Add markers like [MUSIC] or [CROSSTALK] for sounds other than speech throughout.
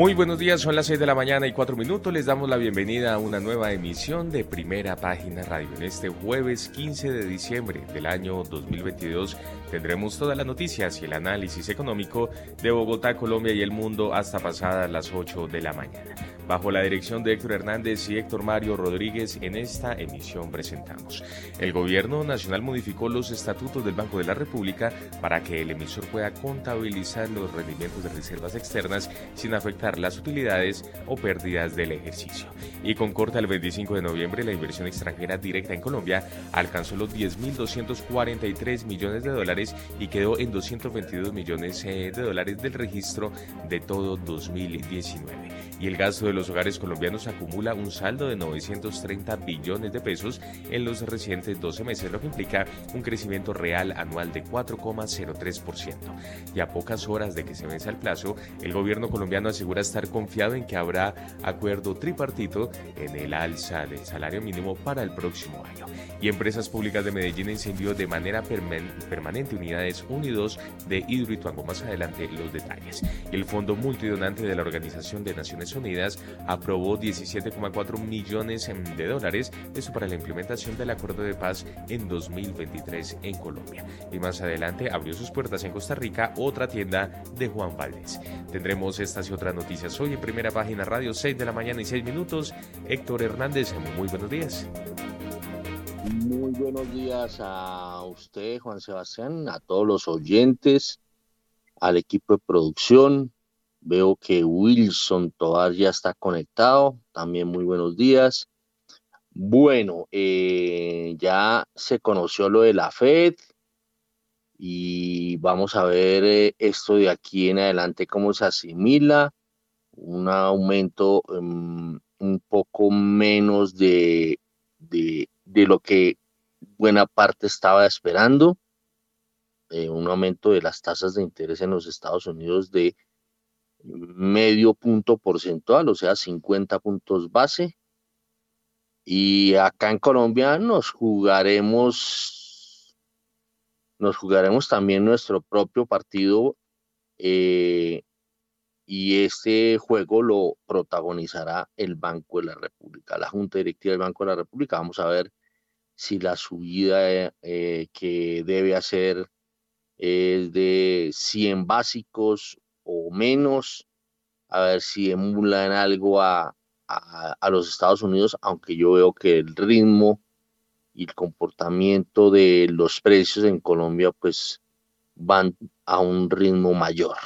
Muy buenos días, son las 6 de la mañana y 4 minutos. Les damos la bienvenida a una nueva emisión de Primera Página Radio. En este jueves 15 de diciembre del año 2022 tendremos todas las noticias y el análisis económico de Bogotá, Colombia y el mundo hasta pasadas las 8 de la mañana. Bajo la dirección de Héctor Hernández y Héctor Mario Rodríguez, en esta emisión presentamos. El Gobierno Nacional modificó los estatutos del Banco de la República para que el emisor pueda contabilizar los rendimientos de reservas externas sin afectar las utilidades o pérdidas del ejercicio. Y con corta el 25 de noviembre, la inversión extranjera directa en Colombia alcanzó los 10.243 millones de dólares y quedó en 222 millones eh, de dólares del registro de todo 2019 y el gasto de los hogares colombianos acumula un saldo de 930 billones de pesos en los recientes 12 meses, lo que implica un crecimiento real anual de 4,03%. Y a pocas horas de que se vence el plazo, el gobierno colombiano asegura estar confiado en que habrá acuerdo tripartito en el alza del salario mínimo para el próximo año. Y Empresas Públicas de Medellín incendió de manera permanente unidades 1 y 2 de Hidroituango. Más adelante los detalles. El Fondo Multidonante de la Organización de Naciones Unidas aprobó 17,4 millones de dólares, eso para la implementación del acuerdo de paz en 2023 en Colombia. Y más adelante abrió sus puertas en Costa Rica otra tienda de Juan Valdés. Tendremos estas y otras noticias hoy en primera página radio 6 de la mañana y 6 minutos. Héctor Hernández, muy buenos días. Muy buenos días a usted, Juan Sebastián, a todos los oyentes, al equipo de producción, Veo que Wilson Tovar ya está conectado. También muy buenos días. Bueno, eh, ya se conoció lo de la Fed y vamos a ver eh, esto de aquí en adelante cómo se asimila. Un aumento em, un poco menos de, de, lo que buena parte estaba esperando. Eh, un aumento de las tasas de interés en los Estados Unidos de medio punto porcentual, o sea, 50 puntos base. Y acá en Colombia nos jugaremos, nos jugaremos también nuestro propio partido eh, y este juego lo protagonizará el Banco de la República, la Junta Directiva del Banco de la República. Vamos a ver si la subida eh, que debe hacer es de 100 básicos o menos, a ver si emulan algo a, a, los Estados Unidos, aunque yo veo que el ritmo y el comportamiento de los precios en Colombia pues van a un ritmo mayor.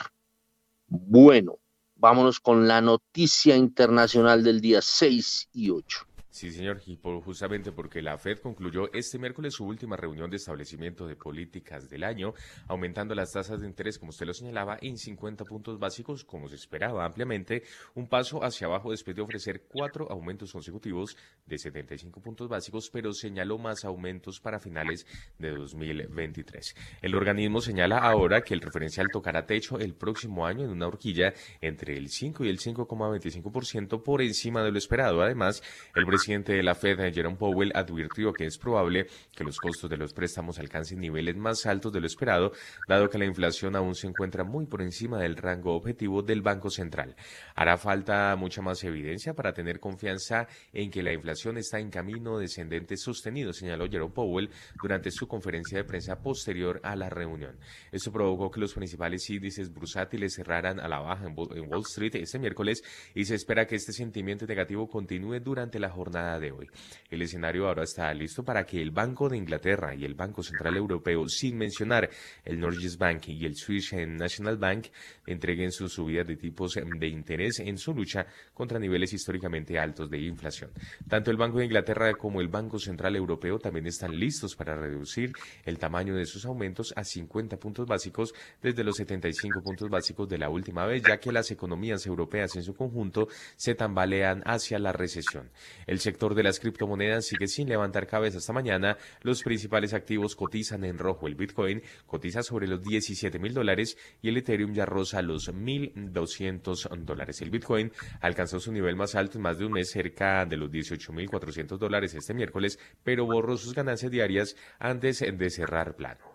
Bueno, vámonos con la noticia internacional del día 6 y 8. Sí, señor, y justamente porque la Fed concluyó este miércoles su última reunión de establecimiento de políticas del año, aumentando las tasas de interés, como usted lo señalaba, en 50 puntos básicos, como se esperaba ampliamente, un paso hacia abajo después de ofrecer cuatro aumentos consecutivos de 75 puntos básicos, pero señaló más aumentos para finales de 2023. El organismo señala ahora que el referencial tocará techo el próximo año en una horquilla entre el 5 y el 5,25% por encima de lo esperado. Además, el presidente de la Fed, Jerome Powell, advirtió que es probable que los costos de los préstamos alcancen niveles más altos de lo esperado, dado que la inflación aún se encuentra muy por encima del rango objetivo del Banco Central. Hará falta mucha más evidencia para tener confianza en que la inflación está en camino descendente sostenido, señaló Jerome Powell durante su conferencia de prensa posterior a la reunión. Esto provocó que los principales índices bursátiles cerraran a la baja en Wall Street este miércoles y se espera que este sentimiento negativo continúe durante la jornada de hoy. El escenario ahora está listo para que el Banco de Inglaterra y el Banco Central Europeo, sin mencionar el Norges Bank y el Swiss National Bank, entreguen sus subidas de tipos de interés en su lucha contra niveles históricamente altos de inflación. Tanto el Banco de Inglaterra como el Banco Central Europeo también están listos para reducir el tamaño de sus aumentos a 50 puntos básicos desde los 75 puntos básicos de la última vez, ya que las economías europeas en su conjunto se tambalean hacia la recesión. El sector de las criptomonedas sigue sin levantar cabeza esta mañana. Los principales activos cotizan en rojo. El Bitcoin cotiza sobre los 17 mil dólares y el Ethereum ya roza los 1.200 dólares. El Bitcoin alcanzó su nivel más alto en más de un mes, cerca de los 18.400 dólares este miércoles, pero borró sus ganancias diarias antes de cerrar plano.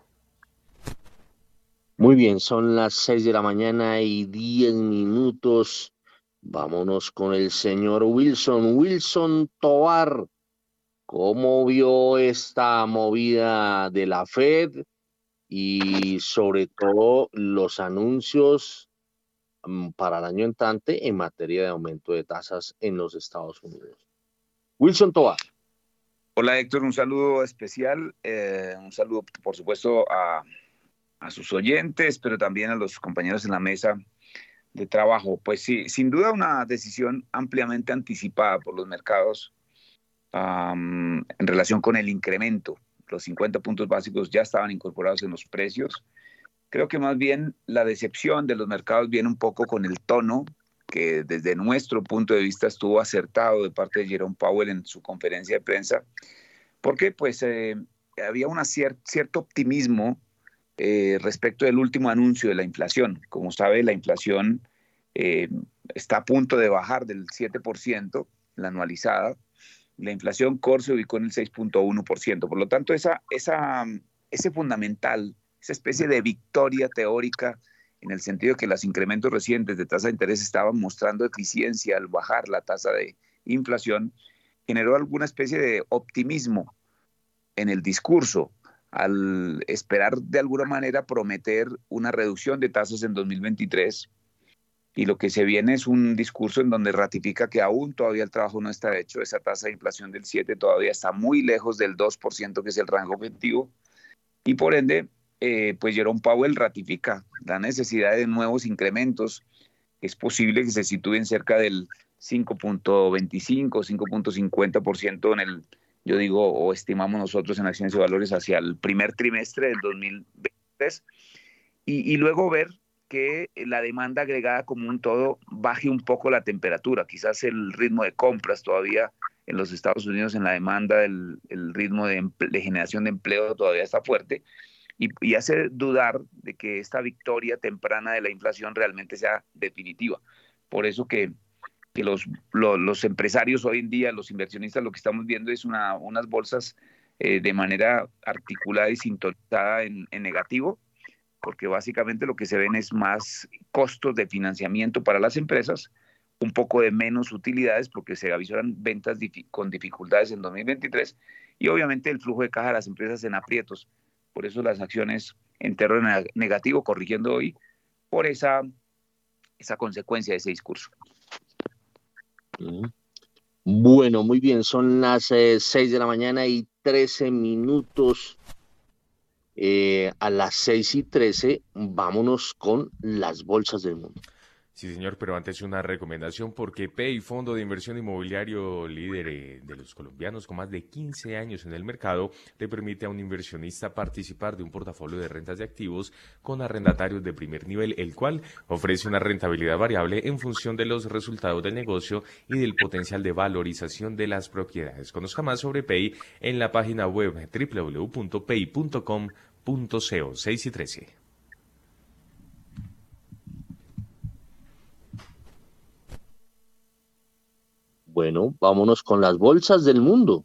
Muy bien, son las seis de la mañana y diez minutos. Vámonos con el señor Wilson. Wilson Tovar, ¿cómo vio esta movida de la Fed y sobre todo los anuncios mm, para el año entrante en materia de aumento de tasas en los Estados Unidos? Wilson Tovar. Hola Héctor, un saludo especial, eh, un saludo por supuesto a a sus oyentes, pero también a los compañeros en la mesa trabajo. Pues sí, sin duda una decisión ampliamente anticipada por los mercados en relación con el incremento. Los 50 puntos básicos ya estaban incorporados en los precios. Creo que más bien la decepción de los mercados viene un poco con el tono que desde nuestro punto de vista estuvo acertado de parte de Jerome Powell en su conferencia de prensa, porque pues eh, había un cierto optimismo eh, respecto del último anuncio de la inflación. Como sabe, la inflación eh, está a punto de bajar del 7%, la anualizada. La inflación core se ubicó en el 6.1%. Por lo tanto, esa, esa, ese fundamental, esa especie de victoria teórica en el sentido de que los incrementos recientes de tasa de interés estaban mostrando eficiencia al bajar la tasa de inflación, generó alguna especie de optimismo en el discurso al esperar de alguna manera prometer una reducción de tasas en 2023. Y lo que se viene es un discurso en donde ratifica que aún todavía el trabajo no está hecho, esa tasa de inflación del 7 todavía está muy lejos del 2%, que es el rango objetivo. Y por ende, eh, pues Jerome Powell ratifica la necesidad de nuevos incrementos. Es posible que se sitúen cerca del 5.25, 5.50% en el yo digo, o estimamos nosotros en acciones y valores hacia el primer trimestre del 2023, y, y luego ver que la demanda agregada como un todo baje un poco la temperatura, quizás el ritmo de compras todavía en los Estados Unidos en la demanda, el, ritmo de, de, generación de empleo todavía está fuerte y, y, hace dudar de que esta victoria temprana de la inflación realmente sea definitiva. Por eso que que los, los, empresarios hoy en día, los inversionistas, lo que estamos viendo es una, unas bolsas eh, de manera articulada y sintonizada en, en, negativo, porque básicamente lo que se ven es más costos de financiamiento para las empresas, un poco de menos utilidades, porque se avisoran ventas con dificultades en 2023, y obviamente el flujo de caja de las empresas en aprietos. Por eso las acciones en negativo, corrigiendo hoy, por esa, esa consecuencia de ese discurso. Bueno, muy bien, son las eh, 6 de la mañana y 13 minutos. Eh, a las 6 y 13, vámonos con las bolsas del mundo. Sí, señor, pero antes una recomendación porque PEI, Fondo de Inversión Inmobiliario líder eh, de los colombianos con más de 15 años en el mercado, le permite a un inversionista participar de un portafolio de rentas de activos con arrendatarios de primer nivel, el cual ofrece una rentabilidad variable en función de los resultados del negocio y del potencial de valorización de las propiedades. Conozca más sobre PEI en la página web www.pei.com.co 6 y 13. Bueno, vámonos con las bolsas del mundo.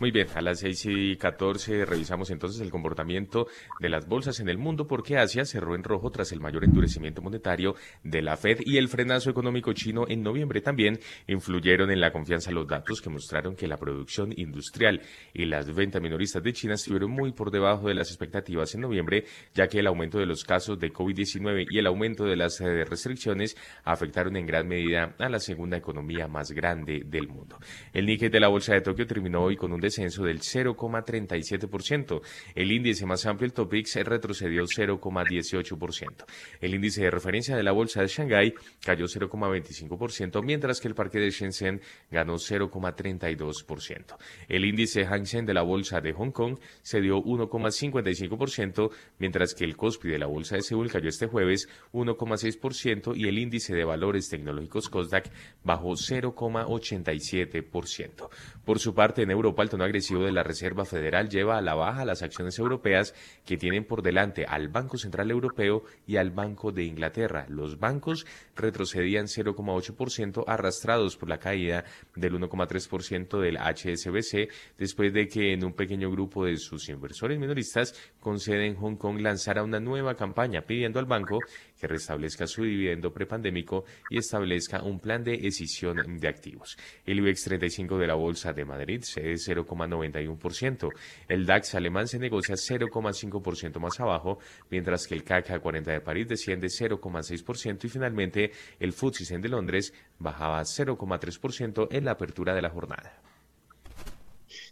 Muy bien, a las 6 y 14 revisamos entonces el comportamiento de las bolsas en el mundo porque Asia cerró en rojo tras el mayor endurecimiento monetario de la Fed y el frenazo económico chino en noviembre también influyeron en la confianza los datos que mostraron que la producción industrial y las ventas minoristas de China estuvieron muy por debajo de las expectativas en noviembre, ya que el aumento de los casos de COVID-19 y el aumento de las eh, restricciones afectaron en gran medida a la segunda economía más grande del mundo. El Nikkei de la bolsa de Tokio terminó hoy con un descenso del 0,37%. El índice más amplio, el Topix, retrocedió 0,18%. El índice de referencia de la bolsa de Shanghái cayó 0,25%, mientras que el parque de Shenzhen ganó 0,32%. El índice Hang Seng de la bolsa de Hong Kong se dio 1,55%, mientras que el Kospi de la bolsa de Seúl cayó este jueves 1,6% y el índice de valores tecnológicos Kosdaq bajó 0,87%. Por su parte, en Europa, el agresivo de la Reserva Federal lleva a la baja las acciones europeas que tienen por delante al Banco Central Europeo y al Banco de Inglaterra. Los bancos retrocedían 0,8% arrastrados por la caída del 1,3% del HSBC después de que en un pequeño grupo de sus inversores minoristas con sede en Hong Kong lanzara una nueva campaña pidiendo al banco que restablezca su dividendo prepandémico y establezca un plan de escisión de activos. El IBEX 35 de la Bolsa de Madrid cede 0,91%. El DAX alemán se negocia 0,5% más abajo, mientras que el CAC 40 de París desciende 0,6% y finalmente el FTSE de Londres bajaba 0,3% en la apertura de la jornada.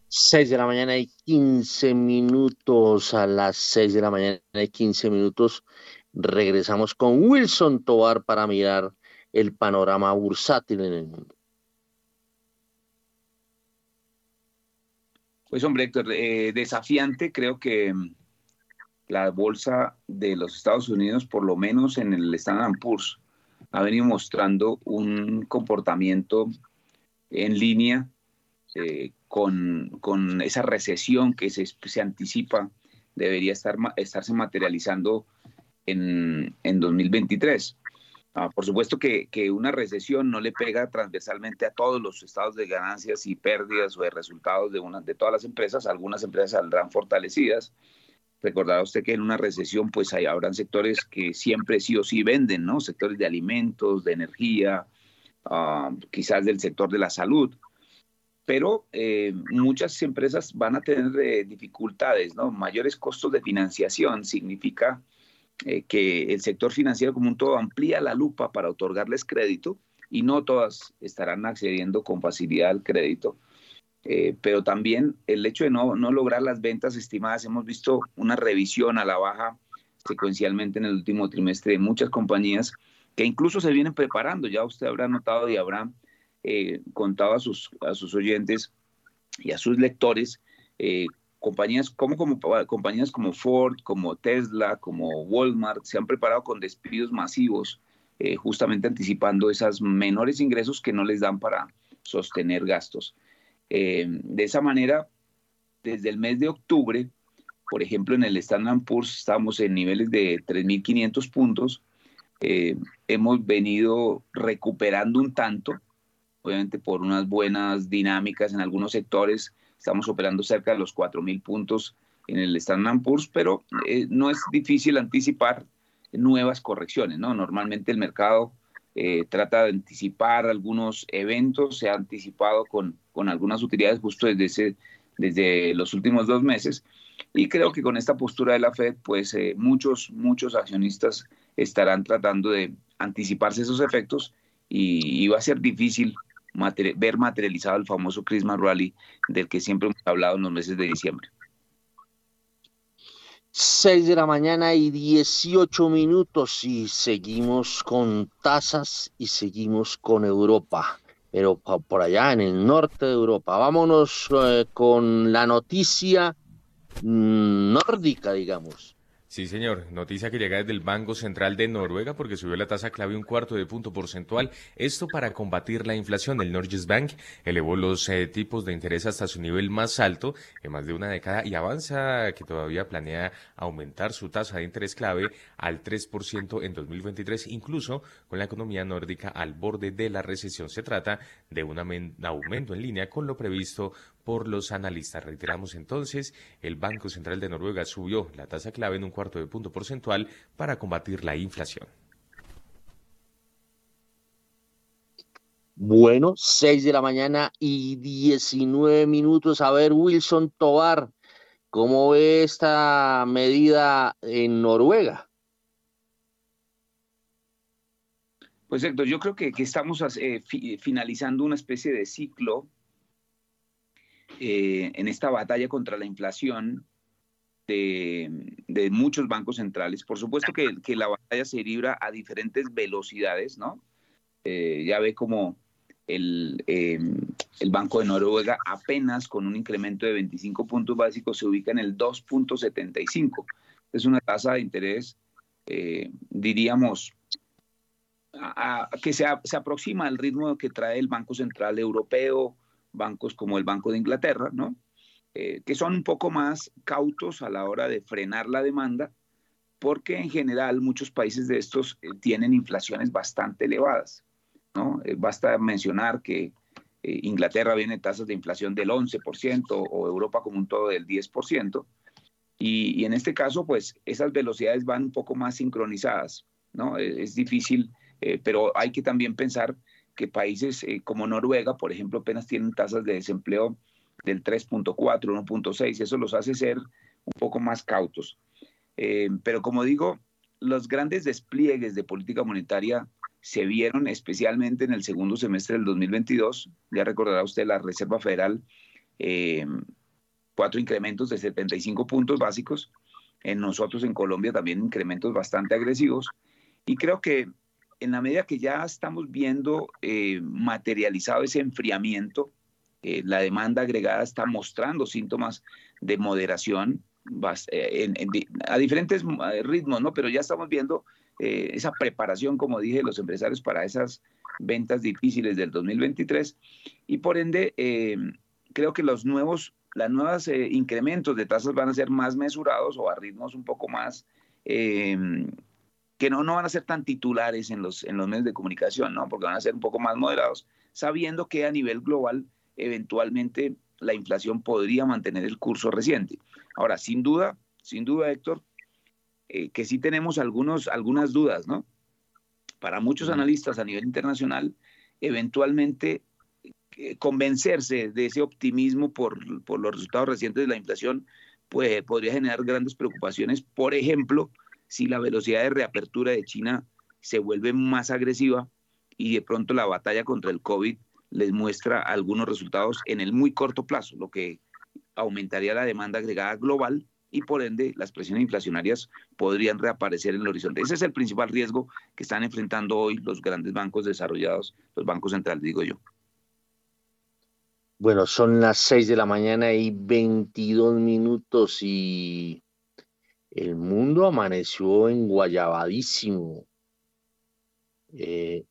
6 de la mañana y 15 minutos. A las 6 de la mañana y 15 minutos regresamos con Wilson Tobar para mirar el panorama bursátil en el mundo. Pues hombre, Héctor, eh, desafiante creo que mm, la bolsa de los Estados Unidos, por lo menos en el Standard Poor's, ha venido mostrando un comportamiento en línea eh, con, con, esa recesión que se, se anticipa debería estar, estarse materializando en, en 2023. Ah, por supuesto que, que, una recesión no le pega transversalmente a todos los estados de ganancias y pérdidas o de resultados de, una, de todas las empresas. Algunas empresas saldrán fortalecidas. Recordará usted que en una recesión pues hay, habrán sectores que siempre sí o sí venden, ¿no? Sectores de alimentos, de energía, ah, quizás del sector de la salud. Pero eh, muchas empresas van a tener eh, dificultades, ¿no? Mayores costos de financiación significa eh, que el sector financiero como un todo amplía la lupa para otorgarles crédito y no todas estarán accediendo con facilidad al crédito. Eh, pero también el hecho de no, no lograr las ventas estimadas, hemos visto una revisión a la baja secuencialmente en el último trimestre de muchas compañías que incluso se vienen preparando. Ya usted habrá notado y habrá eh, contado a sus, a sus oyentes y a sus lectores compañías como, como compañías como Ford, como Tesla, como Walmart se han preparado con despidos masivos, eh, justamente anticipando esos menores ingresos que no les dan para sostener gastos. Eh, de esa manera, desde el mes de octubre, por ejemplo, en el Standard Poor's estamos en niveles de 3.500 puntos. Eh, hemos venido recuperando un tanto, obviamente por unas buenas dinámicas en algunos sectores Estamos operando cerca de los 4.000 puntos en el Standard Poor's, pero eh, no es difícil anticipar nuevas correcciones. ¿no? Normalmente el mercado eh, trata de anticipar algunos eventos, se ha anticipado con, con algunas utilidades justo desde, ese, desde los últimos dos meses. Y creo que con esta postura de la Fed, pues eh, muchos, muchos accionistas estarán tratando de anticiparse esos efectos y, y va a ser difícil ver materializado el famoso Christmas Rally del que siempre hemos hablado en los meses de diciembre. 6 de la mañana y 18 minutos y seguimos con tasas y seguimos con Europa, pero por allá en el norte de Europa. Vámonos eh, con la noticia mm, nórdica, digamos. Sí, señor. Noticia que llega desde el Banco Central de Noruega porque subió la tasa clave un cuarto de punto porcentual. Esto para combatir la inflación. El Norges Bank elevó los eh, tipos de interés hasta su nivel más alto en más de una década y avanza que todavía planea aumentar su tasa de interés clave al 3% en 2023, incluso con la economía nórdica al borde de la recesión. Se trata de un aumento en línea con lo previsto por los analistas. Reiteramos entonces, el Banco Central de Noruega subió la tasa clave en un cuarto de punto porcentual para combatir la inflación. Bueno, 6 de la mañana y 19 minutos. A ver, Wilson Tobar, ¿cómo ve esta medida en Noruega? Pues Héctor, yo creo que, estamos eh, finalizando una especie de ciclo eh, en esta batalla contra la inflación de, muchos bancos centrales. Por supuesto que, la batalla se libra a diferentes velocidades, ¿no? Eh, ya ve como el, em, el, Banco de Noruega apenas con un incremento de 25 puntos básicos se ubica en el 2.75. Es una tasa de interés, eh, diríamos, que se, se, aproxima al ritmo que trae el Banco Central Europeo, bancos como el Banco de Inglaterra, ¿no? Eh, que son un poco más cautos a la hora de frenar la demanda, porque en general muchos países de estos eh, tienen inflaciones bastante elevadas. ¿no? Eh, basta mencionar que Inglaterra viene tasas de inflación del 11% o Europa como un todo del 10%. Y, y, en este caso, pues esas velocidades van un poco más sincronizadas. ¿no? Es, difícil, pero hay que también pensar que países como Noruega, por ejemplo, apenas tienen tasas de desempleo del 3.4, 1.6, eso los hace ser un poco más cautos. Eh, pero como digo, los grandes despliegues de política monetaria se vieron especialmente en el segundo semestre del 2022. Ya recordará usted la Reserva Federal, eh, cuatro incrementos de 75 puntos básicos. En nosotros en Colombia también incrementos bastante agresivos. Y creo que en la medida que ya estamos viendo eh, materializado ese enfriamiento, eh, la demanda agregada está mostrando síntomas de moderación eh, a diferentes ritmos, ¿no? Pero ya estamos viendo esa preparación, como dije, los empresarios para esas ventas difíciles del 2023 y por ende creo que los nuevos, las nuevas incrementos de tasas van a ser más mesurados o a ritmos un poco más que no, no van a ser tan titulares en los, en los medios de comunicación, ¿no? Porque van a ser un poco más moderados, sabiendo que a nivel global eventualmente la inflación podría mantener el curso reciente. Ahora, sin duda, sin duda, Héctor, eh, que sí tenemos algunos, algunas dudas, ¿no? Para muchos analistas a nivel internacional, eventualmente eh, convencerse de ese optimismo por, los resultados recientes de la inflación pues, podría generar grandes preocupaciones. Por ejemplo, si la velocidad de reapertura de China se vuelve más agresiva y de pronto la batalla contra el COVID les muestra algunos resultados en el muy corto plazo, lo que aumentaría la demanda agregada global y por ende las presiones inflacionarias podrían reaparecer en el horizonte. Ese es el principal riesgo que están enfrentando hoy los grandes bancos desarrollados, los bancos centrales, digo yo. Bueno, son las 6 de la mañana y 22 minutos y el mundo amaneció enguayabadísimo. Eh,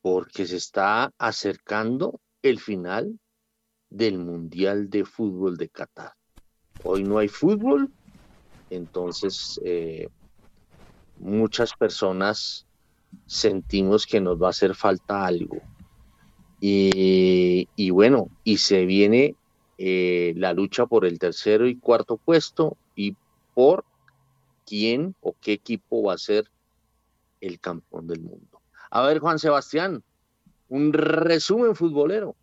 porque se está acercando el final del Mundial de Fútbol de Qatar. Hoy no hay fútbol, entonces eh, muchas personas sentimos que nos va a hacer falta algo. Y, bueno, y se viene eh, la lucha por el tercero y cuarto puesto y por quién o qué equipo va a ser el campeón del mundo. A ver, Juan Sebastián, un resumen futbolero.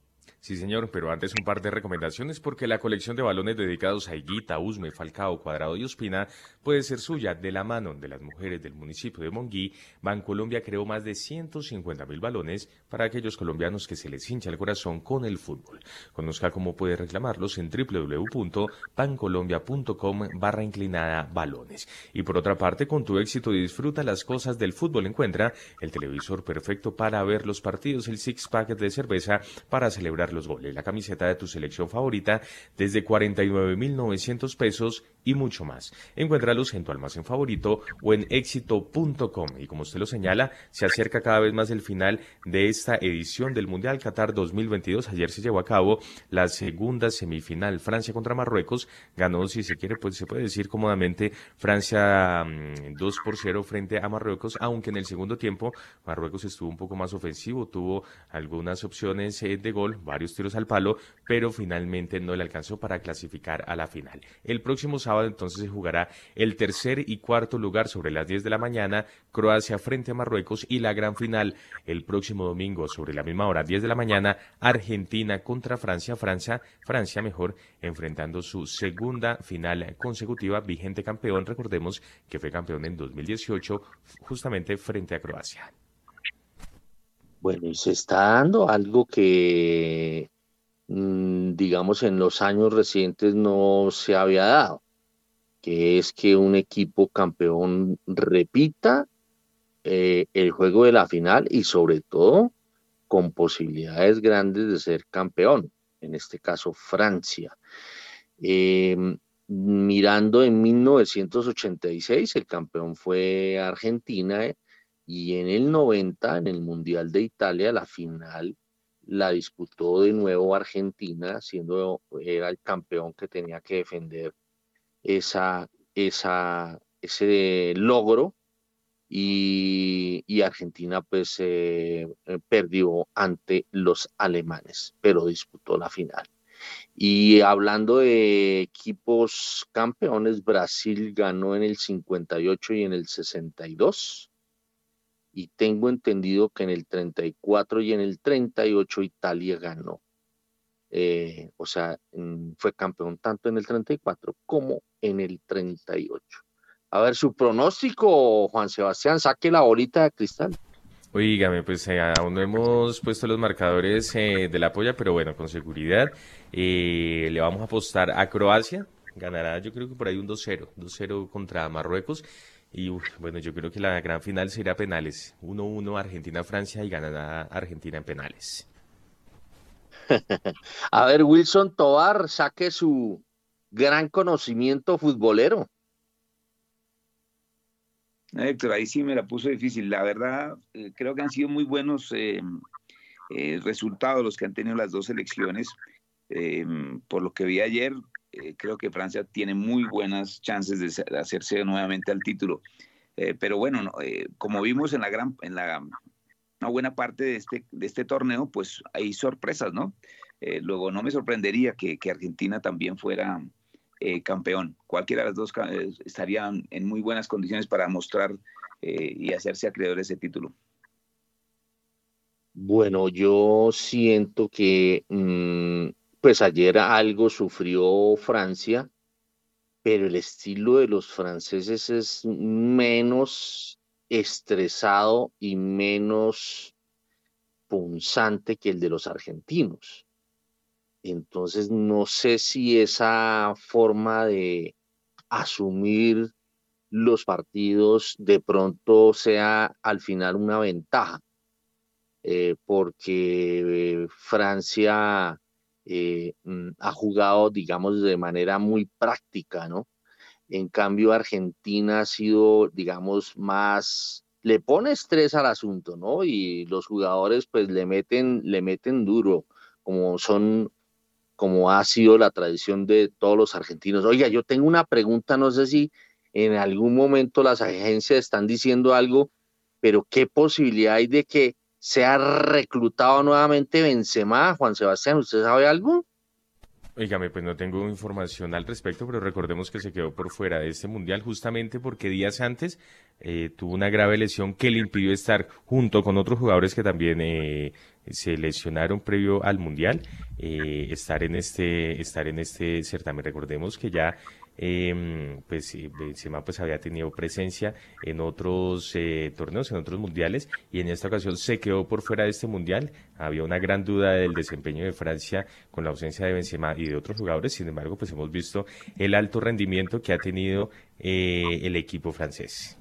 Sí, señor, pero antes un par de recomendaciones porque la colección de balones dedicados a Higuita, Usme, Falcao, Cuadrado y Ospina puede ser suya de la mano de las mujeres del municipio de Monguí. Bancolombia creó más de 150 mil balones para aquellos colombianos que se les hincha el corazón con el fútbol. Conozca cómo puede reclamarlos en www.bancolombia.com barra inclinada balones. Y por otra parte, con tu éxito disfruta las cosas del fútbol. Encuentra el televisor perfecto para ver los partidos, el six pack de cerveza para celebrar los goles, la camiseta de tu selección favorita desde 49.900 pesos y mucho más. Encuéntralos en tu almacén favorito o en éxito.com. Y como usted lo señala, se acerca cada vez más el final de esta edición del Mundial Qatar 2022. Ayer se llevó a cabo la segunda semifinal, Francia contra Marruecos. Ganó, si se quiere, pues se puede decir cómodamente Francia 2 mm, por 0 frente a Marruecos, aunque en el segundo tiempo Marruecos estuvo un poco más ofensivo, tuvo algunas opciones eh, de gol, varios tiros al palo, pero finalmente no le alcanzó para clasificar a la final. El próximo sábado entonces se jugará el tercer y cuarto lugar sobre las 10 de la mañana, Croacia frente a Marruecos y la gran final el próximo domingo sobre la misma hora, 10 de la mañana, Argentina contra Francia, Francia, Francia mejor, enfrentando su segunda final consecutiva, vigente campeón, recordemos que fue campeón en 2018 justamente frente a Croacia. Bueno, y se está dando algo que mm, digamos, en los años recientes no se había dado, que es que un equipo campeón repita eh, el juego de la final y sobre todo con posibilidades grandes de ser campeón, en este caso Francia. Em, mirando en 1986, el campeón fue Argentina eh, y en el 90, en el Mundial de Italia, la final la disputó de nuevo Argentina, siendo era el campeón que tenía que defender esa, ese logro y, Argentina pues eh, eh, perdió ante los alemanes, pero disputó la final. Y hablando de equipos campeones, Brasil ganó en el 58 y en el 62. Y tengo entendido que en el 34 y en el 38 Italia ganó. Eh, o sea, fue campeón tanto en el 34 como en el 38. A ver, su pronóstico, Juan Sebastián, saque la bolita de cristal. Oígame, pues eh, aún no hemos puesto los marcadores eh, de la polla, pero bueno, con seguridad. Eh, le vamos a apostar a Croacia. Ganará, yo creo que por ahí un 2-0, 2-0 contra Marruecos. Y bueno, yo creo que la gran final será penales. 1-1 Argentina-Francia y ganará Argentina en penales. [LAUGHS] a ver, Wilson Tobar, saque su gran conocimiento futbolero. Héctor, ahí sí me la puso difícil. La verdad, eh, creo que han sido muy buenos eh, eh, resultados los que han tenido las dos selecciones. por lo que vi ayer, creo que Francia tiene muy buenas chances de, hacerse nuevamente al título. pero bueno, como vimos en la gran, en la buena parte de este, de este torneo, pues hay sorpresas, ¿no? luego no me sorprendería que Argentina también fuera eh, campeón. Cualquiera de las dos eh, estarían en muy buenas condiciones para mostrar eh, y hacerse acreedor de ese título. Bueno, yo siento que mm, pues ayer algo sufrió Francia, pero el estilo de los franceses es menos estresado y menos punzante que el de los argentinos. Entonces, no sé si esa forma de asumir los partidos de pronto sea al final una ventaja, eh, porque Francia eh, mm, ha jugado, digamos, de manera muy práctica, ¿no? En cambio, Argentina ha sido, digamos, más, le pone estrés al asunto, ¿no? Y los jugadores pues le meten, le meten duro, como son como ha sido la tradición de todos los argentinos. Oiga, yo tengo una pregunta, no sé si en algún momento las agencias están diciendo algo, pero ¿qué posibilidad hay de que sea reclutado nuevamente Benzema, Juan Sebastián? ¿Usted sabe algo? Oígame, pues no tengo información al respecto, pero recordemos que se quedó por fuera de este mundial justamente porque días antes eh, tuvo una grave lesión que le impidió estar junto con otros jugadores que también eh, se lesionaron previo al mundial, eh, estar en este estar en este certamen. Recordemos que ya eh, pues Benzema pues había tenido presencia en otros eh, torneos, en otros mundiales y en esta ocasión se quedó por fuera de este mundial. Había una gran duda del desempeño de Francia con la ausencia de Benzema y de otros jugadores. Sin embargo, pues hemos visto el alto rendimiento que ha tenido eh, el equipo francés.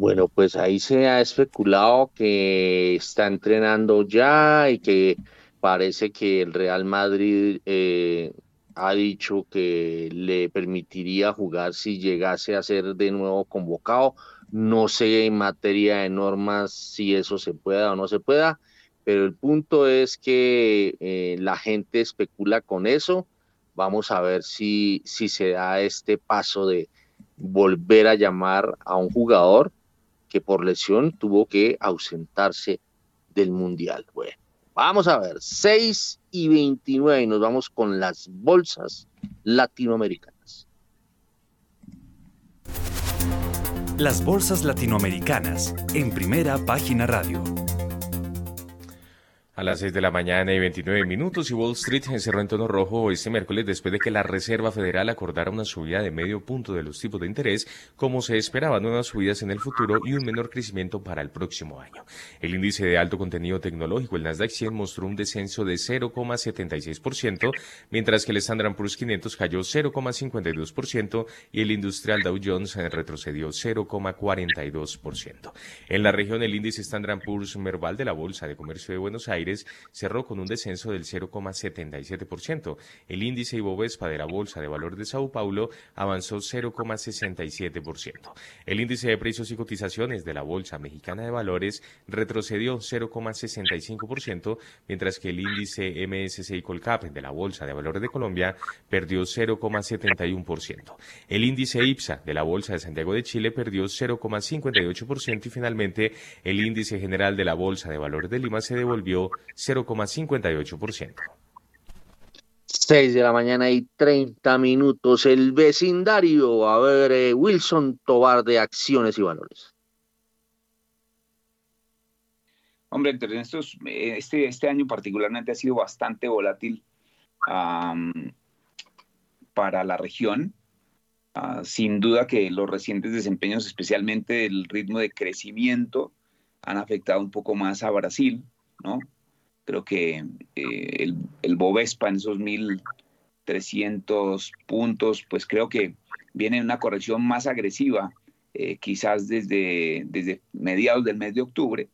Bueno, pues ahí se ha especulado que está entrenando ya y que parece que el Real Madrid eh, ha dicho que le permitiría jugar si llegase a ser de nuevo convocado. No sé en materia de normas si eso se pueda o no se pueda, pero el punto es que eh, la gente especula con eso. Vamos a ver si, si se da este paso de volver a llamar a un jugador que por lesión tuvo que ausentarse del Mundial. Bueno, vamos a ver, 6 y 29 y nos vamos con las bolsas latinoamericanas. Las bolsas latinoamericanas en primera página radio. A las 6 de la mañana y 29 minutos y Wall Street cerró en tono rojo este miércoles después de que la Reserva Federal acordara una subida de medio punto de los tipos de interés, como se esperaban nuevas subidas en el futuro y un menor crecimiento para el próximo año. El índice de alto contenido tecnológico, el Nasdaq 100, mostró un descenso de 0,76%, mientras que el Standard Poor's 500 cayó 0,52% y el industrial Dow Jones retrocedió 0,42%. En la región, el índice Standard Poor's Merval de la Bolsa de Comercio de Buenos Aires cerró con un descenso del 0,77%. El índice Ibovespa de la Bolsa de Valores de Sao Paulo avanzó 0,67%. El índice de precios y cotizaciones de la Bolsa Mexicana de Valores retrocedió 0,65%, mientras que el índice MSCI Colcap de la Bolsa de Valores de Colombia perdió 0,71%. El índice IPSA de la Bolsa de Santiago de Chile perdió 0,58% y finalmente el índice general de la Bolsa de Valores de Lima se devolvió 0,58%. 6 de la mañana y 30 minutos. El vecindario. A ver, eh, Wilson Tobar de Acciones y Valores. Hombre, entre estos, este, este año particularmente ha sido bastante volátil para la región. Ah, sin duda que los recientes desempeños, especialmente el ritmo de crecimiento, han afectado un poco más a Brasil, ¿no? Creo que eh, el, el, Bovespa en esos 1.300 puntos, pues creo que viene una corrección más agresiva, eh, quizás desde, desde mediados del mes de octubre.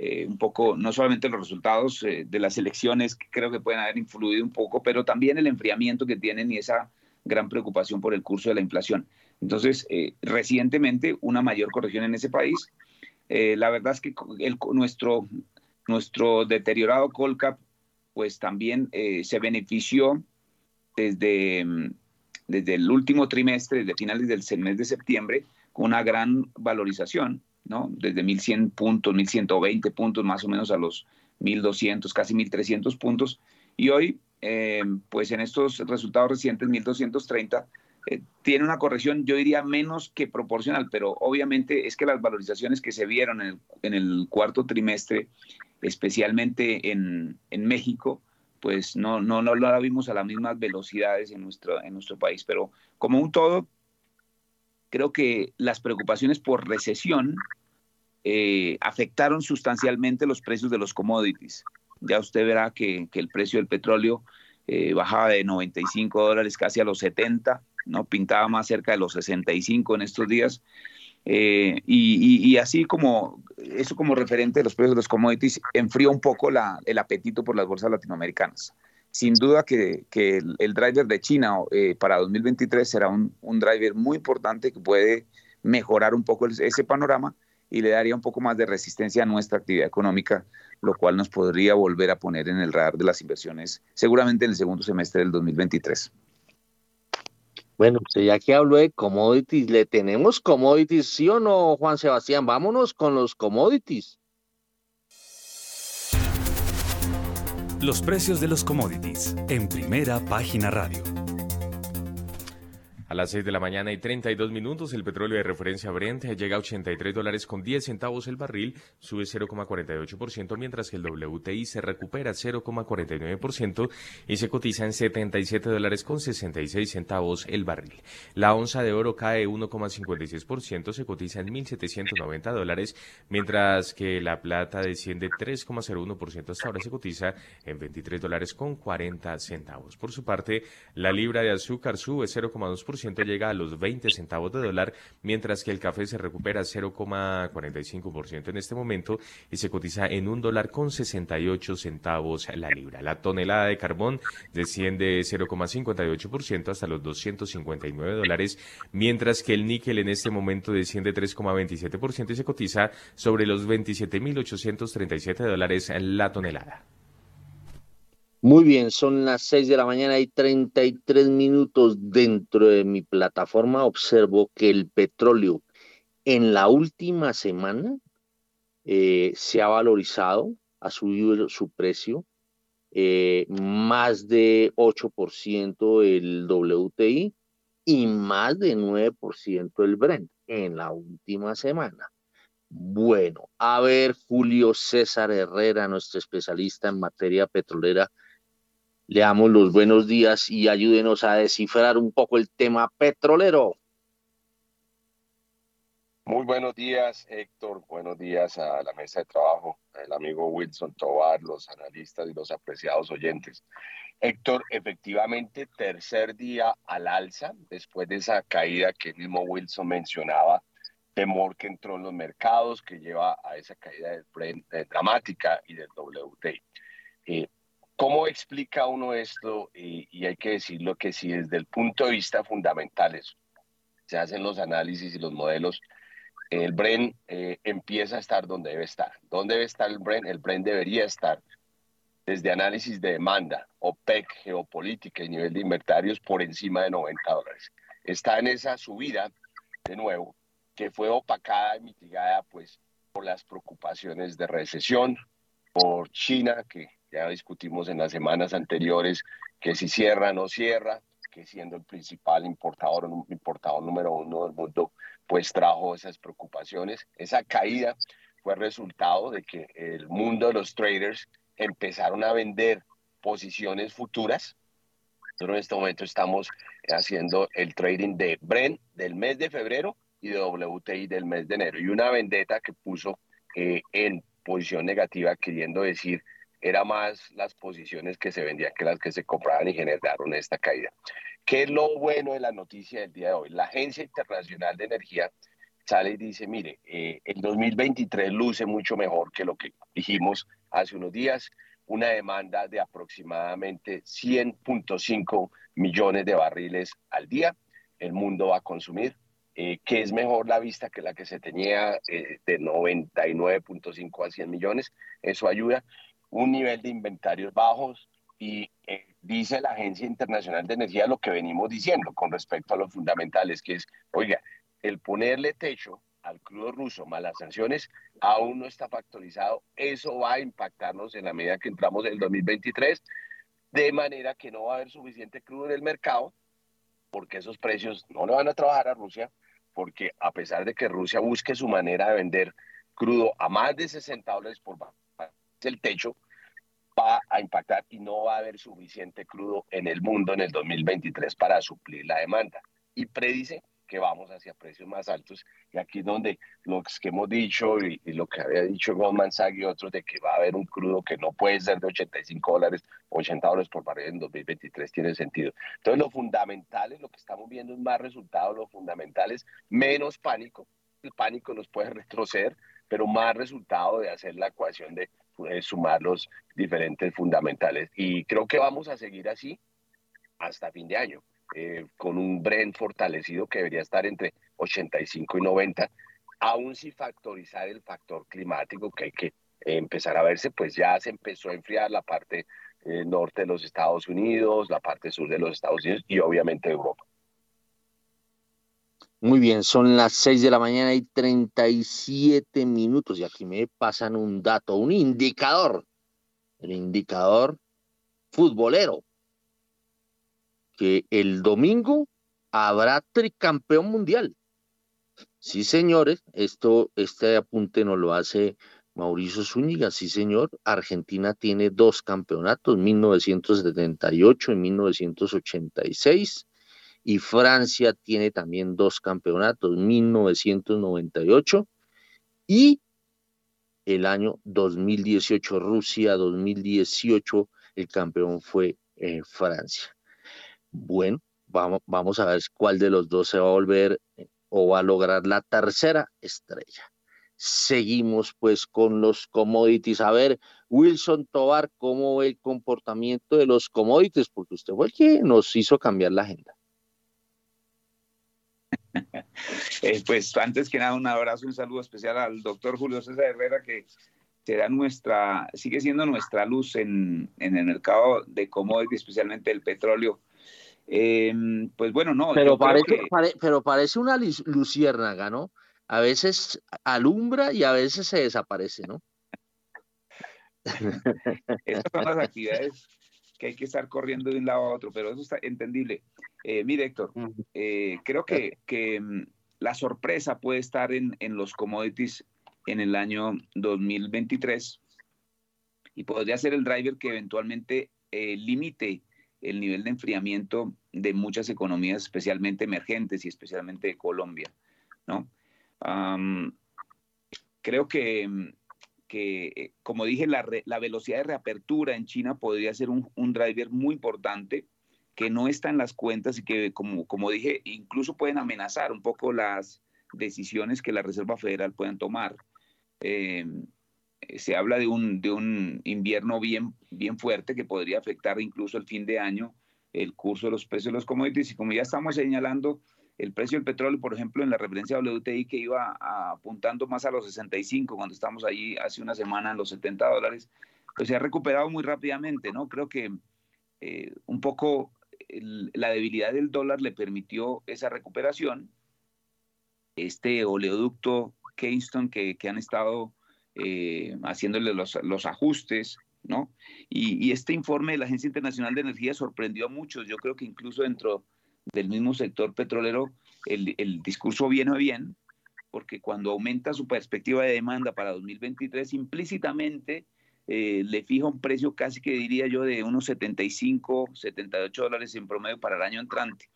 Eh, un poco, no solamente los resultados de las elecciones, creo que pueden haber influido un poco, pero también el enfriamiento que tienen y esa gran preocupación por el curso de la inflación. Entonces, recientemente una mayor corrección en ese país. la verdad es que nuestro nuestro deteriorado Colcap, pues también eh, se benefició desde, mm, desde el último trimestre, desde finales del mes de septiembre, con una gran valorización, ¿no? Desde 1.100 puntos, 1.120 puntos, más o menos a los 1.200, casi 1.300 puntos. Y hoy, eh, pues en estos resultados recientes, 1.230, eh, tiene una corrección, yo diría, menos que proporcional, pero obviamente es que las valorizaciones que se vieron en el, en el cuarto trimestre especialmente en, México, pues no, no, no la vimos a las mismas velocidades en nuestro, en nuestro país. Pero como un todo, creo que las preocupaciones por recesión eh, afectaron sustancialmente los precios de los commodities. Ya usted verá que, el precio del petróleo eh, bajaba de 95 dólares casi a los 70, ¿no? pintaba más cerca de los 65 en estos días. Eh, y, así como eso como referente de los precios de los commodities enfrió un poco el apetito por las bolsas latinoamericanas. Sin duda que, el, driver de China eh, para 2023 será un, driver muy importante que puede mejorar un poco ese panorama y le daría un poco más de resistencia a nuestra actividad económica, lo cual nos podría volver a poner en el radar de las inversiones seguramente en el segundo semestre del 2023. Bueno, ya que hablo de commodities, ¿le tenemos commodities, sí o no, Juan Sebastián? Vámonos con los commodities. Los precios de los commodities en primera página radio. A las 6 de la mañana y 32 minutos, el petróleo de referencia Brent llega a 83 dólares con 10 centavos el barril, sube 0,48%, mientras que el WTI se recupera 0,49% y se cotiza en 77 dólares con 66 centavos el barril. La onza de oro cae 1,56%, se cotiza en 1.790 dólares, mientras que la plata desciende 3,01% hasta ahora se cotiza en 23 dólares con 40 centavos. Por su parte, la libra de azúcar sube 0,2% llega a los 20 centavos de dólar, mientras que el café se recupera 0,45% en este momento y se cotiza en un dólar con 68 centavos la libra. La tonelada de carbón desciende 0,58% hasta los 259 dólares, mientras que el níquel en este momento desciende 3,27% y se cotiza sobre los 27.837 dólares la tonelada. Muy bien, son las 6 de la mañana y 33 minutos. Dentro de mi plataforma observo que el petróleo en la última semana eh, se ha valorizado, ha subido su precio eh, más de 8% el WTI y más de 9% el Brent en la última semana. Bueno, a ver, Julio César Herrera, nuestro especialista en materia petrolera, le damos los buenos días y ayúdenos a descifrar un poco el tema petrolero. Muy buenos días, Héctor. Buenos días a la mesa de trabajo, el amigo Wilson Tobar, los analistas y los apreciados oyentes. Héctor, efectivamente, tercer día al alza, después de esa caída que el mismo Wilson mencionaba temor que entró en los mercados, que lleva a esa caída del Brent eh, dramática y del WTI. Eh, ¿Cómo explica uno esto? Y, hay que decirlo que si desde el punto de vista fundamental se hacen los análisis y los modelos, el Brent eh, empieza a estar donde debe estar. ¿Dónde debe estar el Brent? El Brent debería estar desde análisis de demanda, OPEC, geopolítica y nivel de inventarios por encima de 90 dólares. Está en esa subida, de nuevo, que fue opacada y mitigada pues por las preocupaciones de recesión, por China, que ya discutimos en las semanas anteriores, que si cierra no cierra, que siendo el principal importador, importador número uno del mundo, pues trajo esas preocupaciones. Esa caída fue resultado de que el mundo de los traders empezaron a vender posiciones futuras. Nosotros en este momento estamos haciendo el trading de Brent del mes de febrero y de WTI del mes de enero. Y una vendetta que puso eh, en posición negativa, queriendo decir, era más las posiciones que se vendían que las que se compraban y generaron esta caída. ¿Qué es lo bueno de la noticia del día de hoy? La Agencia Internacional de Energía sale y dice, mire, eh, el 2023 luce mucho mejor que lo que dijimos hace unos días, una demanda de aproximadamente 100.5 millones de barriles al día. El mundo va a consumir eh, que es mejor la vista que la que se tenía eh, de 99.5 a 100 millones. Eso ayuda. Un nivel de inventarios bajos y eh, dice la Agencia Internacional de Energía lo que venimos diciendo con respecto a los fundamentales, que es, oiga, el ponerle techo al crudo ruso más las sanciones aún no está factorizado. Eso va a impactarnos en la medida que entramos en el 2023, de manera que no va a haber suficiente crudo en el mercado, porque esos precios no le van a trabajar a Rusia, porque a pesar de que Rusia busque su manera de vender crudo a más de 60 dólares por barril, el techo va a impactar y no va a haber suficiente crudo en el mundo en el 2023 para suplir la demanda. Y predice que vamos hacia precios más altos. Y aquí es donde lo que hemos dicho y, lo que había dicho Goldman Sachs y otros de que va a haber un crudo que no puede ser de 85 dólares, 80 dólares por barril en 2023 tiene sentido. Entonces, lo fundamentales, lo que estamos viendo es más resultados, lo fundamentales, menos pánico. El pánico nos puede retroceder, pero más resultado de hacer la ecuación de sumar los diferentes fundamentales. Y creo que vamos a seguir así hasta fin de año. Eh, con un Brent fortalecido que debería estar entre 85 y 90, aún si factorizar el factor climático que hay que empezar a verse, pues ya se empezó a enfriar la parte eh, norte de los Estados Unidos, la parte sur de los Estados Unidos y obviamente Europa. Muy bien, son las 6 de la mañana y 37 minutos y aquí me pasan un dato, un indicador, el indicador futbolero que el domingo habrá tricampeón mundial. Sí, señores, esto, este apunte nos lo hace Mauricio Zúñiga, sí, señor. Argentina tiene dos campeonatos, 1978 y 1986, y Francia tiene también dos campeonatos, 1998 y el año 2018, Rusia 2018, el campeón fue eh, Francia. Bueno, vamos, vamos a ver cuál de los dos se va a volver eh, o va a lograr la tercera estrella. Seguimos pues con los commodities. A ver, Wilson Tobar, ¿cómo ve el comportamiento de los commodities? Porque usted fue el que nos hizo cambiar la agenda. Eh, pues antes que nada, un abrazo, un saludo especial al doctor Julio César Herrera, que será nuestra, sigue siendo nuestra luz en, en el mercado de commodities, especialmente el petróleo Em, pues bueno, no. Pero parece, pero parece una luciérnaga, ¿no? A veces alumbra y a veces se desaparece, ¿no? [LAUGHS] Estas son las actividades que hay que estar corriendo de un lado a otro, pero eso está entendible. Eh, mire, Héctor, eh, creo que, que, mm, la sorpresa puede estar en, en los commodities en el año 2023 y podría ser el driver que eventualmente eh, limite el nivel de enfriamiento de muchas economías, especialmente emergentes y especialmente de Colombia, ¿no? creo que, que, eh, como dije, la, la, velocidad de reapertura en China podría ser un, un, driver muy importante que no está en las cuentas y que, como, como dije, incluso pueden amenazar un poco las decisiones que la Reserva Federal puedan tomar. Eh, se habla de un, de un invierno bien, bien fuerte que podría afectar incluso el fin de año el curso de los precios de los commodities y como ya estamos señalando, el precio del petróleo, por ejemplo, en la referencia WTI que iba apuntando más a los 65 cuando estamos allí hace una semana en los 70 dólares, pues se ha recuperado muy rápidamente, ¿no? Creo que eh, un poco la debilidad del dólar le permitió esa recuperación. Este oleoducto Keystone que, que han estado eh, haciéndole los, los, ajustes, ¿no? Y, este informe de la Agencia Internacional de Energía sorprendió a muchos. Yo creo que incluso dentro del mismo sector petrolero el, el discurso viene bien, porque cuando aumenta su perspectiva de demanda para 2023, implícitamente eh, le fija un precio casi que diría yo de unos 75, 78 dólares en promedio para el año entrante.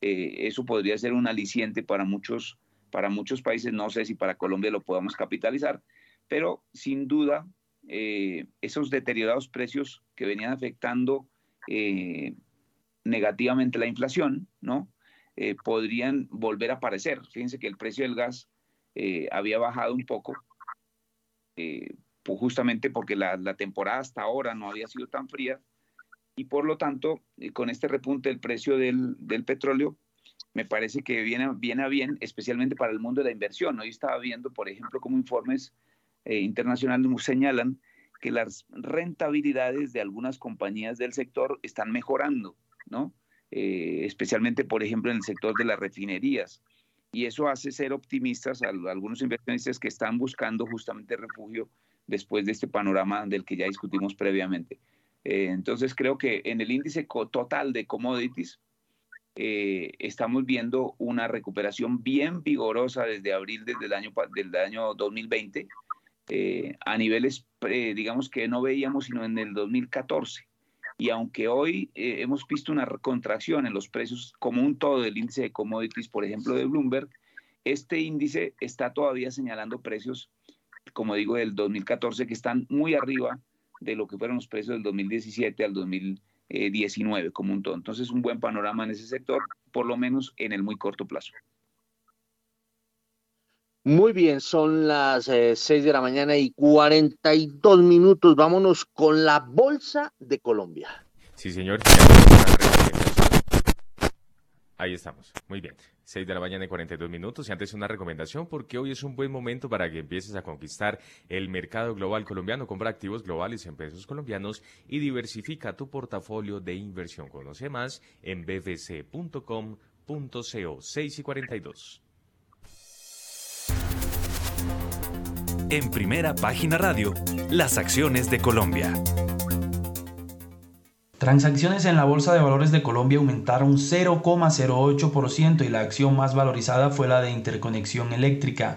Eh, eso podría ser un aliciente para muchos, para muchos países, no sé si para Colombia lo podamos capitalizar, pero sin duda eh, esos deteriorados precios que venían afectando eh, negativamente la inflación, ¿no? Eh, podrían volver a aparecer. Fíjense que el precio del gas había bajado un poco, pues justamente porque la, temporada hasta ahora no había sido tan fría y por lo tanto, con este repunte del precio del, petróleo, me parece que viene, viene a bien, especialmente para el mundo de la inversión. Hoy estaba viendo, por ejemplo, como informes eh, internacionales señalan que las rentabilidades de algunas compañías del sector están mejorando, ¿no? Eh, especialmente, por ejemplo, en el sector de las refinerías. Y eso hace ser optimistas a, algunos inversionistas que están buscando justamente refugio después de este panorama del que ya discutimos previamente. Eh, entonces, creo que en el índice total de commodities estamos viendo una recuperación bien vigorosa desde abril desde el año, del año 2020 eh, a niveles, eh, digamos, que no veíamos sino en el 2014. Y aunque hoy eh, hemos visto una contracción en los precios como un todo del índice de commodities, por ejemplo, de Bloomberg, este índice está todavía señalando precios, como digo, del 2014 que están muy arriba de lo que fueron los precios del 2017 al 2019 como un todo. Entonces, un buen panorama en ese sector, por lo menos en el muy corto plazo. Muy bien, son las eh, seis 6 de la mañana y 42 minutos. Vámonos con la Bolsa de Colombia. Sí, señor. Ahí estamos. Muy bien. 6 de la mañana y 42 minutos. Y antes una recomendación porque hoy es un buen momento para que empieces a conquistar el mercado global colombiano. Compra activos globales en pesos colombianos y diversifica tu portafolio de inversión. Conoce más en bbc.com.co. 6 y 42. En primera página radio, las acciones de Colombia. Transacciones en la Bolsa de Valores de Colombia aumentaron 0,08% y la acción más valorizada fue la de interconexión eléctrica.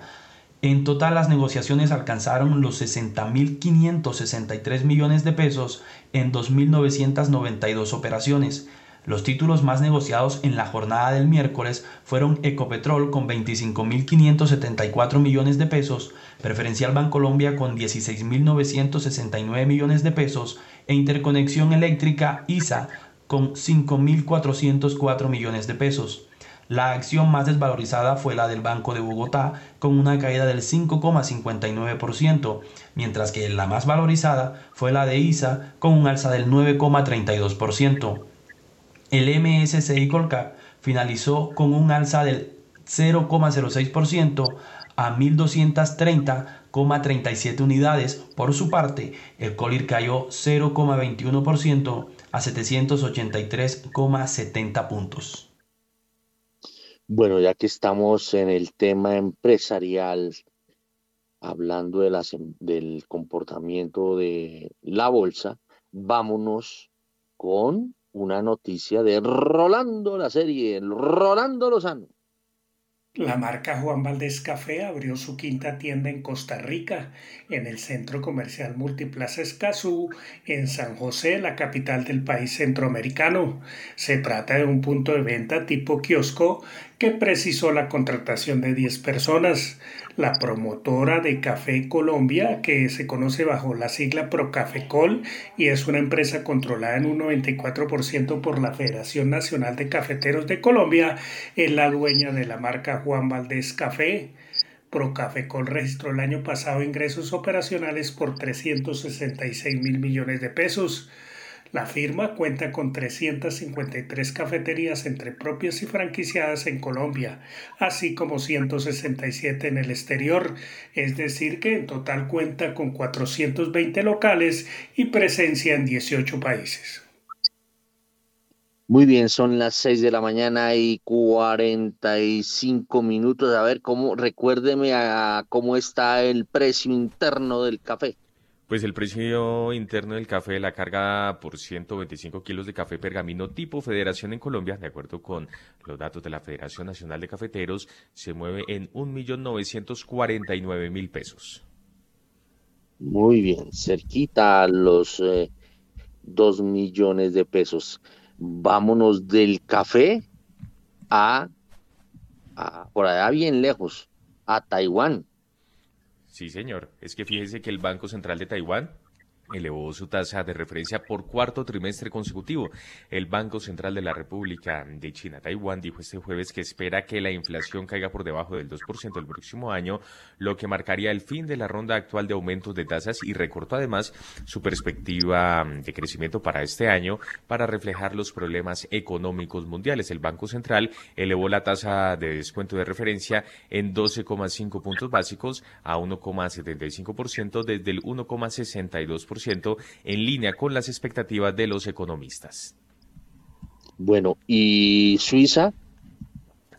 En total las negociaciones alcanzaron los 60.563 millones de pesos en 2.992 operaciones. Los títulos más negociados en la jornada del miércoles fueron Ecopetrol con 25.574 millones de pesos, Preferencial Bancolombia con 16.969 millones de pesos e Interconexión Eléctrica ISA con 5.404 millones de pesos. La acción más desvalorizada fue la del Banco de Bogotá con una caída del 5,59%, mientras que la más valorizada fue la de ISA con un alza del 9,32%. El MSCI Colcap finalizó con un alza del 0,06% a 1.230,37 unidades. Por su parte, el Colir cayó 0,21% a 783,70 puntos. Bueno, ya que estamos en el tema empresarial, hablando de las, del comportamiento de la bolsa, vámonos con una noticia de Rolando la serie, Rolando Lozano. La marca Juan Valdés Café abrió su quinta tienda en Costa Rica, en el centro comercial Multiplaza Escazú, en San José, la capital del país centroamericano. Se trata de un punto de venta tipo kiosco que precisó la contratación de 10 personas. La promotora de Café Colombia, que se conoce bajo la sigla Procafecol y es una empresa controlada en un 94% por la Federación Nacional de Cafeteros de Colombia, es la dueña de la marca Juan Valdés Café. Procafecol registró el año pasado ingresos operacionales por 366 mil millones de pesos. La firma cuenta con 353 cafeterías entre propias y franquiciadas en Colombia, así como 167 en el exterior, es decir que en total cuenta con 420 locales y presencia en 18 países. Muy bien, son las 6 de la mañana y 45 minutos. A ver, cómo, recuérdeme a cómo está el precio interno del café. Pues el precio interno del café, la carga por 125 kilos de café pergamino tipo Federación en Colombia, de acuerdo con los datos de la Federación Nacional de Cafeteros, se mueve en 1.949.000 pesos. Muy bien, cerquita a los eh, 2 millones de pesos. Vámonos del café a, a por allá bien lejos, a Taiwán. Sí, señor. Es que fíjese que el Banco Central de Taiwán elevó su tasa de referencia por cuarto trimestre consecutivo. El Banco Central de la República de China, Taiwán, dijo este jueves que espera que la inflación caiga por debajo del 2% el próximo año, lo que marcaría el fin de la ronda actual de aumentos de tasas y recortó además su perspectiva de crecimiento para este año para reflejar los problemas económicos mundiales. El Banco Central elevó la tasa de descuento de referencia en 12,5 puntos básicos a 1,75% desde el 1,62% en línea con las expectativas de los economistas. Bueno, ¿y Suiza?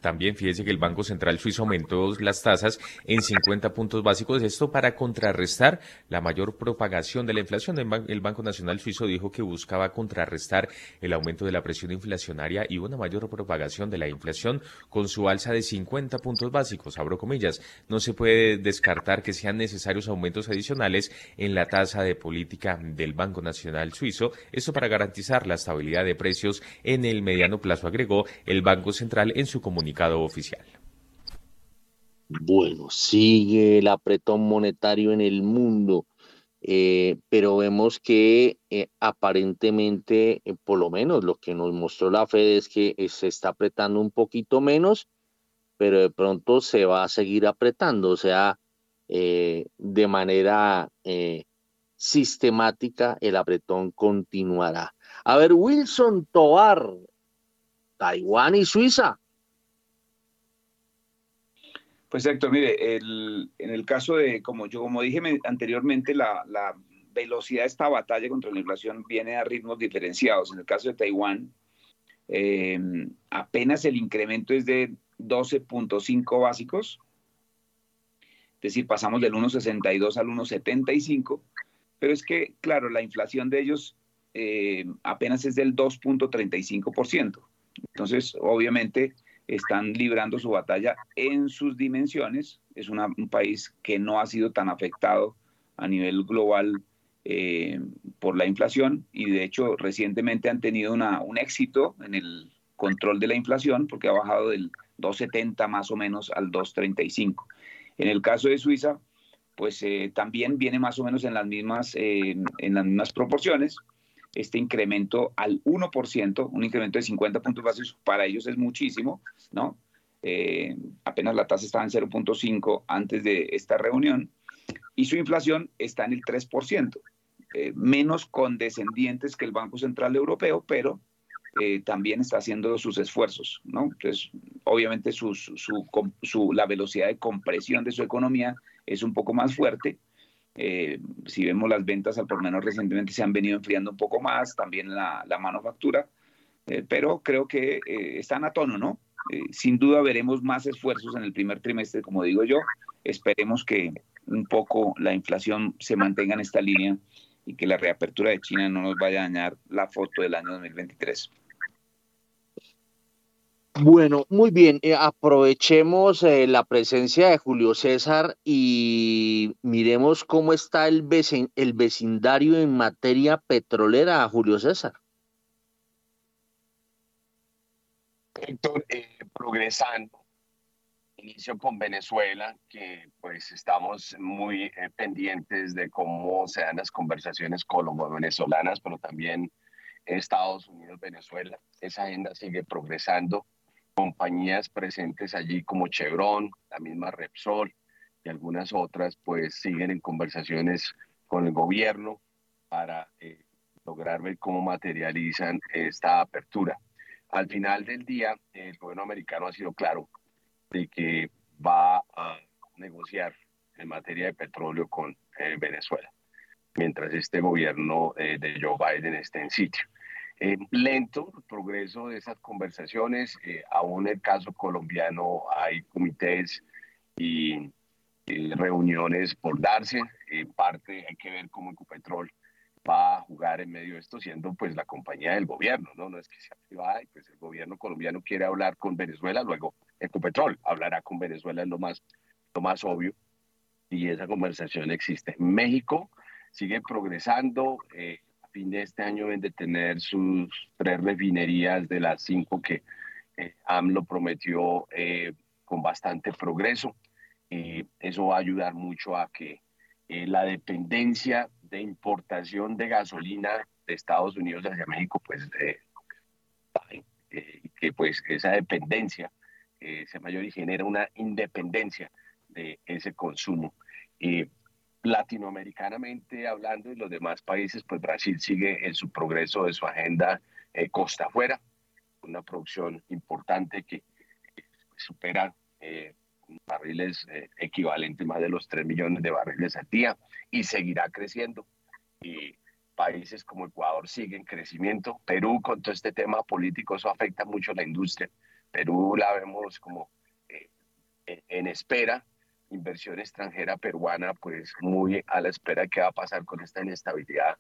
También fíjese que el Banco Central Suizo aumentó las tasas en 50 puntos básicos, esto para contrarrestar la mayor propagación de la inflación. El Banco Nacional Suizo dijo que buscaba contrarrestar el aumento de la presión inflacionaria y una mayor propagación de la inflación con su alza de 50 puntos básicos. Abro comillas, no se puede descartar que sean necesarios aumentos adicionales en la tasa de política del Banco Nacional Suizo, esto para garantizar la estabilidad de precios en el mediano plazo, agregó el Banco Central en su comunicación oficial. Bueno, sigue el apretón monetario en el mundo, eh, pero vemos que eh, aparentemente, eh, por lo menos lo que nos mostró la Fed es que se está apretando un poquito menos, pero de pronto se va a seguir apretando, o sea, de manera sistemática el apretón continuará. A ver, Wilson Tovar, Taiwán y Suiza pues mire, en el caso de, como yo como dije anteriormente, la, velocidad de esta batalla contra la inflación viene a ritmos diferenciados. En el caso de Taiwán, eh, apenas el incremento es de 12.5 básicos, es decir, pasamos del 1.62 al 1.75, pero es que, claro, la inflación de ellos eh, apenas es del 2.35%. Entonces, obviamente, están librando su batalla en sus dimensiones. Es un país que no ha sido tan afectado a nivel global eh, por la inflación y de hecho recientemente han tenido un éxito en el control de la inflación porque ha bajado del 2,70 más o menos al 2,35. En el caso de Suiza, pues eh, también viene más o menos en las mismas, eh, en las mismas proporciones este incremento al 1%, un incremento de 50 puntos básicos, para ellos es muchísimo, ¿no? Eh, apenas la tasa estaba en 0.5 antes de esta reunión, y su inflación está en el 3%, eh, menos condescendientes que el Banco Central Europeo, pero eh, también está haciendo sus esfuerzos, ¿no? Entonces, obviamente su, su, la velocidad de compresión de su economía es un poco más fuerte, eh, si vemos las ventas al por menos recientemente se han venido enfriando un poco más, también la, manufactura, eh, pero creo que eh, están a tono, ¿no? sin duda veremos más esfuerzos en el primer trimestre, como digo yo. Esperemos que un poco la inflación se mantenga en esta línea y que la reapertura de China no nos vaya a dañar la foto del año 2023. Bueno, muy bien. Eh, aprovechemos eh, la presencia de Julio César y miremos cómo está el, el vecindario en materia petrolera, Julio César. Héctor, eh, progresando. Inicio con Venezuela, que pues estamos muy pendientes de cómo se dan las conversaciones colombo-venezolanas, pero también Estados Unidos-Venezuela. Esa agenda sigue progresando compañías presentes allí como Chevron, la misma Repsol y algunas otras, pues siguen en conversaciones con el gobierno para eh, lograr ver cómo materializan esta apertura. Al final del día, el gobierno americano ha sido claro de que va a negociar en materia de petróleo con eh, Venezuela, mientras este gobierno eh, de Joe Biden esté en sitio. Eh, lento el progreso de esas conversaciones. Eh, aún en el caso colombiano hay comités y, reuniones por darse. En parte hay que ver cómo Ecopetrol va a jugar en medio de esto, siendo pues la compañía del gobierno, ¿no? No es que sea privada y pues el gobierno colombiano quiere hablar con Venezuela, luego Ecopetrol hablará con Venezuela, es lo más, lo más obvio. Y esa conversación existe. México sigue progresando. Eh, fin de este año deben de tener sus tres refinerías de las cinco que eh, AMLO prometió eh, con bastante progreso. Eh, eso va a ayudar mucho a que la dependencia de importación de gasolina de Estados Unidos hacia México, pues, que pues esa dependencia se mayor y genera una independencia de ese consumo latinoamericanamente hablando y los demás países, pues Brasil sigue en su progreso de su agenda eh, costa afuera, una producción importante que supera eh, barriles eh, más de los 3 millones de barriles al día y seguirá creciendo. Y países como Ecuador siguen crecimiento. Perú, con todo este tema político, eso afecta mucho a la industria. Perú la vemos como en espera inversión extranjera peruana, pues muy a la espera de qué va a pasar con esta inestabilidad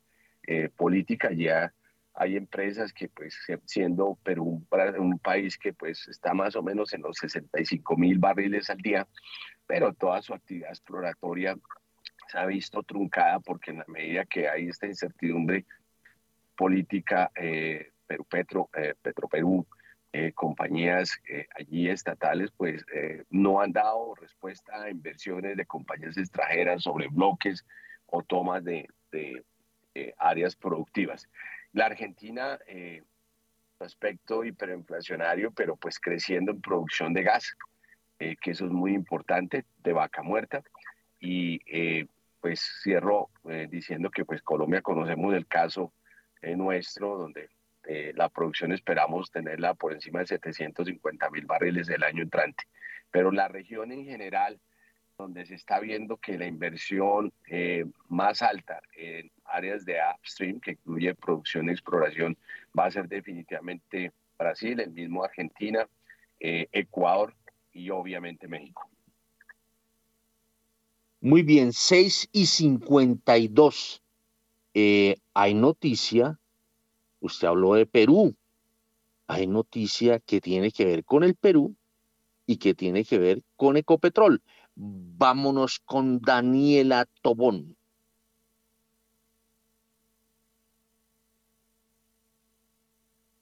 eh, política. Ya hay empresas que, pues, siendo Perú un, país que pues está más o menos en los 65 mil barriles al día, pero toda su actividad exploratoria se ha visto truncada porque en la medida que hay esta incertidumbre política, eh, Perú Petro, eh, Petro Perú, eh, compañías eh, allí estatales pues eh, no han dado respuesta a inversiones de compañías extranjeras sobre bloques o tomas de, áreas productivas. La Argentina, aspecto hiperinflacionario, pero pues creciendo en producción de gas, que eso es muy importante, de vaca muerta. Y pues cierro diciendo que pues Colombia conocemos el caso nuestro, donde eh, la producción esperamos tenerla por encima de 750 mil barriles el año entrante. Pero la región en general, donde se está viendo que la inversión eh, más alta en áreas de upstream, que incluye producción y exploración, va a ser definitivamente Brasil, el mismo Argentina, eh, Ecuador y obviamente México. Muy bien, 6 y 52. hay noticia Usted habló de Perú. Hay noticia que tiene que ver con el Perú y que tiene que ver con Ecopetrol. Vámonos con Daniela Tobón.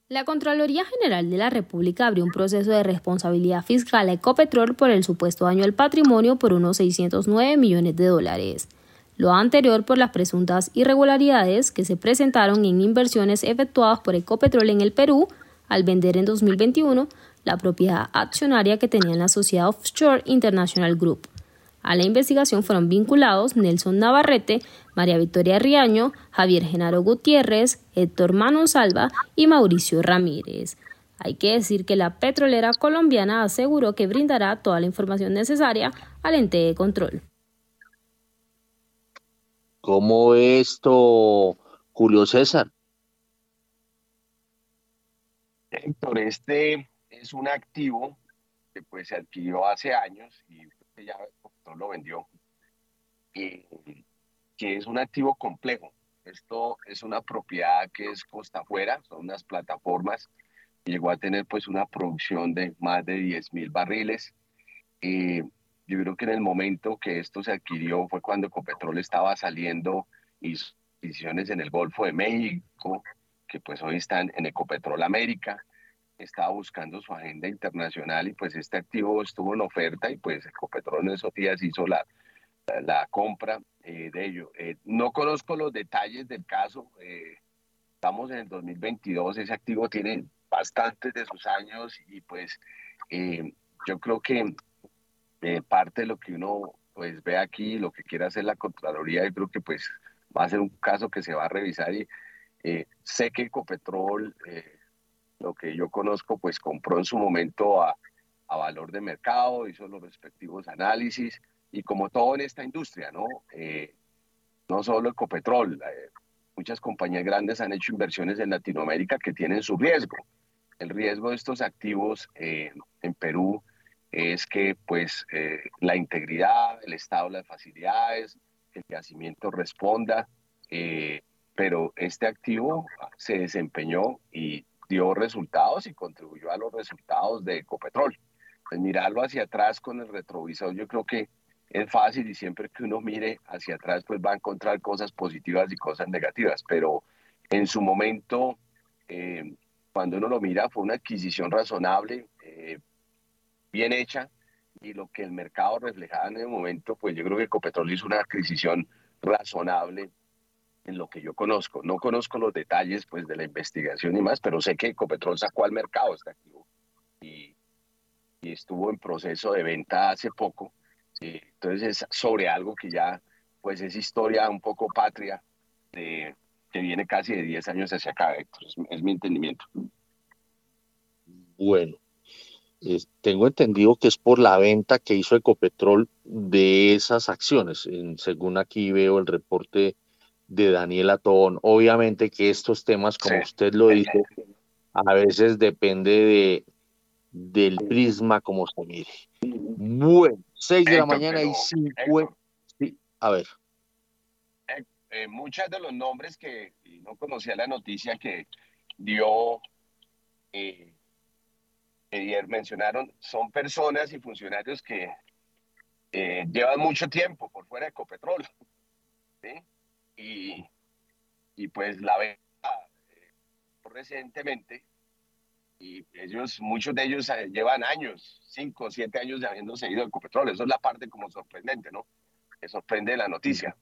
La Contraloría General de la República abrió un proceso de responsabilidad fiscal a Ecopetrol por el supuesto daño al patrimonio por unos 609 millones de dólares lo anterior por las presuntas irregularidades que se presentaron en inversiones efectuadas por Ecopetrol en el Perú al vender en 2021 la propiedad accionaria que tenía la sociedad Offshore International Group. A la investigación fueron vinculados Nelson Navarrete, María Victoria Riaño, Javier Genaro Gutiérrez, Héctor Mano Salva y Mauricio Ramírez. Hay que decir que la petrolera colombiana aseguró que brindará toda la información necesaria al ente de control. ¿Cómo esto, Julio César? Héctor, este es un activo que pues se adquirió hace años y ya lo vendió, que es un activo complejo. Esto es una propiedad que es costa afuera, son unas plataformas llegó a tener pues una producción de más de 10 mil barriles. Eh, yo creo que en el momento que esto se adquirió fue cuando Ecopetrol estaba saliendo y decisiones en el Golfo de México, que pues hoy están en Ecopetrol América, estaba buscando su agenda internacional y pues este activo estuvo en oferta y pues Ecopetrol en esos días hizo la, la, compra eh, de ello. Eh, no conozco los detalles del caso, eh, estamos en el 2022, ese activo tiene bastantes de sus años y pues yo creo que parte de lo que uno pues ve aquí, lo que quiere hacer la Contraloría, yo creo que pues va a ser un caso que se va a revisar y sé que Ecopetrol lo que yo conozco, pues compró en su momento a, a valor de mercado, hizo los respectivos análisis y como todo en esta industria, ¿no? Eh, no solo Ecopetrol, eh, muchas compañías grandes han hecho inversiones en Latinoamérica que tienen su riesgo. El riesgo de estos activos eh, en Perú es que pues la integridad, el estado de las facilidades, el yacimiento responda, pero este activo se desempeñó y dio resultados y contribuyó a los resultados de Ecopetrol. Pues mirarlo hacia atrás con el retrovisor, yo creo que es fácil y siempre que uno mire hacia atrás, pues va a encontrar cosas positivas y cosas negativas, pero en su momento, eh, cuando uno lo mira, fue una adquisición razonable, eh, bien hecha, y lo que el mercado reflejaba en el momento, pues yo creo que Ecopetrol hizo una adquisición razonable en lo que yo conozco. No conozco los detalles pues, de la investigación y más, pero sé que Ecopetrol sacó al mercado este activo y, estuvo en proceso de venta hace poco. entonces es sobre algo que ya pues es historia un poco patria de, que viene casi de 10 años hacia acá, Héctor. Es, mi entendimiento. Bueno, tengo entendido que es por la venta que hizo Ecopetrol de esas acciones. según aquí veo el reporte de Daniel Tobón. Obviamente que estos temas, como usted lo dice, a veces depende de del prisma como se mire. Bueno, 6 de la mañana y 5. Sí, a ver. Eh, muchos de los nombres que no conocía la noticia que dio eh, ayer mencionaron son personas y funcionarios que eh, llevan mucho tiempo por fuera de Ecopetrol. [LAUGHS] y, y pues la venta eh, recientemente y ellos, muchos de ellos eh, llevan años, cinco o siete años de habiendo seguido el Ecopetrol. Eso es la parte como sorprendente, ¿no? Que sorprende la noticia,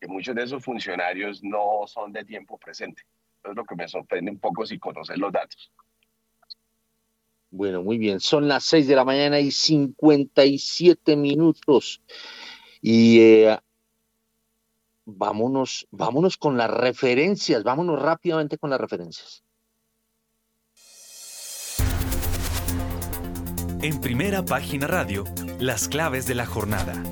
que muchos de esos funcionarios no son de tiempo presente. Eso es lo que me sorprende un poco si conocer los datos. Bueno, muy bien. Son las seis de la mañana y 57 minutos. Y eh, vámonos, vámonos con las referencias, vámonos rápidamente con las referencias. En primera página radio, las claves de la jornada.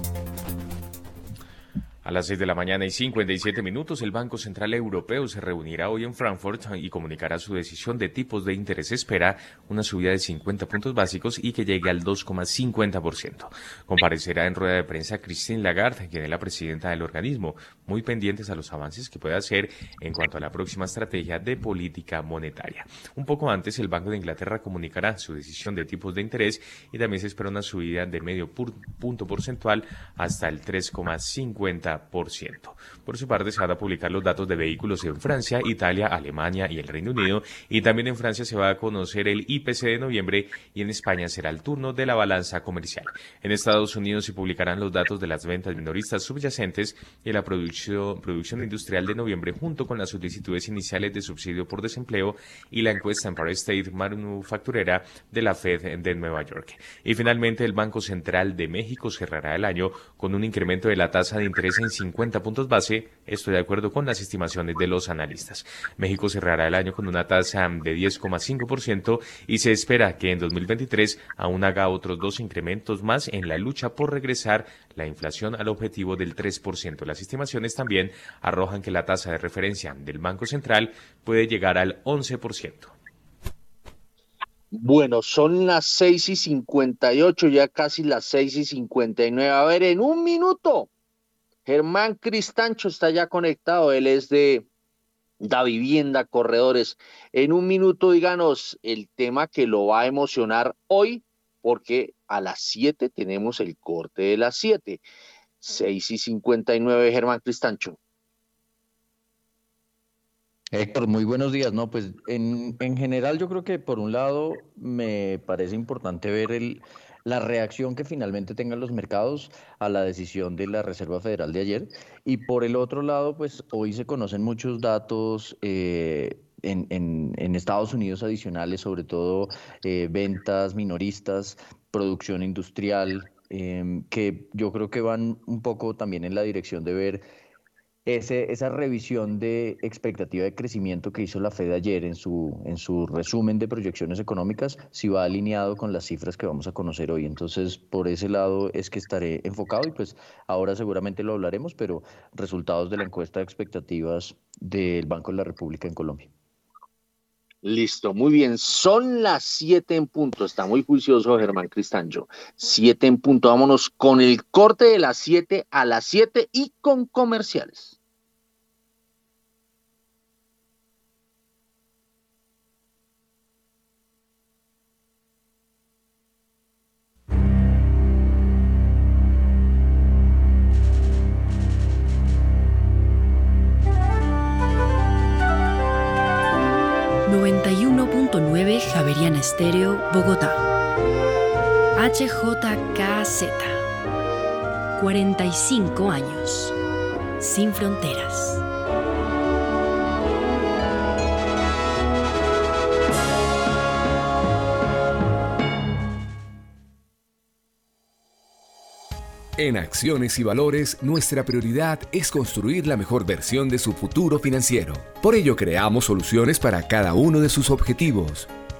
A las 6 de la mañana y 57 minutos, el Banco Central Europeo se reunirá hoy en Frankfurt y comunicará su decisión de tipos de interés. Espera una subida de 50 puntos básicos y que llegue al 2,50%. Comparecerá en rueda de prensa Christine Lagarde, quien es la presidenta del organismo, muy pendientes a los avances que puede hacer en cuanto a la próxima estrategia de política monetaria. Un poco antes, el Banco de Inglaterra comunicará su decisión de tipos de interés y también se espera una subida de medio punto porcentual hasta el 3,50%. Por su parte, se van a publicar los datos de vehículos en Francia, Italia, Alemania y el Reino Unido. Y también en Francia se va a conocer el IPC de noviembre y en España será el turno de la balanza comercial. En Estados Unidos se publicarán los datos de las ventas minoristas subyacentes y la producción, industrial de noviembre junto con las solicitudes iniciales de subsidio por desempleo y la encuesta Empire State manufacturera de la Fed de Nueva York. Y finalmente, el Banco Central de México cerrará el año con un incremento de la tasa de interés en 50 puntos base, estoy de acuerdo con las estimaciones de los analistas. México cerrará el año con una tasa de 10,5% y se espera que en 2023 aún haga otros dos incrementos más en la lucha por regresar la inflación al objetivo del 3%. Las estimaciones también arrojan que la tasa de referencia del Banco Central puede llegar al 11%. Bueno, son las 6 y 58, ya casi las 6 y 59. A ver, en un minuto Germán Cristancho está ya conectado, él es de da vivienda, corredores. En un minuto, díganos el tema que lo va a emocionar hoy, porque a las 7 tenemos el corte de las 7. 6 y 59, Germán Cristancho. Héctor, muy buenos días. No, pues en, en, general yo creo que por un lado me parece importante ver el, la reacción que finalmente tengan los mercados a la decisión de la Reserva Federal de ayer. Y por el otro lado, pues hoy se conocen muchos datos. Eh, en, en, Estados Unidos adicionales, sobre todo eh, ventas minoristas, producción industrial, em, que yo creo que van un poco también en la dirección de ver esa revisión de expectativa de crecimiento que hizo la Fed ayer en su, en su resumen de proyecciones económicas, si va alineado con las cifras que vamos a conocer hoy. Entonces, por ese lado es que estaré enfocado y pues ahora seguramente lo hablaremos, pero resultados de la encuesta de expectativas del Banco de la República en Colombia. Listo, muy bien. Son las siete en punto. Está muy juicioso Germán Cristancho. Siete en punto. Vámonos con el corte de las siete a las siete y con comerciales. 91.9 Javeriana Estéreo, Bogotá. HJKZ. 45 años. Sin fronteras. En Acciones y Valores, nuestra prioridad es construir la mejor versión de su futuro financiero. Por ello, creamos soluciones para cada uno de sus objetivos.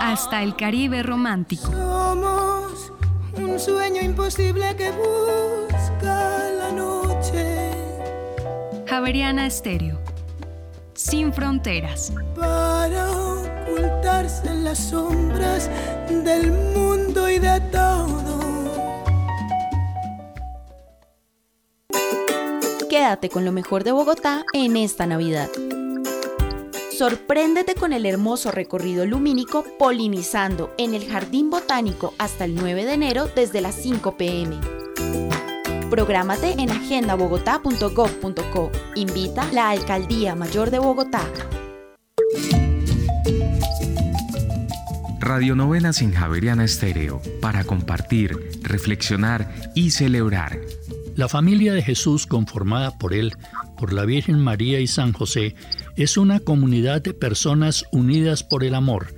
hasta el Caribe romántico. Somos un sueño imposible que busca la noche. Javeriana Estéreo. Sin fronteras. Para ocultarse en las sombras del mundo y de todo Quédate con lo mejor de Bogotá en esta Navidad. Sorpréndete con el hermoso recorrido lumínico polinizando en el Jardín Botánico hasta el 9 de enero desde las 5 pm. Prográmate en agendabogotá.gov.co. Invita la Alcaldía Mayor de Bogotá. Radio Novenas en Javeriana Estéreo para compartir, reflexionar y celebrar la familia de Jesús, conformada por él, por la Virgen María y San José, es una comunidad de personas unidas por el amor.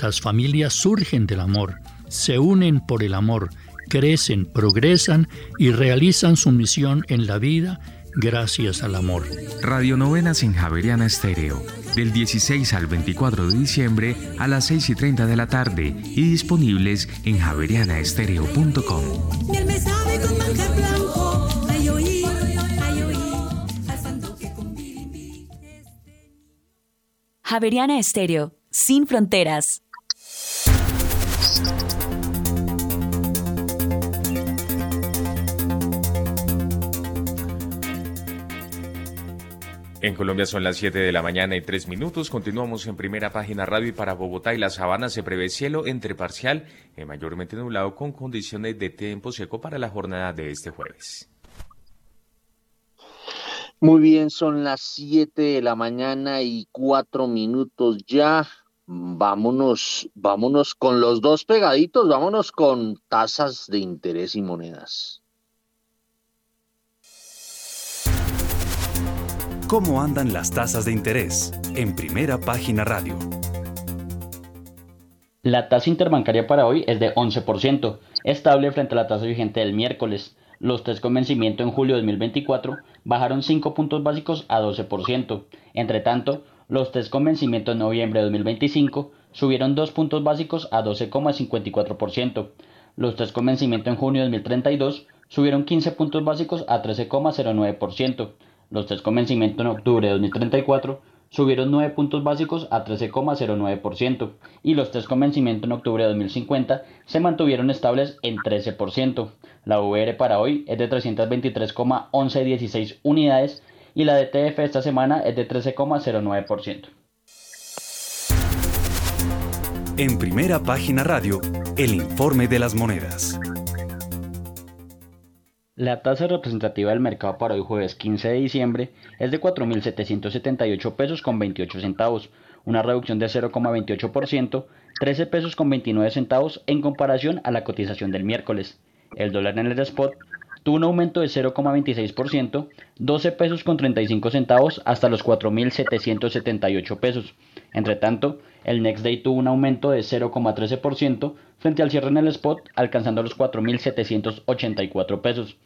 Las familias surgen del amor, se unen por el amor, crecen, progresan y realizan su misión en la vida gracias al amor. Radio Novenas en Javeriana Estéreo, del 16 al 24 de diciembre a las 6 y 30 de la tarde y disponibles en javerianaestereo.com. Javeriana Estéreo, sin fronteras. En Colombia son las 7 de la mañana y 3 minutos. Continuamos en primera página radio y para Bogotá y la Sabana se prevé cielo entre parcial y mayormente nublado con condiciones de tiempo seco para la jornada de este jueves. Muy bien, son las 7 de la mañana y 4 minutos ya. vámonos, vámonos con los dos pegaditos, vámonos con tasas de interés y monedas. ¿Cómo andan las tasas de interés? En primera página radio. La tasa interbancaria para hoy es de 11%, estable frente a la tasa vigente del miércoles. Los test con vencimiento en julio de 2024 bajaron 5 puntos básicos a 12%. Entre tanto, los test con vencimiento en noviembre de 2025 subieron 2 puntos básicos a 12,54%. Los test con vencimiento en junio de 2032 subieron 15 puntos básicos a 13,09%. Los test con vencimiento en octubre de 2034 subieron 9 puntos básicos a 13,09% y los test con vencimiento en octubre de 2050 se mantuvieron estables en 13%. La VR para hoy es de 323,1116 unidades y la DTF esta semana es de 13,09%. En primera página radio, el informe de las monedas. La tasa representativa del mercado para hoy jueves 15 de diciembre es de 4.778 pesos con 28 centavos, una reducción de 0,28%, 13 pesos con 29 centavos en comparación a la cotización del miércoles. El dólar en el spot tuvo un aumento de 0,26%, 12 pesos con 35 centavos hasta los 4.778 pesos. Entre tanto, el Next Day tuvo un aumento de 0,13% frente al cierre en el spot, alcanzando los 4.784 pesos.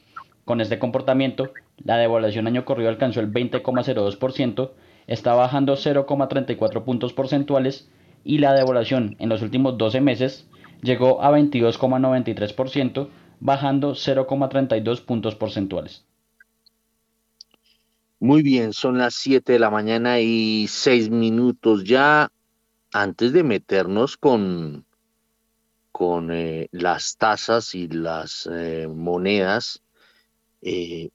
Con este comportamiento, la devaluación año corrido alcanzó el 20,02%, está bajando 0,34 puntos porcentuales y la devaluación en los últimos 12 meses llegó a 22,93%, bajando 0,32 puntos porcentuales. Muy bien, son las 7 de la mañana y 6 minutos ya. Antes de meternos con, con eh, las tasas y las eh, monedas, eh,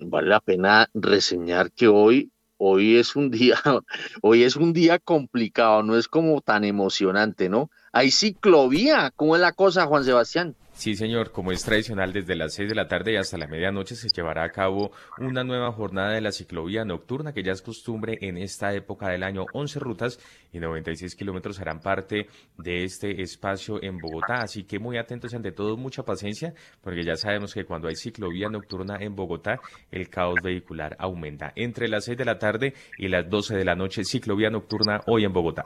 vale la pena reseñar que hoy, hoy es un día, [LAUGHS] hoy es un día complicado, no es como tan emocionante, ¿no? Hay ciclovía, ¿cómo es la cosa, Juan Sebastián? Sí, señor, como es tradicional, desde las 6 de la tarde hasta la medianoche se llevará a cabo una nueva jornada de la ciclovía nocturna, que ya es costumbre en esta época del año. 11 rutas y 96 kilómetros harán parte de este espacio en Bogotá, así que muy atentos, ante todo, mucha paciencia, porque ya sabemos que cuando hay ciclovía nocturna en Bogotá, el caos vehicular aumenta. Entre las 6 de la tarde y las 12 de la noche, ciclovía nocturna hoy en Bogotá.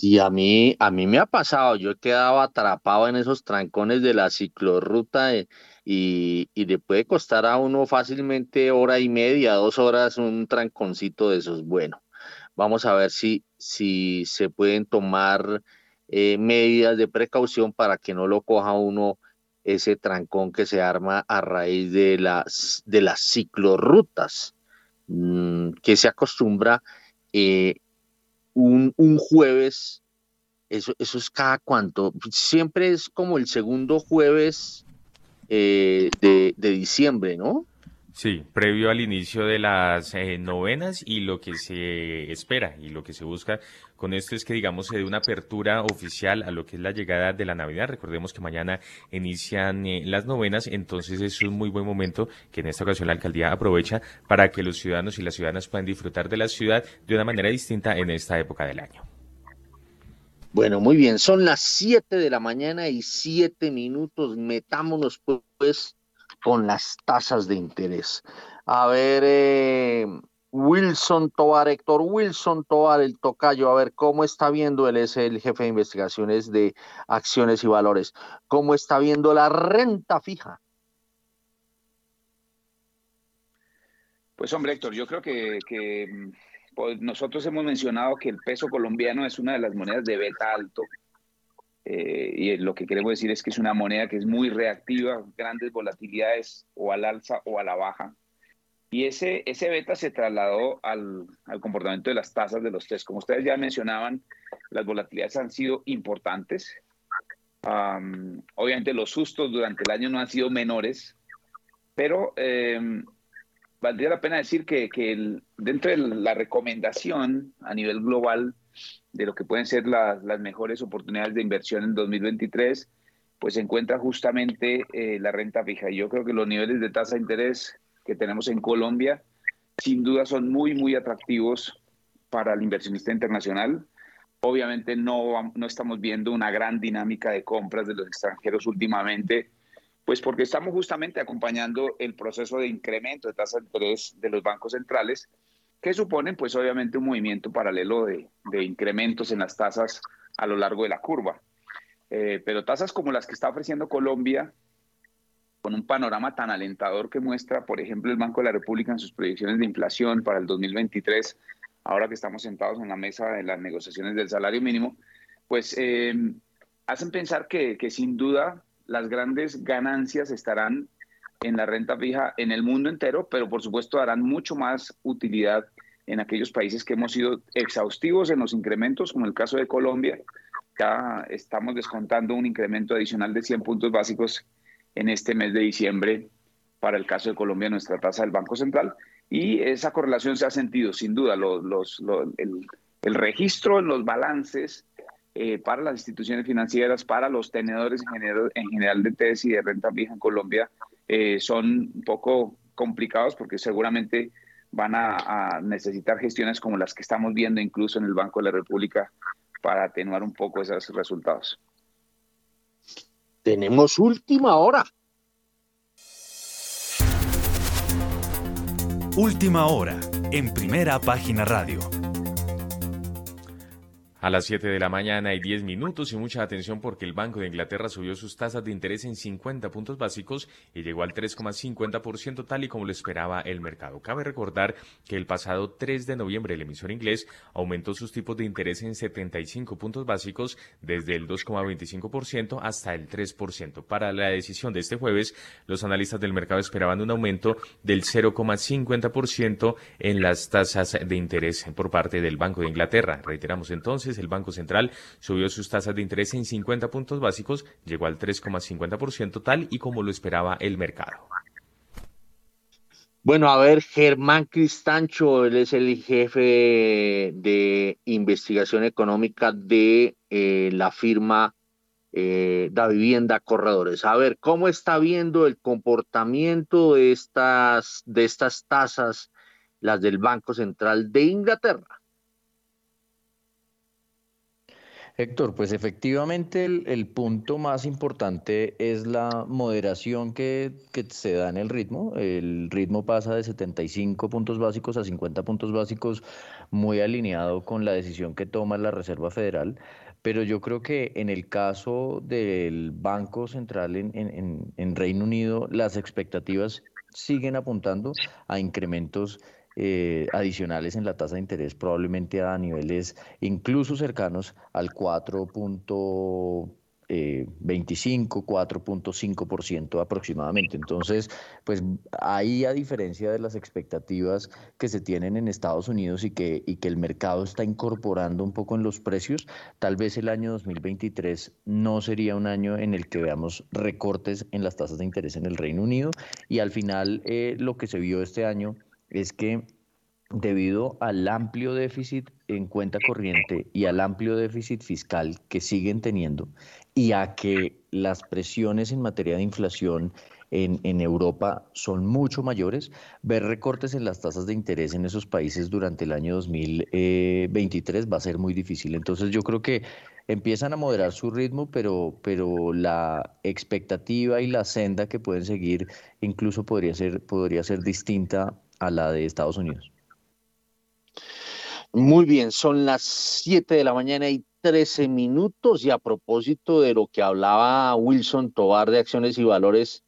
Sí, a mí, a mí me ha pasado, yo he quedado atrapado en esos trancones de la ciclorruta y, y, le puede costar a uno fácilmente hora y media, dos horas un tranconcito de esos. Bueno, vamos a ver si, si se pueden tomar eh, medidas de precaución para que no lo coja uno ese trancón que se arma a raíz de las, de las ciclorrutas, mm, que se acostumbra eh, un, un jueves, eso, eso es cada cuánto, siempre es como el segundo jueves eh, de, de, diciembre, ¿no? Sí, previo al inicio de las eh, novenas y lo que se espera y lo que se busca con esto es que, digamos, se dé una apertura oficial a lo que es la llegada de la Navidad. Recordemos que mañana inician eh, las novenas, entonces es un muy buen momento que en esta ocasión la alcaldía aprovecha para que los ciudadanos y las ciudadanas puedan disfrutar de la ciudad de una manera distinta en esta época del año. Bueno, muy bien, son las 7 de la mañana y 7 minutos. Metámonos pues con las tasas de interés. A ver, eh, Wilson Tovar, Héctor Wilson Tovar, el tocayo, a ver cómo está viendo, él es el jefe de investigaciones de acciones y valores, cómo está viendo la renta fija. Pues hombre, Héctor, yo creo que, que pues nosotros hemos mencionado que el peso colombiano es una de las monedas de beta alto. Eh, y lo que queremos decir es que es una moneda que es muy reactiva, grandes volatilidades o al alza o a la baja. Y ese, ese beta se trasladó al, al comportamiento de las tasas de los test. Como ustedes ya mencionaban, las volatilidades han sido importantes. Um, obviamente los sustos durante el año no han sido menores, pero eh, valdría la pena decir que, que el, dentro de la recomendación a nivel global de lo que pueden ser las, las mejores oportunidades de inversión en 2023, pues se encuentra justamente eh, la renta fija. Y yo creo que los niveles de tasa de interés que tenemos en Colombia, sin duda son muy, muy atractivos para el inversionista internacional. Obviamente no, no estamos viendo una gran dinámica de compras de los extranjeros últimamente, pues porque estamos justamente acompañando el proceso de incremento de tasa de interés de los bancos centrales, que suponen pues obviamente un movimiento paralelo de, de incrementos en las tasas a lo largo de la curva. Eh, pero tasas como las que está ofreciendo Colombia, con un panorama tan alentador que muestra, por ejemplo, el Banco de la República en sus proyecciones de inflación para el 2023, ahora que estamos sentados en la mesa de las negociaciones del salario mínimo, pues eh, hacen pensar que, que sin duda las grandes ganancias estarán en la renta fija en el mundo entero, pero por supuesto darán mucho más utilidad en aquellos países que hemos sido exhaustivos en los incrementos, como el caso de Colombia. Ya estamos descontando un incremento adicional de 100 puntos básicos en este mes de diciembre para el caso de Colombia, nuestra tasa del Banco Central. Y esa correlación se ha sentido, sin duda, los, el, registro en los balances eh, para las instituciones financieras, para los tenedores en general, en general de TES y de renta fija en Colombia, eh, son un poco complicados porque seguramente van a, necesitar gestiones como las que estamos viendo incluso en el Banco de la República para atenuar un poco esos resultados. Tenemos última hora. Última hora en primera página radio. A las 7 de la mañana hay 10 minutos y mucha atención porque el Banco de Inglaterra subió sus tasas de interés en 50 puntos básicos y llegó al 3,50% tal y como lo esperaba el mercado. Cabe recordar que el pasado 3 de noviembre el emisor inglés aumentó sus tipos de interés en 75 puntos básicos desde el 2,25% hasta el 3%. Para la decisión de este jueves, los analistas del mercado esperaban un aumento del 0,50% en las tasas de interés por parte del Banco de Inglaterra. Reiteramos entonces el Banco Central subió sus tasas de interés en 50 puntos básicos, llegó al 3,50% tal y como lo esperaba el mercado. Bueno, a ver, Germán Cristancho, él es el jefe de investigación económica de eh, la firma eh, Da Vivienda Corredores. A ver, ¿cómo está viendo el comportamiento de estas, de estas tasas, las del Banco Central de Inglaterra? Héctor, pues efectivamente el, punto más importante es la moderación que, se da en el ritmo. El ritmo pasa de 75 puntos básicos a 50 puntos básicos, muy alineado con la decisión que toma la Reserva Federal. Pero yo creo que en el caso del Banco Central en Reino Unido, las expectativas siguen apuntando a incrementos eh, adicionales en la tasa de interés, probablemente a niveles incluso cercanos al 4.25, 4.5% eh, aproximadamente. Entonces, pues ahí a diferencia de las expectativas que se tienen en Estados Unidos y que, y que el mercado está incorporando un poco en los precios, tal vez el año 2023 no sería un año en el que veamos recortes en las tasas de interés en el Reino Unido y al final eh, lo que se vio este año es que debido al amplio déficit en cuenta corriente y al amplio déficit fiscal que siguen teniendo y a que las presiones en materia de inflación en, Europa son mucho mayores, ver recortes en las tasas de interés en esos países durante el año 2023 va a ser muy difícil. Entonces yo creo que empiezan a moderar su ritmo, pero, pero la expectativa y la senda que pueden seguir incluso podría ser, podría ser distinta a la de Estados Unidos. Muy bien, son las 7 de la mañana y 13 minutos y a propósito de lo que hablaba Wilson Tobar de Acciones y Valores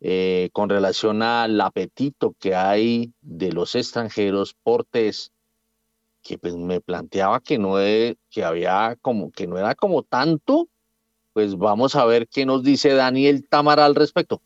eh, con relación al apetito que hay de los extranjeros por TES, que pues me planteaba que no que había como que no era como tanto, pues vamos a ver qué nos dice Daniel Tamara al respecto.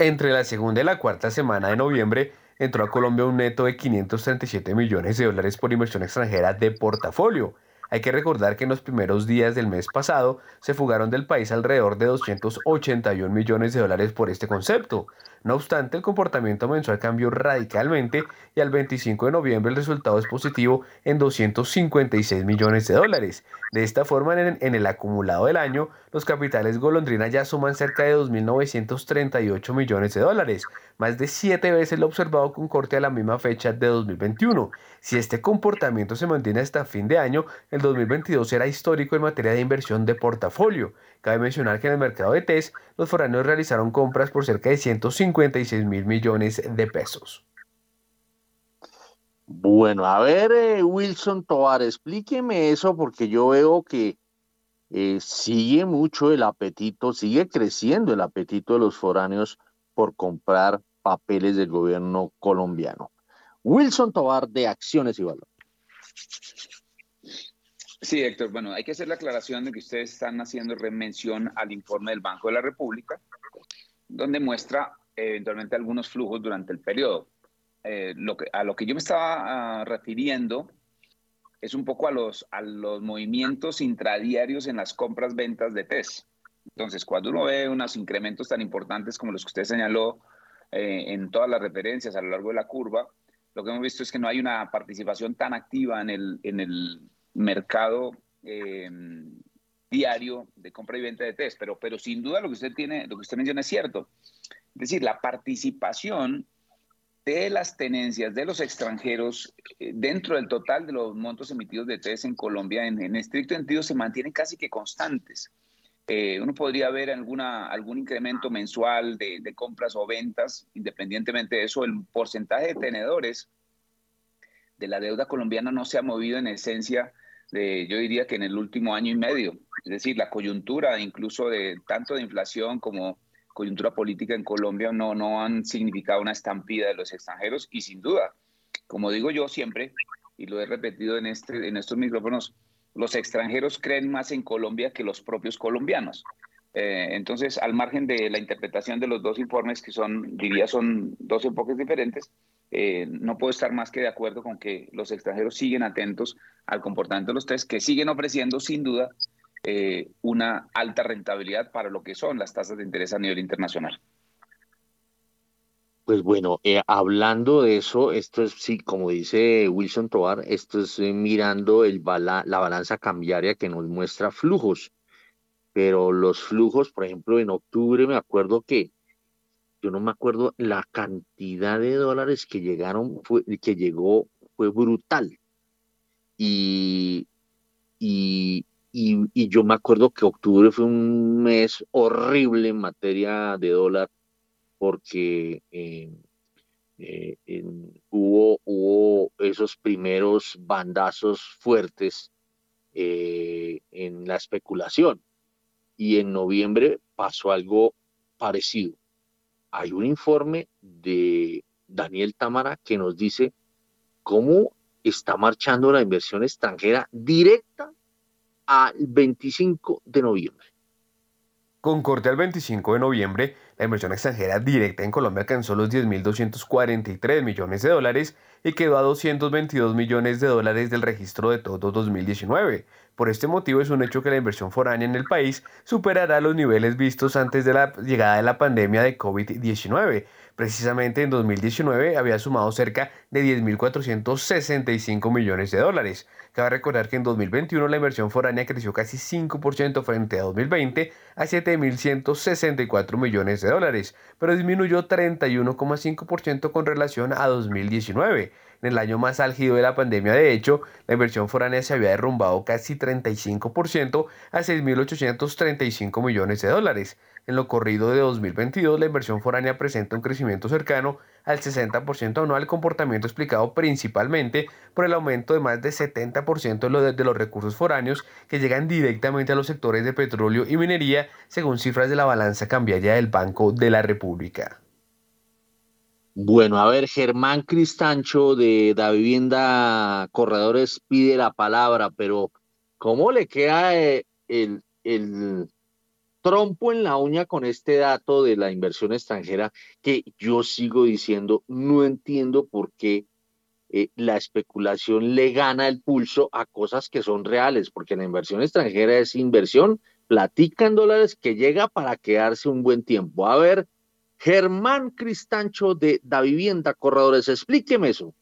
Entre la segunda y la cuarta semana de noviembre entró a Colombia un neto de 537 millones de dólares por inversión extranjera de portafolio. Hay que recordar que en los primeros días del mes pasado se fugaron del país alrededor de 281 millones de dólares por este concepto. No obstante, el comportamiento mensual cambió radicalmente y al 25 de noviembre el resultado es positivo en 256 millones de dólares. De esta forma, en, el acumulado del año, los capitales golondrina ya suman cerca de 2.938 millones de dólares, más de siete veces lo observado con corte a la misma fecha de 2021. Si este comportamiento se mantiene hasta fin de año, el 2022 será histórico en materia de inversión de portafolio. Cabe mencionar que en el mercado de TES, los foráneos realizaron compras por cerca de 156 mil millones de pesos. Bueno, a ver, eh, Wilson Tovar, explíqueme eso porque yo veo que eh, sigue mucho el apetito, sigue creciendo el apetito de los foráneos por comprar papeles del gobierno colombiano. Wilson Tovar de Acciones y. Sí, Héctor. Bueno, hay que hacer la aclaración de que ustedes están haciendo mención al informe del Banco de la República, donde muestra eventualmente algunos flujos durante el periodo. Eh, lo que, a lo que yo me estaba ah, refiriendo es un poco a los, a los movimientos intradiarios en las compras-ventas de TES. Entonces, cuando uno ve unos incrementos tan importantes como los que usted señaló eh, en todas las referencias a lo largo de la curva, lo que hemos visto es que no hay una participación tan activa en el, en el mercado eh, diario de compra y venta de test, pero, pero sin duda lo que usted tiene, lo que usted menciona es cierto. Es decir, la participación de las tenencias de los extranjeros eh, dentro del total de los montos emitidos de test en Colombia, en, estricto sentido, se mantienen casi que constantes. Eh, uno podría ver alguna, algún incremento mensual de, compras o ventas, independientemente de eso, el porcentaje de tenedores de la deuda colombiana no se ha movido en esencia yo diría que en el último año y medio. Es decir, la coyuntura incluso de tanto de inflación como coyuntura política en Colombia no, no han significado una estampida de los extranjeros y sin duda, como digo yo siempre, y lo he repetido en, este, en estos micrófonos, los extranjeros creen más en Colombia que los propios colombianos. Eh, entonces, al margen de la interpretación de los dos informes, que son, diría, son dos enfoques diferentes, eh, no puedo estar más que de acuerdo con que los extranjeros siguen atentos al comportamiento de los test, que siguen ofreciendo sin duda eh, una alta rentabilidad para lo que son las tasas de interés a nivel internacional. Pues bueno, eh, hablando de eso, esto es, sí, como dice Wilson Tovar, esto es mirando la balanza cambiaria que nos muestra flujos, pero los flujos, por ejemplo, en octubre me acuerdo que yo no me acuerdo la cantidad de dólares que llegaron, fue, que llegó, fue brutal. Y, y, y, yo me acuerdo que octubre fue un mes horrible en materia de dólar porque eh, eh, hubo, hubo esos primeros bandazos fuertes eh, en la especulación. Y en noviembre pasó algo parecido hay un informe de Daniel Tamara que nos dice cómo está marchando la inversión extranjera directa al 25 de noviembre. Con corte al 25 de noviembre, la inversión extranjera directa en Colombia alcanzó los 10.243 millones de dólares y quedó a 222 millones de dólares del registro de todo 2019. Por este motivo es un hecho que la inversión foránea en el país superará los niveles vistos antes de la llegada de la pandemia de COVID-19. Precisamente en 2019 había sumado cerca de 10.465 millones de dólares. Cabe recordar que en 2021 la inversión foránea creció casi 5% frente a 2020 a 7.164 millones de dólares, pero disminuyó 31,5% con relación a 2019. En el año más álgido de la pandemia, de hecho, la inversión foránea se había derrumbado casi 35% a 6.835 millones de dólares. En lo corrido de 2022, la inversión foránea presenta un crecimiento cercano al 60% anual, comportamiento explicado principalmente por el aumento de más de 70% de los recursos foráneos que llegan directamente a los sectores de petróleo y minería, según cifras de la balanza cambiaria del Banco de la República. Bueno, a ver, Germán Cristancho de la vivienda Corredores pide la palabra, pero ¿cómo le queda eh, el, el trompo en la uña con este dato de la inversión extranjera que yo sigo diciendo, no entiendo por qué eh, la especulación le gana el pulso a cosas que son reales, porque la inversión extranjera es inversión, platica en dólares que llega para quedarse un buen tiempo. A ver, Germán Cristancho de Da Vivienda Corredores, explíqueme eso.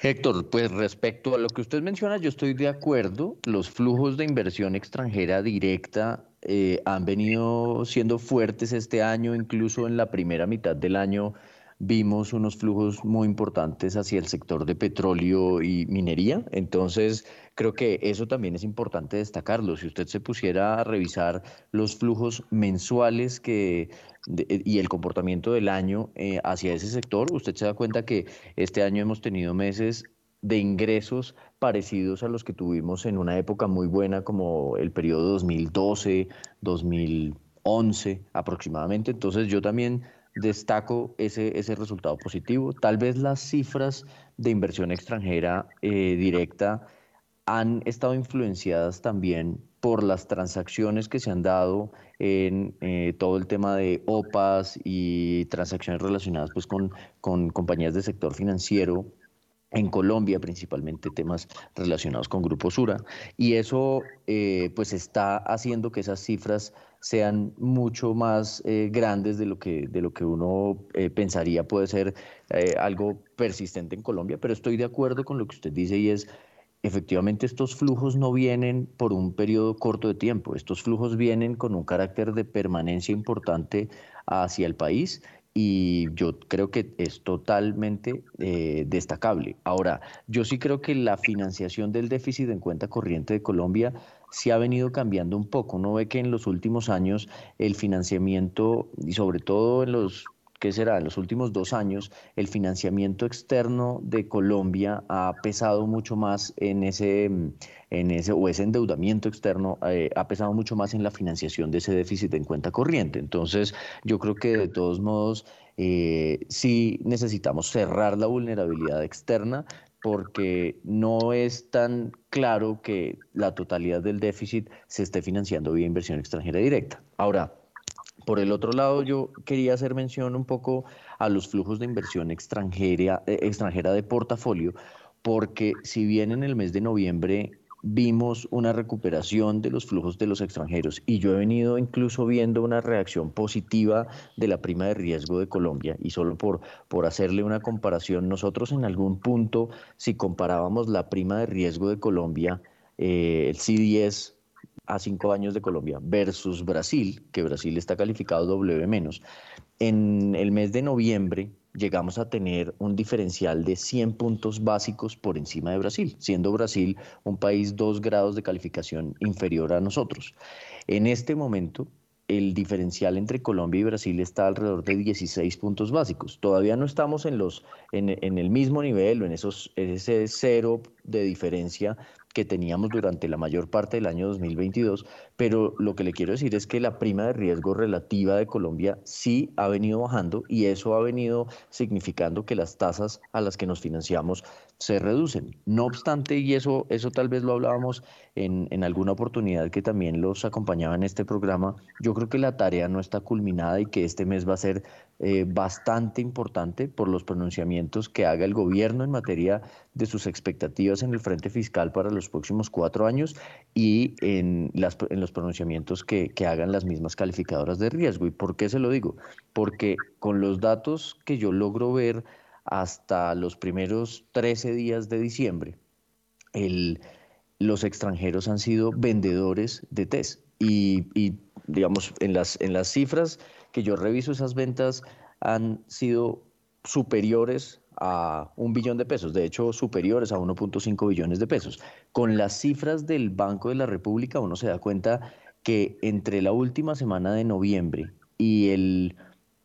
Héctor, pues respecto a lo que usted menciona, yo estoy de acuerdo. Los flujos de inversión extranjera directa eh, han venido siendo fuertes este año, incluso en la primera mitad del año vimos unos flujos muy importantes hacia el sector de petróleo y minería. Entonces, creo que eso también es importante destacarlo. Si usted se pusiera a revisar los flujos mensuales que, y el comportamiento del año eh, hacia ese sector, usted se da cuenta que este año hemos tenido meses de ingresos parecidos a los que tuvimos en una época muy buena como el periodo 2012, 2011 aproximadamente. Entonces yo también destaco ese, ese resultado positivo. Tal vez las cifras de inversión extranjera eh, directa han estado influenciadas también por las transacciones que se han dado en eh, todo el tema de OPAs y transacciones relacionadas pues, con, con compañías del sector financiero en Colombia, principalmente temas relacionados con Grupo Sura, y eso eh, pues está haciendo que esas cifras sean mucho más eh, grandes de lo que, de lo que uno eh, pensaría puede ser eh, algo persistente en Colombia, pero estoy de acuerdo con lo que usted dice y es, efectivamente estos flujos no vienen por un periodo corto de tiempo, estos flujos vienen con un carácter de permanencia importante hacia el país y yo creo que es totalmente destacable. Ahora, yo sí creo que la financiación del déficit en cuenta corriente de Colombia sí ha venido cambiando un poco. Uno ve que en los últimos años el financiamiento, y sobre todo en los ¿qué será? En los últimos dos años, el financiamiento externo de Colombia ha pesado mucho más en ese, en ese o ese endeudamiento externo eh, ha pesado mucho más en la financiación de ese déficit en cuenta corriente. Entonces, yo creo que de todos modos, eh, sí necesitamos cerrar la vulnerabilidad externa, porque no es tan claro que la totalidad del déficit se esté financiando vía inversión extranjera directa. Ahora, por el otro lado, yo quería hacer mención un poco a los flujos de inversión extranjera, eh, extranjera de portafolio, porque si bien en el mes de noviembre vimos una recuperación de los flujos de los extranjeros y yo he venido incluso viendo una reacción positiva de la prima de riesgo de Colombia y solo por, por hacerle una comparación, nosotros en algún punto, si comparábamos la prima de riesgo de Colombia, eh, el C10 a cinco años de Colombia versus Brasil, que Brasil está calificado W menos, en el mes de noviembre llegamos a tener un diferencial de 100 puntos básicos por encima de Brasil, siendo Brasil un país dos grados de calificación inferior a nosotros. En este momento, el diferencial entre Colombia y Brasil está alrededor de 16 puntos básicos. Todavía no estamos en, los, en, en el mismo nivel o en esos, ese cero de diferencia que teníamos durante la mayor parte del año 2022, pero lo que le quiero decir es que la prima de riesgo relativa de Colombia sí ha venido bajando y eso ha venido significando que las tasas a las que nos financiamos se reducen. No obstante, y eso, eso tal vez lo hablábamos en, en alguna oportunidad que también los acompañaba en este programa, yo creo que la tarea no está culminada y que este mes va a ser eh, bastante importante por los pronunciamientos que haga el gobierno en materia de sus expectativas en el frente fiscal para los próximos cuatro años y en, las, en los pronunciamientos que, que hagan las mismas calificadoras de riesgo. ¿Y por qué se lo digo? Porque con los datos que yo logro ver hasta los primeros 13 días de diciembre, el, los extranjeros han sido vendedores de test. Y, y, digamos, en las, en las cifras que yo reviso, esas ventas han sido superiores a un billón de pesos, de hecho superiores a 1.5 billones de pesos. Con las cifras del Banco de la República uno se da cuenta que entre la última semana de noviembre y el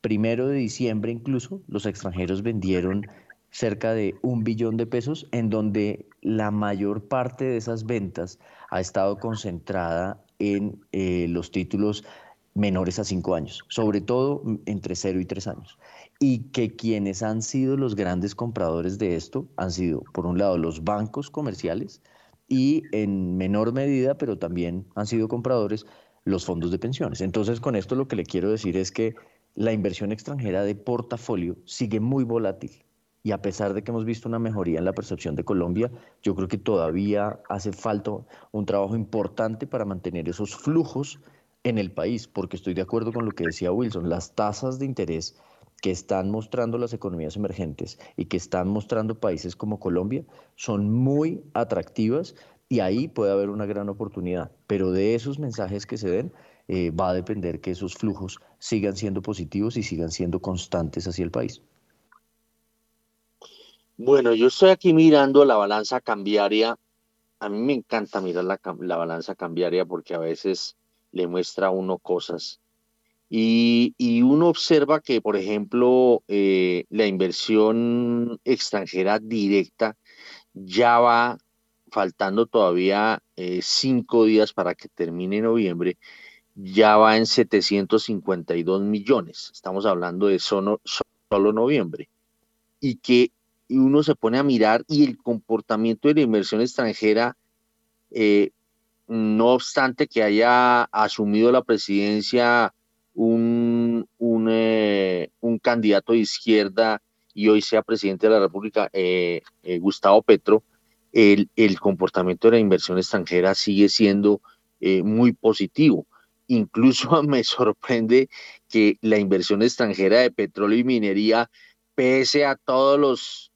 primero de diciembre incluso, los extranjeros vendieron cerca de un billón de pesos, en donde la mayor parte de esas ventas ha estado concentrada en eh, los títulos menores a cinco años, sobre todo entre cero y tres años. Y que quienes han sido los grandes compradores de esto han sido, por un lado, los bancos comerciales y en menor medida, pero también han sido compradores los fondos de pensiones. Entonces, con esto lo que le quiero decir es que la inversión extranjera de portafolio sigue muy volátil y a pesar de que hemos visto una mejoría en la percepción de Colombia, yo creo que todavía hace falta un trabajo importante para mantener esos flujos en el país, porque estoy de acuerdo con lo que decía Wilson, las tasas de interés que están mostrando las economías emergentes y que están mostrando países como Colombia son muy atractivas y ahí puede haber una gran oportunidad, pero de esos mensajes que se den eh, va a depender que esos flujos sigan siendo positivos y sigan siendo constantes hacia el país. Bueno, yo estoy aquí mirando la balanza cambiaria. A mí me encanta mirar la, balanza cambiaria porque a veces le muestra a uno cosas. Y, uno observa que, por ejemplo, eh, la inversión extranjera directa ya va faltando todavía eh, cinco días para que termine noviembre, ya va en 752 millones. Estamos hablando de solo, solo noviembre. Y que y uno se pone a mirar y el comportamiento de la inversión extranjera, eh, no obstante que haya asumido la presidencia un, un, eh, candidato de izquierda y hoy sea presidente de la República, eh, Gustavo Petro, el, el, comportamiento de la inversión extranjera sigue siendo muy positivo. Incluso [LAUGHS] me sorprende que la inversión extranjera de petróleo y minería, pese a todos los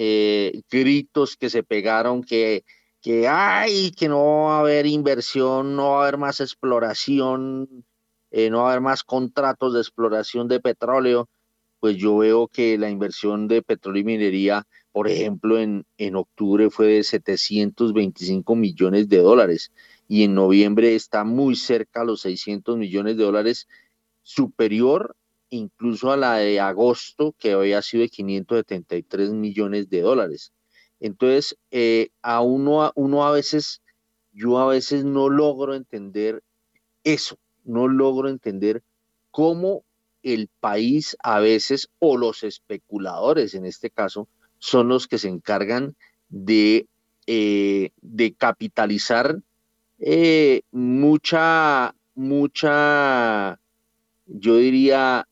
eh, gritos que se pegaron que, que hay, que no va a haber inversión, no va a haber más exploración, eh, no va a haber más contratos de exploración de petróleo, pues yo veo que la inversión de petróleo y minería, por ejemplo, en, en octubre fue de 725 millones de dólares y en noviembre está muy cerca a los 600 millones de dólares, superior incluso a la de agosto, que había sido de 573 millones de dólares. Entonces, eh, a uno, uno a veces, yo a veces no logro entender eso, no logro entender cómo el país a veces, o los especuladores en este caso, son los que se encargan de, eh, de capitalizar eh, mucha, mucha, yo diría,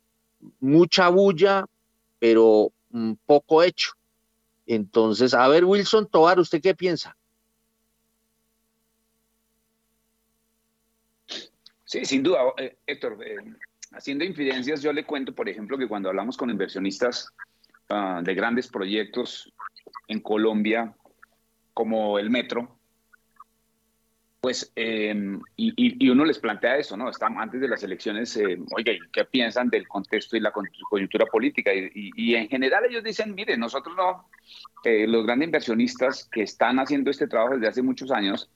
mucha bulla, pero mm, poco hecho. Entonces, a ver, Wilson Tovar, ¿usted qué piensa? Sí, sin duda, eh, Héctor. Eh, haciendo infidencias, yo le cuento, por ejemplo, que cuando hablamos con inversionistas ah, de grandes proyectos en Colombia, como el metro, pues, em, y, uno les plantea eso, ¿no? Están antes de las elecciones, eh, oye, ¿qué piensan del contexto y la coyuntura política? Y, en general ellos dicen, mire, nosotros no, eh, los grandes inversionistas que están haciendo este trabajo desde hace muchos años,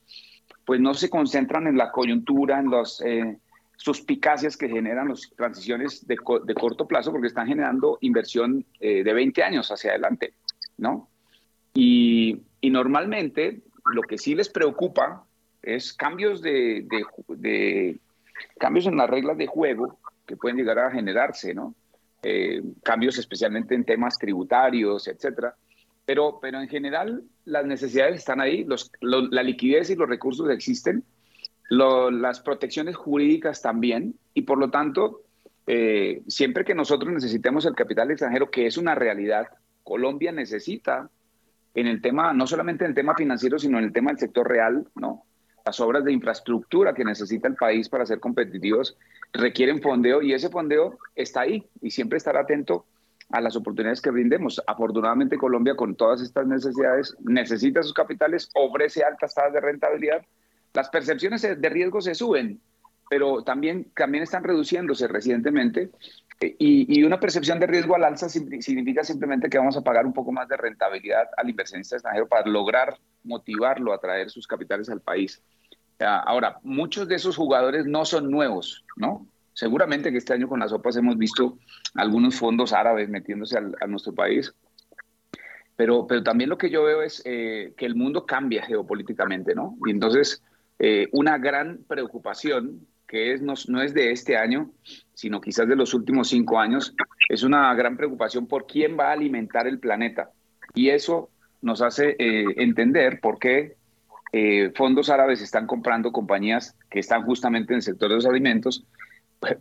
pues no se concentran en la coyuntura, en las eh, suspicacias que generan las transiciones de, de, corto plazo, porque están generando inversión de 20 años hacia adelante, ¿no? Y, y normalmente lo que sí les preocupa es cambios de, cambios en las reglas de juego que pueden llegar a generarse, ¿no? Eh, cambios especialmente en temas tributarios, etcétera. Pero, pero en general las necesidades están ahí, los, la liquidez y los recursos existen, las protecciones jurídicas también, y por lo tanto, eh, siempre que nosotros necesitemos el capital extranjero, que es una realidad, Colombia necesita en el tema, no solamente en el tema financiero, sino en el tema del sector real, ¿no? Las obras de infraestructura que necesita el país para ser competitivos requieren fondeo y ese fondeo está ahí y siempre estar atento a las oportunidades que brindemos. Afortunadamente Colombia con todas estas necesidades necesita sus capitales, ofrece altas tasas de rentabilidad. Las percepciones de riesgo se suben, pero también, también están reduciéndose recientemente y, y, una percepción de riesgo al alza significa simplemente que vamos a pagar un poco más de rentabilidad al inversionista extranjero para lograr motivarlo a traer sus capitales al país. Ahora, muchos de esos jugadores no son nuevos, ¿no? Seguramente que este año con las OPAs hemos visto algunos fondos árabes metiéndose a nuestro país, pero, pero también lo que yo veo es eh, que el mundo cambia geopolíticamente, ¿no? Y entonces, eh, una gran preocupación que es, no, no, es de este año, sino quizás de los últimos cinco años, es una gran preocupación por quién va a alimentar el planeta. Y eso nos hace eh, entender por qué eh, fondos árabes están comprando compañías que están justamente en el sector de los alimentos,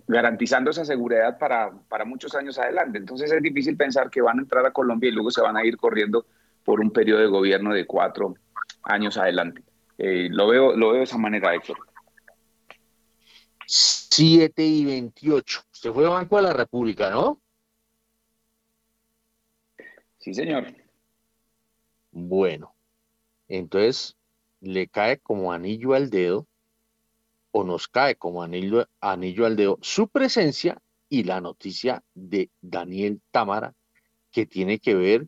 garantizando esa seguridad para, para muchos años adelante. Entonces es difícil pensar que van a entrar a Colombia y luego se van a ir corriendo por un periodo de gobierno de cuatro años adelante. Eh, lo, veo, lo veo de esa manera, Héctor. 7 y 28. Usted fue Banco de la República, ¿no? Sí, señor. Bueno, entonces le cae como anillo al dedo o nos cae como anillo, anillo al dedo su presencia y la noticia de Daniel Támara que tiene que ver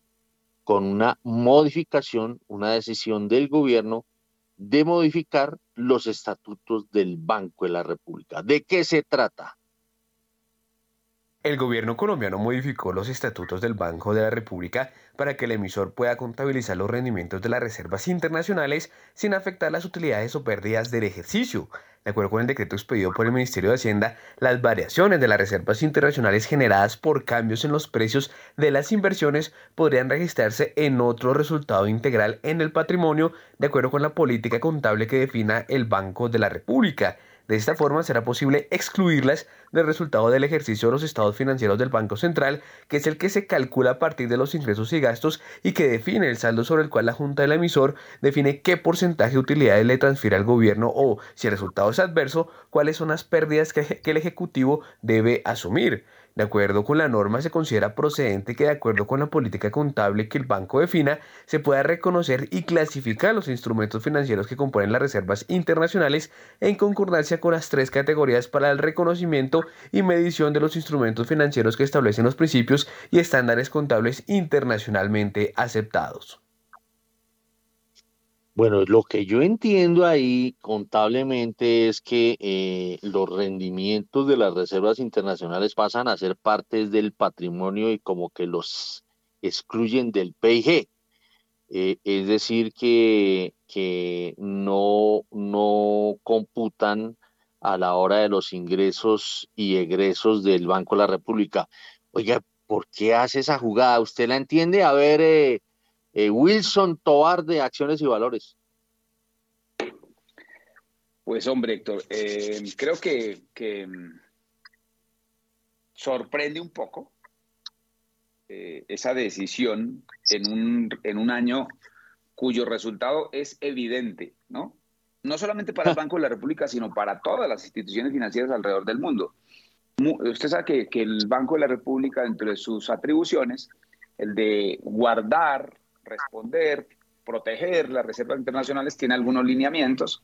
con una modificación, una decisión del gobierno de modificar los estatutos del Banco de la República. ¿De qué se trata? El gobierno colombiano modificó los estatutos del Banco de la República para que el emisor pueda contabilizar los rendimientos de las reservas internacionales sin afectar las utilidades o pérdidas del ejercicio. De acuerdo con el decreto expedido por el Ministerio de Hacienda, las variaciones de las reservas internacionales generadas por cambios en los precios de las inversiones podrían registrarse en otro resultado integral en el patrimonio, de acuerdo con la política contable que defina el Banco de la República. De esta forma será posible excluirlas del resultado del ejercicio de los estados financieros del Banco Central, que es el que se calcula a partir de los ingresos y gastos y que define el saldo sobre el cual la Junta del emisor define qué porcentaje de utilidades le transfiere al gobierno o, si el resultado es adverso, cuáles son las pérdidas que, el Ejecutivo debe asumir. De acuerdo con la norma, se considera procedente que, de acuerdo con la política contable que el banco defina, se pueda reconocer y clasificar los instrumentos financieros que componen las reservas internacionales en concordancia con las tres categorías para el reconocimiento y medición de los instrumentos financieros que establecen los principios y estándares contables internacionalmente aceptados. Bueno, lo que yo entiendo ahí contablemente es que eh, los rendimientos de las reservas internacionales pasan a ser partes del patrimonio y como que los excluyen del PIG. Eh, es decir, que, que no, no computan a la hora de los ingresos y egresos del Banco de la República. Oiga, ¿por qué hace esa jugada? ¿Usted la entiende? A ver, eh, eh, Wilson Tobar de Acciones y Valores. Pues hombre, Héctor, eh, creo que, mm, sorprende un poco eh, esa decisión en un, en un año cuyo resultado es evidente, ¿no? No solamente para el [LAUGHS] Banco de la República, sino para todas las instituciones financieras alrededor del mundo. Usted sabe que, que el Banco de la República, dentro de sus atribuciones, el de guardar responder, proteger las reservas internacionales, tiene algunos lineamientos.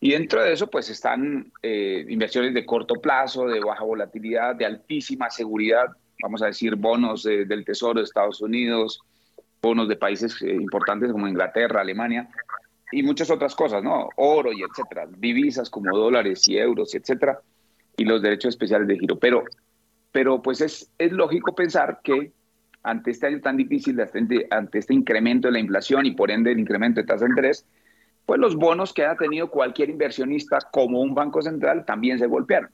Y dentro de eso, pues están eh, inversiones de corto plazo, de baja volatilidad, de altísima seguridad, vamos a decir, bonos del Tesoro de Estados Unidos, bonos de países eh, importantes como Inglaterra, Alemania, y muchas otras cosas, ¿no? Oro y etcétera, divisas como dólares y euros y etcétera, y los derechos especiales de giro. Pero, pero pues es, es lógico pensar que ante este año tan difícil, ante este incremento de la inflación y por ende el incremento de tasa de interés, pues los bonos que ha tenido cualquier inversionista como un banco central también se golpearon.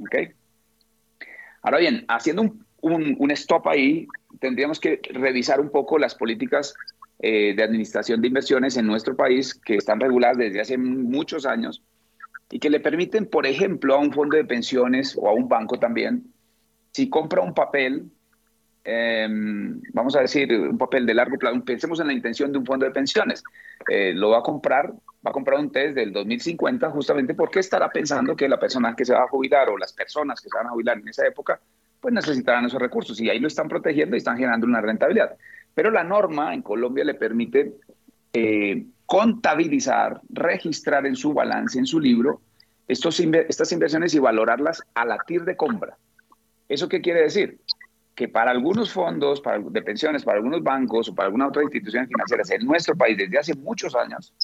¿okay? Ahora bien, haciendo un, stop ahí, tendríamos que revisar un poco las políticas eh, de administración de inversiones en nuestro país que están reguladas desde hace muchos años y que le permiten, por ejemplo, a un fondo de pensiones o a un banco también, si compra un papel Em, vamos a decir, un papel de largo plazo, pensemos en la intención de un fondo de pensiones, eh, lo va a comprar, va a comprar un test del 2050 justamente porque estará pensando que la persona que se va a jubilar o las personas que se van a jubilar en esa época, pues necesitarán esos recursos y ahí lo están protegiendo y están generando una rentabilidad. Pero la norma en Colombia le permite eh, contabilizar, registrar en su balance, en su libro, estos, estas inversiones y valorarlas a la TIR de compra. ¿Eso qué quiere decir? Que para algunos fondos para, de pensiones, para algunos bancos o para alguna otra institución financiera en nuestro país desde hace muchos años,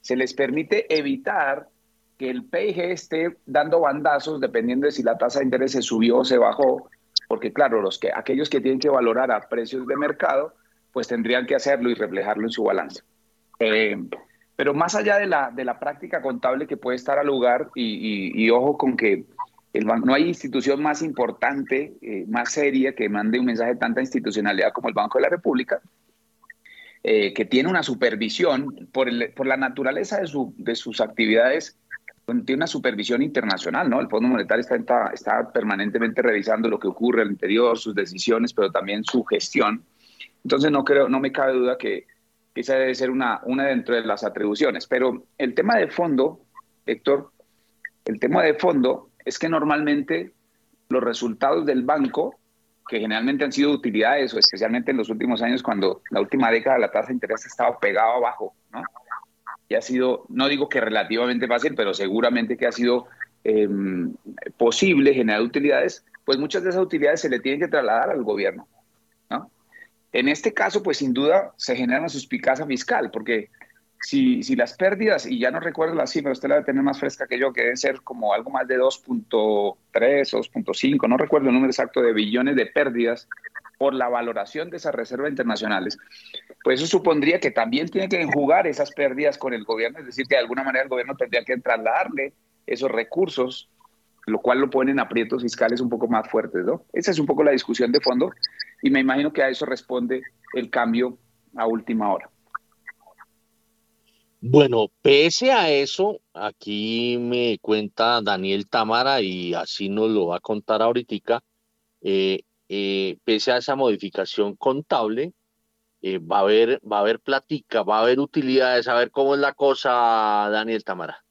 se les permite evitar que el PIG esté dando bandazos dependiendo de si la tasa de interés se subió o se bajó, porque claro, los que, aquellos que tienen que valorar a precios de mercado, pues tendrían que hacerlo y reflejarlo en su balance. Eh, pero más allá de la, de la práctica contable que puede estar al lugar, y, y ojo con que no hay institución más importante, eh, más seria, que mande un mensaje de tanta institucionalidad como el Banco de la República, eh, que tiene una supervisión por, la naturaleza de, sus actividades, tiene una supervisión internacional, ¿no? El Fondo Monetario está, permanentemente revisando lo que ocurre al interior, sus decisiones, pero también su gestión. Entonces no creo, no me cabe duda que, que esa debe ser una, una dentro de las atribuciones. Pero el tema de fondo, Héctor, el tema de fondo es que normalmente los resultados del banco, que generalmente han sido utilidades, o especialmente en los últimos años, cuando la última década la tasa de interés ha estado pegado abajo, ¿no? y ha sido, no digo que relativamente fácil, pero seguramente que ha sido em, posible generar utilidades, pues muchas de esas utilidades se le tienen que trasladar al gobierno. ¿no? En este caso, pues sin duda se genera una suspicacia fiscal, porque si, si las pérdidas, y ya no recuerdo la cifra, usted la debe tener más fresca que yo, que deben ser como algo más de 2.3 o 2.5, no recuerdo el número exacto de billones de pérdidas por la valoración de esas reservas internacionales, pues eso supondría que también tiene que enjugar esas pérdidas con el gobierno, es decir, que de alguna manera el gobierno tendría que trasladarle esos recursos, lo cual lo pone en aprietos fiscales un poco más fuertes, ¿no? Esa es un poco la discusión de fondo y me imagino que a eso responde el cambio a última hora. Bueno, pese a eso, aquí me cuenta Daniel Támara y así nos lo va a contar ahorita, eh, eh, pese a esa modificación contable, eh, va a haber, va a haber platica, va a haber utilidades, a ver cómo es la cosa, Daniel Tamara.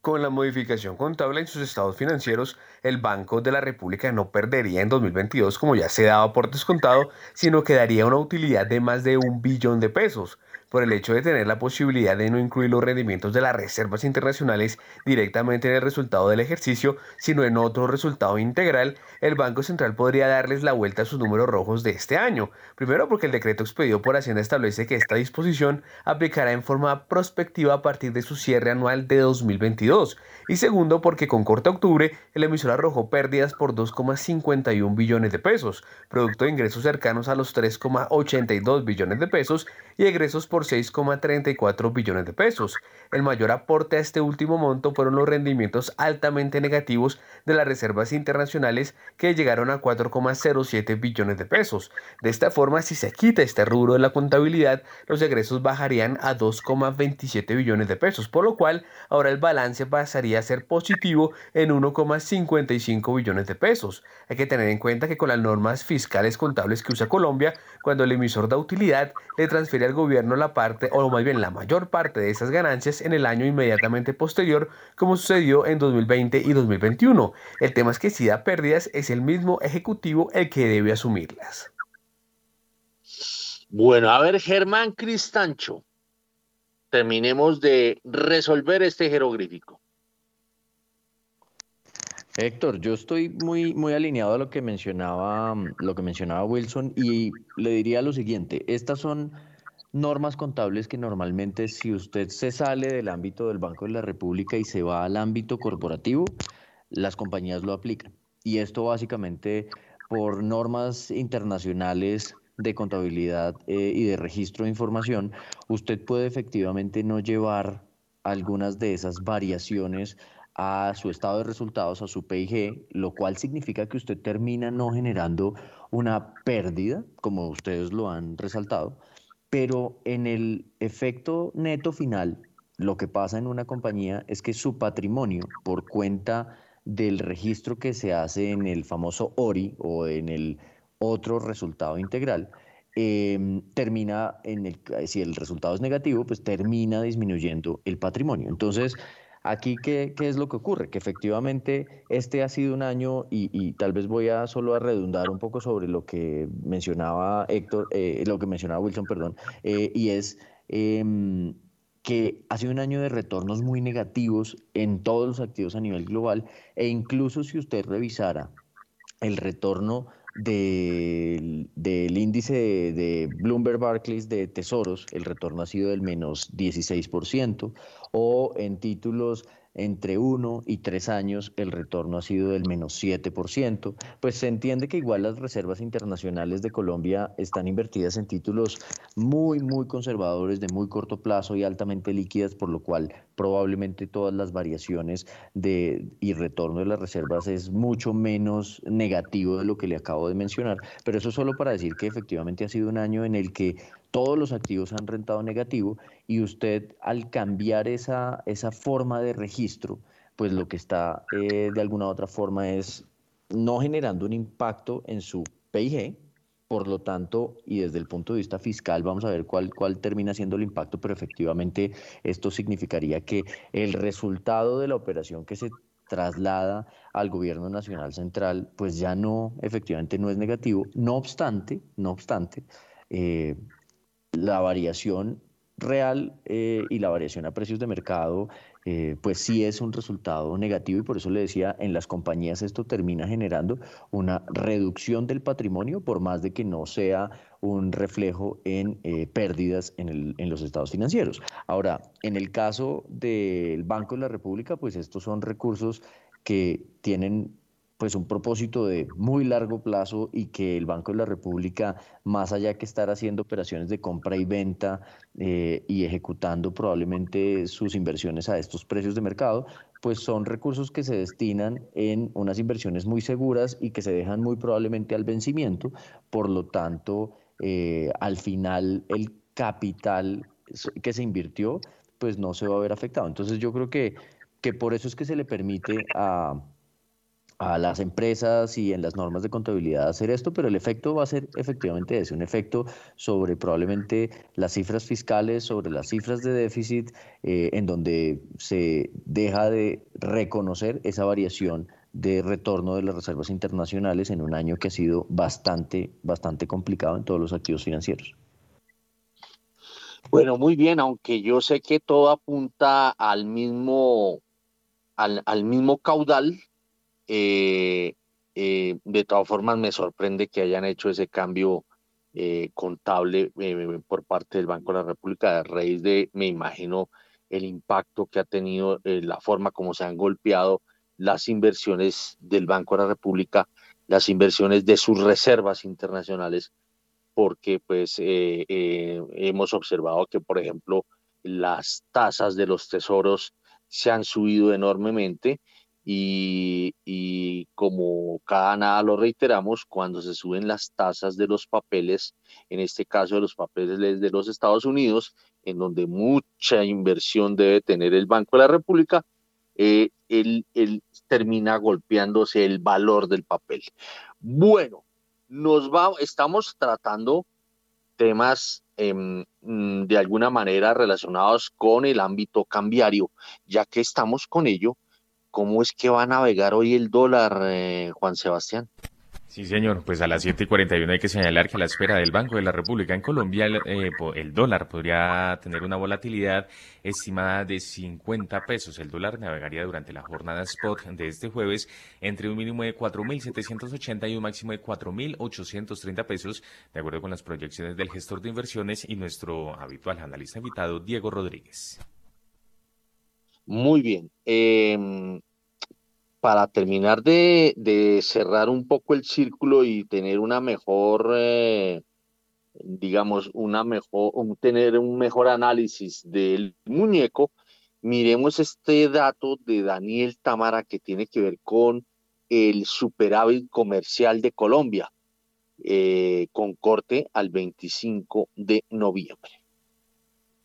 Con la modificación contable en sus estados financieros, el Banco de la República no perdería en 2022 como ya se daba por descontado, sino que daría una utilidad de más de un billón de pesos por el hecho de tener la posibilidad de no incluir los rendimientos de las reservas internacionales directamente en el resultado del ejercicio, sino en otro resultado integral, el Banco Central podría darles la vuelta a sus números rojos de este año. Primero porque el decreto expedido por Hacienda establece que esta disposición aplicará en forma prospectiva a partir de su cierre anual de 2022. Y segundo porque con corte octubre el emisor arrojó pérdidas por 2,51 billones de pesos, producto de ingresos cercanos a los 3,82 billones de pesos y egresos por 6,34 billones de pesos. El mayor aporte a este último monto fueron los rendimientos altamente negativos de las reservas internacionales que llegaron a 4,07 billones de pesos. De esta forma, si se quita este rubro de la contabilidad, los egresos bajarían a 2,27 billones de pesos, por lo cual ahora el balance pasaría a ser positivo en 1,55 billones de pesos. Hay que tener en cuenta que con las normas fiscales contables que usa Colombia, cuando el emisor da utilidad, le transfiere al gobierno la parte, o más bien la mayor parte de esas ganancias en el año inmediatamente posterior, como sucedió en 2020 y 2021. El tema es que si da pérdidas, es el mismo ejecutivo el que debe asumirlas. Bueno, a ver, Germán Cristancho, terminemos de resolver este jeroglífico. Héctor, yo estoy muy, muy alineado a lo que mencionaba, lo que mencionaba Wilson y le diría lo siguiente: estas son normas contables que normalmente si usted se sale del ámbito del Banco de la República y se va al ámbito corporativo, las compañías lo aplican. Y esto básicamente por normas internacionales de contabilidad eh, y de registro de información, usted puede efectivamente no llevar algunas de esas variaciones a su estado de resultados, a su PIG, lo cual significa que usted termina no generando una pérdida, como ustedes lo han resaltado, pero en el efecto neto final, lo que pasa en una compañía es que su patrimonio, por cuenta del registro que se hace en el famoso ORI o en el otro resultado integral, em, termina en el, si el resultado es negativo, pues termina disminuyendo el patrimonio. Entonces, Aquí, ¿qué, ¿qué, es lo que ocurre? Que efectivamente este ha sido un año, y, tal vez voy a solo a redundar un poco sobre lo que mencionaba Héctor, eh, lo que mencionaba Wilson, perdón, eh, y es em, que ha sido un año de retornos muy negativos en todos los activos a nivel global, e incluso si usted revisara el retorno del, índice de, Bloomberg Barclays de tesoros, el retorno ha sido del menos 16%, o en títulos entre uno y tres años el retorno ha sido del menos 7%, pues se entiende que igual las reservas internacionales de Colombia están invertidas en títulos muy, muy conservadores de muy corto plazo y altamente líquidas, por lo cual probablemente todas las variaciones de, y retorno de las reservas es mucho menos negativo de lo que le acabo de mencionar, pero eso solo para decir que efectivamente ha sido un año en el que todos los activos han rentado negativo y usted al cambiar esa, esa forma de registro, pues lo que está eh, de alguna u otra forma es no generando un impacto en su PIG, por lo tanto, y desde el punto de vista fiscal, vamos a ver cuál, cuál termina siendo el impacto, pero efectivamente esto significaría que el resultado de la operación que se traslada al gobierno nacional central, pues ya no, efectivamente no es negativo. No obstante, no obstante, eh, la variación real eh, y la variación a precios de mercado, eh, pues sí es un resultado negativo y por eso le decía, en las compañías esto termina generando una reducción del patrimonio, por más de que no sea un reflejo en eh, pérdidas en, en los estados financieros. Ahora, en el caso del Banco de la República, pues estos son recursos que tienen pues un propósito de muy largo plazo y que el Banco de la República, más allá que estar haciendo operaciones de compra y venta eh, y ejecutando probablemente sus inversiones a estos precios de mercado, pues son recursos que se destinan en unas inversiones muy seguras y que se dejan muy probablemente al vencimiento. Por lo tanto, eh, al final el capital que se invirtió, pues no se va a ver afectado. Entonces yo creo que, que por eso es que se le permite a a las empresas y en las normas de contabilidad hacer esto, pero el efecto va a ser efectivamente ese, un efecto sobre probablemente las cifras fiscales, sobre las cifras de déficit, eh, en donde se deja de reconocer esa variación de retorno de las reservas internacionales en un año que ha sido bastante, bastante complicado en todos los activos financieros. Bueno, muy bien, aunque yo sé que todo apunta al mismo, al, al mismo caudal, eh, eh, de todas formas, me sorprende que hayan hecho ese cambio eh, contable por parte del Banco de la República a raíz de, me imagino, el impacto que ha tenido, la forma como se han golpeado las inversiones del Banco de la República, las inversiones de sus reservas internacionales, porque pues hemos observado que, por ejemplo, las tasas de los tesoros se han subido enormemente y, como cada nada lo reiteramos, cuando se suben las tasas de los papeles, en este caso de los papeles de los Estados Unidos, en donde mucha inversión debe tener el Banco de la República, eh, él, termina golpeándose el valor del papel. Bueno, nos va, estamos tratando temas em, mm, de alguna manera relacionados con el ámbito cambiario, ya que estamos con ello ¿Cómo es que va a navegar hoy el dólar, eh, Juan Sebastián? Sí, señor. Pues a las 7 y 41 hay que señalar que a la espera del Banco de la República en Colombia, el, eh, el, dólar podría tener una volatilidad estimada de 50 pesos. El dólar navegaría durante la jornada spot de este jueves entre un mínimo de 4.780 y un máximo de 4.830 pesos, de acuerdo con las proyecciones del gestor de inversiones y nuestro habitual analista invitado, Diego Rodríguez. Muy bien. Em, para terminar de, cerrar un poco el círculo y tener una mejor, eh, digamos, una mejor, tener un mejor análisis del muñeco, miremos este dato de Daniel Tamara que tiene que ver con el superávit comercial de Colombia, eh, con corte al 25 de noviembre.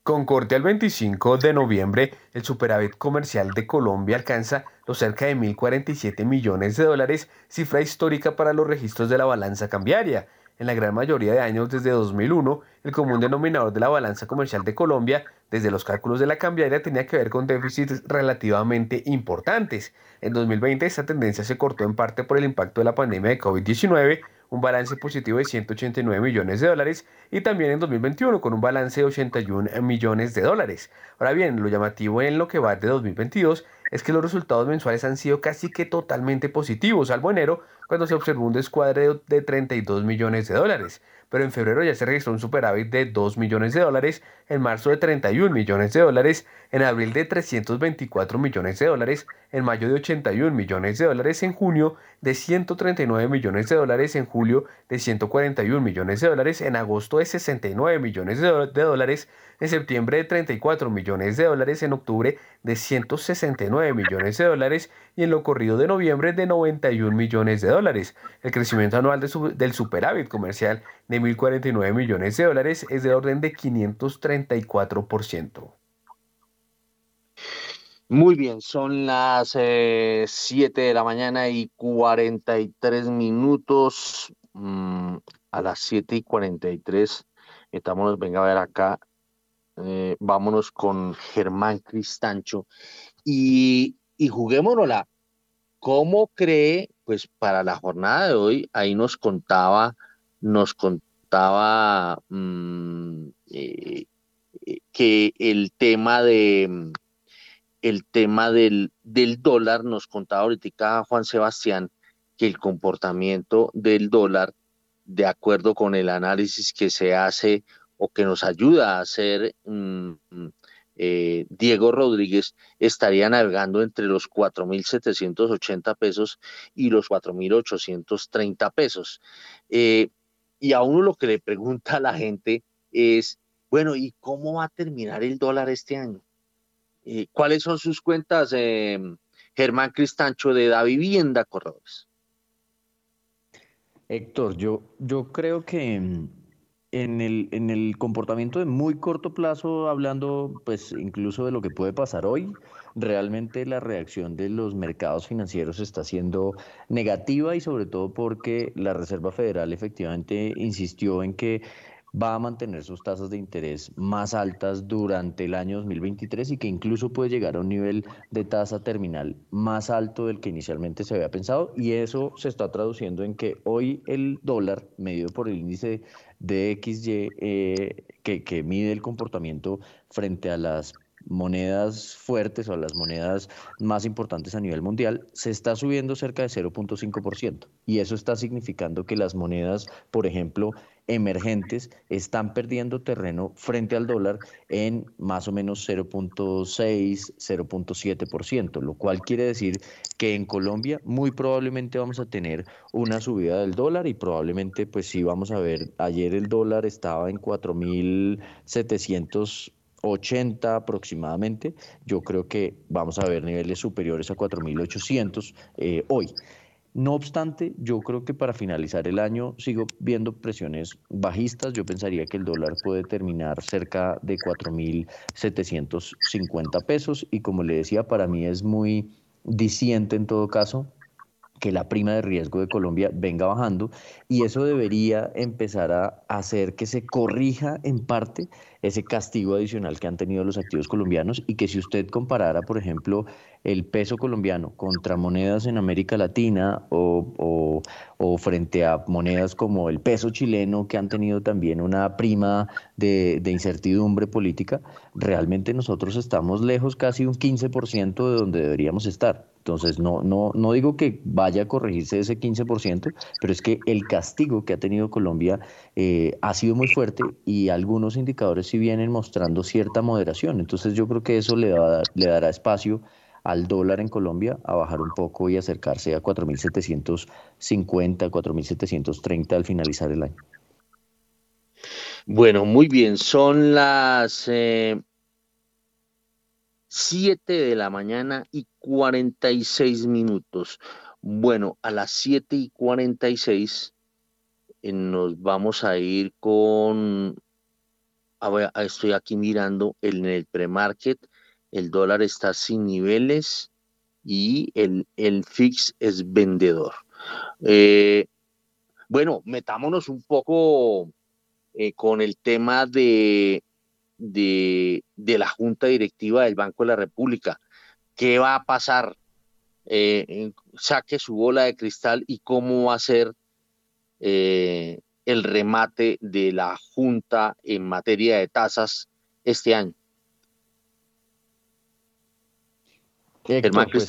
Con corte al 25 de noviembre, el superávit comercial de Colombia alcanza los cerca de 1.047 millones de dólares, cifra histórica para los registros de la balanza cambiaria. En la gran mayoría de años desde 2001, el común denominador de la balanza comercial de Colombia, desde los cálculos de la cambiaria, tenía que ver con déficits relativamente importantes. En 2020 esta tendencia se cortó en parte por el impacto de la pandemia de COVID-19, un balance positivo de 189 millones de dólares y también en 2021 con un balance de 81 millones de dólares. Ahora bien, lo llamativo en lo que va de 2022 es que los resultados mensuales han sido casi que totalmente positivos, salvo enero, cuando se observó un descuadre de 32 millones de dólares pero en febrero ya se registró un superávit de 2 millones de dólares, en marzo de 31 millones de dólares, en abril de 324 millones de dólares, en mayo de 81 millones de dólares, en junio de 139 millones de dólares, en julio de 141 millones de dólares, en agosto de 69 millones de dólares, en septiembre de 34 millones de dólares, en octubre de 169 millones de dólares y en lo corrido de noviembre de 91 millones de dólares. El crecimiento anual del superávit comercial de 1.049 millones de dólares, es de orden de 534%. Muy bien, son las 7 eh, de la mañana y 43 minutos. Mm, a las 7 y 43 estamos, venga a ver acá, eh, vámonos con Germán Cristancho y, y juguémonosla. ¿Cómo cree, pues para la jornada de hoy, ahí nos contaba, nos contaba mm, eh, que el tema de el tema del, del dólar, nos contaba ahorita Juan Sebastián que el comportamiento del dólar, de acuerdo con el análisis que se hace o que nos ayuda a hacer mm, eh, Diego Rodríguez, estaría navegando entre los 4.780 pesos y los 4.830 pesos. Eh, y a uno lo que le pregunta a la gente es, bueno, ¿y cómo va a terminar el dólar este año? ¿Cuáles son sus cuentas, eh, Germán Cristancho, de Da Vivienda Corredores? Héctor, yo, yo creo que mm, en el, en el comportamiento de muy corto plazo, hablando pues incluso de lo que puede pasar hoy, realmente la reacción de los mercados financieros está siendo negativa y sobre todo porque la Reserva Federal efectivamente insistió en que va a mantener sus tasas de interés más altas durante el año 2023 y que incluso puede llegar a un nivel de tasa terminal más alto del que inicialmente se había pensado. Y eso se está traduciendo en que hoy el dólar medido por el índice de XY eh, que, que mide el comportamiento frente a las monedas fuertes o las monedas más importantes a nivel mundial, se está subiendo cerca de 0.5%. Y eso está significando que las monedas, por ejemplo, emergentes están perdiendo terreno frente al dólar en más o menos 0.6, 0.7%, lo cual quiere decir que en Colombia muy probablemente vamos a tener una subida del dólar y probablemente pues sí vamos a ver, ayer el dólar estaba en 4.780 aproximadamente, yo creo que vamos a ver niveles superiores a 4.800 eh, hoy. No obstante, yo creo que para finalizar el año sigo viendo presiones bajistas. Yo pensaría que el dólar puede terminar cerca de 4.750 pesos y como le decía, para mí es muy disiente en todo caso que la prima de riesgo de Colombia venga bajando y eso debería empezar a hacer que se corrija en parte ese castigo adicional que han tenido los activos colombianos y que si usted comparara, por ejemplo, el peso colombiano contra monedas en América Latina o, frente a monedas como el peso chileno que han tenido también una prima de, incertidumbre política, realmente nosotros estamos lejos casi un 15% de donde deberíamos estar. Entonces, no, no, no digo que vaya a corregirse ese 15%, pero es que el castigo que ha tenido Colombia eh, ha sido muy fuerte y algunos indicadores sí vienen mostrando cierta moderación. Entonces, yo creo que eso le, le dará espacio al dólar en Colombia a bajar un poco y acercarse a 4.750, 4.730 al finalizar el año. Bueno, muy bien, son las eh, 7 de la mañana y 46 minutos. Bueno, a las 7 y 46 eh, nos vamos a ir con, estoy aquí mirando en el premarket, el dólar está sin niveles y el, el fix es vendedor. Eh, bueno, metámonos un poco eh, con el tema de de, la Junta Directiva del Banco de la República. ¿Qué va a pasar? Eh, saque su bola de cristal y cómo va a ser el remate de la Junta en materia de tasas este año. Germán pues,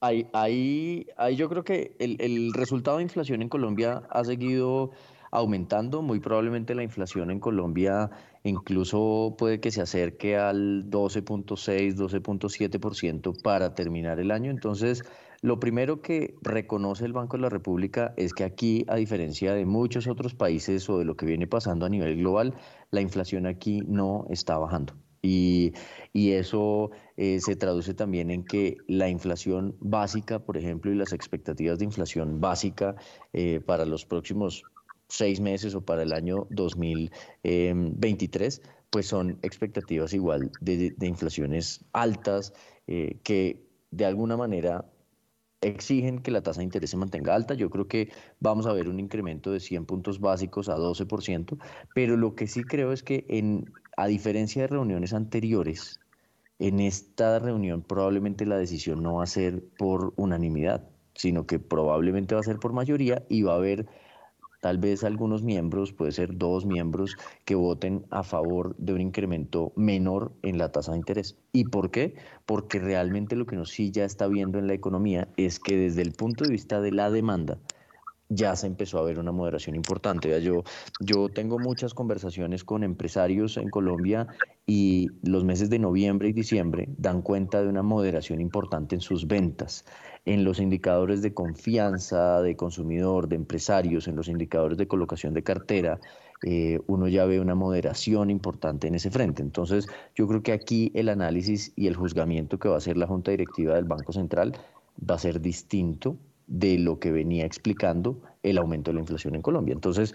ahí, ahí, ahí, yo creo que el, el resultado de inflación en Colombia ha seguido aumentando. Muy probablemente la inflación en Colombia incluso puede que se acerque al 12.6, 12.7% para terminar el año. Entonces, lo primero que reconoce el Banco de la República es que aquí, a diferencia de muchos otros países o de lo que viene pasando a nivel global, la inflación aquí no está bajando. Y, eso eh, se traduce también en que la inflación básica, por ejemplo, y las expectativas de inflación básica eh, para los próximos seis meses o para el año 2023, pues son expectativas igual de, inflaciones altas eh, que de alguna manera exigen que la tasa de interés se mantenga alta. Yo creo que vamos a ver un incremento de 100 puntos básicos a 12%, pero lo que sí creo es que en, a diferencia de reuniones anteriores, en esta reunión probablemente la decisión no va a ser por unanimidad, sino que probablemente va a ser por mayoría y va a haber tal vez algunos miembros, puede ser dos miembros, que voten a favor de un incremento menor en la tasa de interés. ¿Y por qué? Porque realmente lo que nos sí ya está viendo en la economía es que desde el punto de vista de la demanda, ya se empezó a ver una moderación importante. Yo, yo tengo muchas conversaciones con empresarios en Colombia y los meses de noviembre y diciembre dan cuenta de una moderación importante en sus ventas en los indicadores de confianza de consumidor, de empresarios, en los indicadores de colocación de cartera, eh, uno ya ve una moderación importante en ese frente. Entonces, yo creo que aquí el análisis y el juzgamiento que va a hacer la Junta Directiva del Banco Central va a ser distinto de lo que venía explicando el aumento de la inflación en Colombia. Entonces,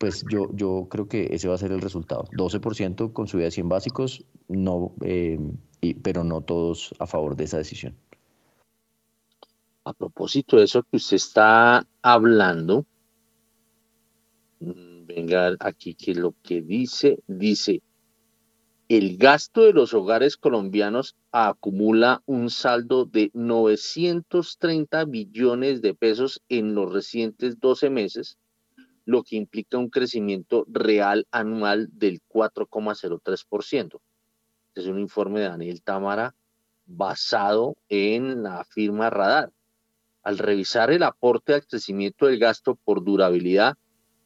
pues yo, yo creo que ese va a ser el resultado. 12% con subida de 100 básicos, no, eh, pero no todos a favor de esa decisión a propósito de eso que usted está hablando, mm, venga aquí que lo que dice, dice, el gasto de los hogares colombianos acumula un saldo de 930 billones de pesos en los recientes 12 meses, lo que implica un crecimiento real anual del 4,03%. Es un informe de Daniel Támara basado en la firma Radar. Al revisar el aporte al crecimiento del gasto por durabilidad,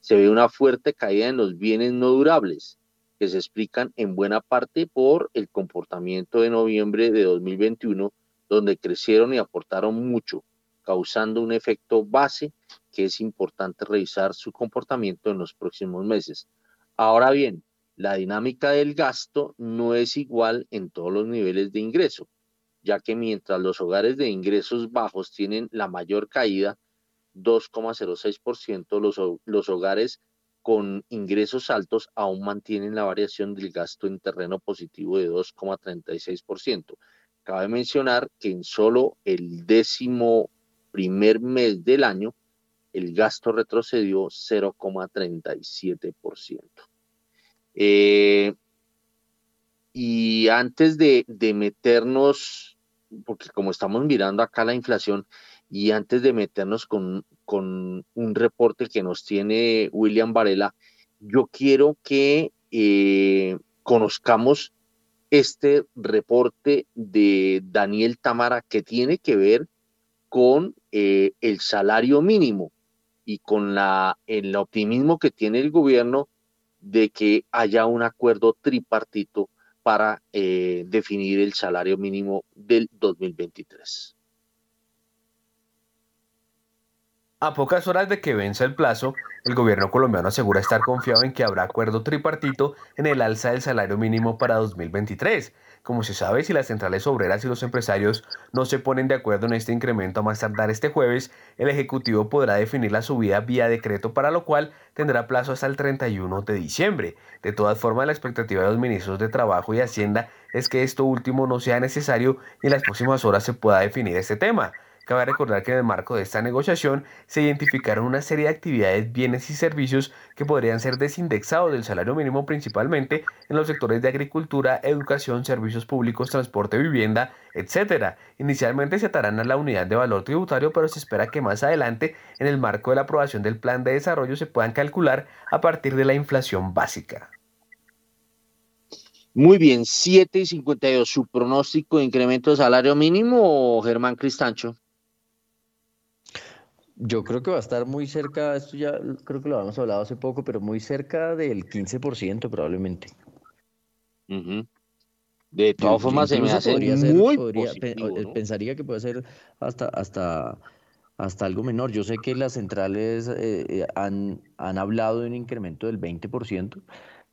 se ve una fuerte caída en los bienes no durables, que se explican en buena parte por el comportamiento de noviembre de 2021, donde crecieron y aportaron mucho, causando un efecto base que es importante revisar su comportamiento en los próximos meses. Ahora bien, la dinámica del gasto no es igual en todos los niveles de ingreso ya que mientras los hogares de ingresos bajos tienen la mayor caída, 2,06%, los, los hogares con ingresos altos aún mantienen la variación del gasto en terreno positivo de 2,36%. Cabe mencionar que en solo el décimo primer mes del año, el gasto retrocedió 0,37%. Eh, y antes de, meternos, porque como estamos mirando acá la inflación, y antes de meternos con, un reporte que nos tiene William Varela, yo quiero que eh, conozcamos este reporte de Daniel Tamara que tiene que ver con eh, el salario mínimo y con la, el optimismo que tiene el gobierno de que haya un acuerdo tripartito para eh, definir el salario mínimo del 2023. A pocas horas de que venza el plazo, el gobierno colombiano asegura estar confiado en que habrá acuerdo tripartito en el alza del salario mínimo para 2023. Como se sabe, si las centrales obreras y los empresarios no se ponen de acuerdo en este incremento a más tardar este jueves, el Ejecutivo podrá definir la subida vía decreto, para lo cual tendrá plazo hasta el 31 de diciembre. De todas formas, la expectativa de los ministros de Trabajo y Hacienda es que esto último no sea necesario y en las próximas horas se pueda definir este tema. Cabe recordar que en el marco de esta negociación se identificaron una serie de actividades, bienes y servicios que podrían ser desindexados del salario mínimo principalmente en los sectores de agricultura, educación, servicios públicos, transporte, vivienda, etc. Inicialmente se atarán a la unidad de valor tributario, pero se espera que más adelante, en el marco de la aprobación del plan de desarrollo, se puedan calcular a partir de la inflación básica. Muy bien, 7 y 52, su pronóstico de incremento de salario mínimo, Germán Cristancho. Yo creo que va a estar muy cerca, esto ya creo que lo habíamos hablado hace poco, pero muy cerca del 15% probablemente. De todas formas, se me hace muy eh, Pensaría que puede ser hasta, hasta, hasta algo menor. Yo sé que las centrales eh, eh, han, han hablado de un incremento del 20%,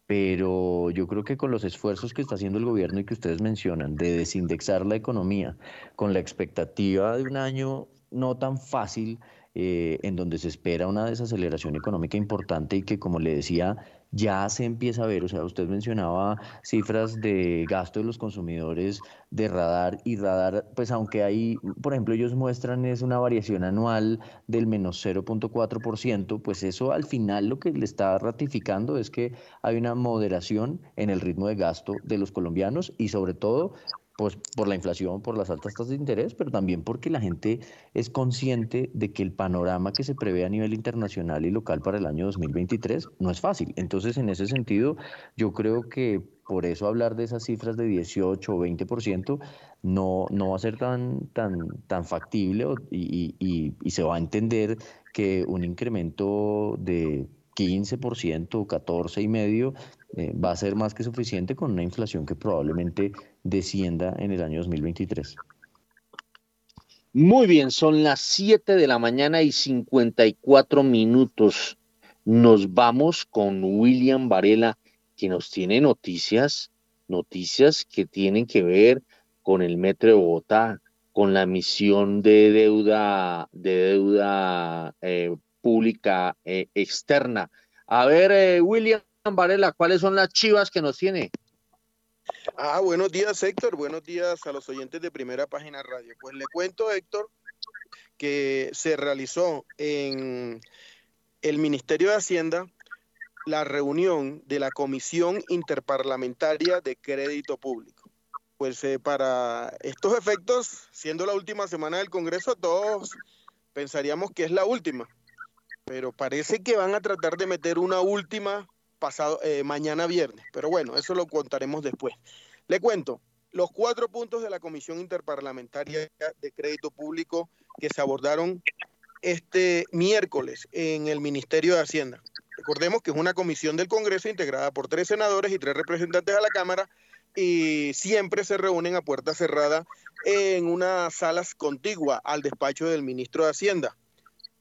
pero yo creo que con los esfuerzos que está haciendo el gobierno y que ustedes mencionan de desindexar la economía, con la expectativa de un año no tan fácil, eh, en donde se espera una desaceleración económica importante y que, como le decía, ya se empieza a ver, o sea, usted mencionaba cifras de gasto de los consumidores de radar y radar, pues aunque hay, por ejemplo, ellos muestran es una variación anual del menos 0.4%, pues eso al final lo que le está ratificando es que hay una moderación en el ritmo de gasto de los colombianos y sobre todo pues por la inflación, por las altas tasas de interés, pero también porque la gente es consciente de que el panorama que se prevé a nivel internacional y local para el año 2023 no es fácil. Entonces, en ese sentido, yo creo que por eso hablar de esas cifras de 18 o 20% no, no va a ser tan, tan, tan factible y, y, y se va a entender que un incremento de 15%, 14,5%, eh, va a ser más que suficiente con una inflación que probablemente descienda en el año 2023. Muy bien, son las 7 de la mañana y 54 minutos. Nos vamos con William Varela, que nos tiene noticias, noticias que tienen que ver con el Metro de Bogotá, con la emisión de deuda, de deuda eh, pública eh, externa. A ver, eh, William Varela, ¿cuáles son las chivas que nos tiene? Ah, buenos días, Héctor. Buenos días a los oyentes de Primera Página Radio. Pues le cuento, Héctor, que se realizó en el Ministerio de Hacienda la reunión de la Comisión Interparlamentaria de Crédito Público. Pues eh, para estos efectos, siendo la última semana del Congreso, todos pensaríamos que es la última pero parece que van a tratar de meter una última pasado, eh, mañana viernes. Pero bueno, eso lo contaremos después. Le cuento, los cuatro puntos de la Comisión Interparlamentaria de Crédito Público que se abordaron este miércoles en el Ministerio de Hacienda. Recordemos que es una comisión del Congreso integrada por tres senadores y tres representantes a la Cámara y siempre se reúnen a puerta cerrada en unas salas contiguas al despacho del ministro de Hacienda.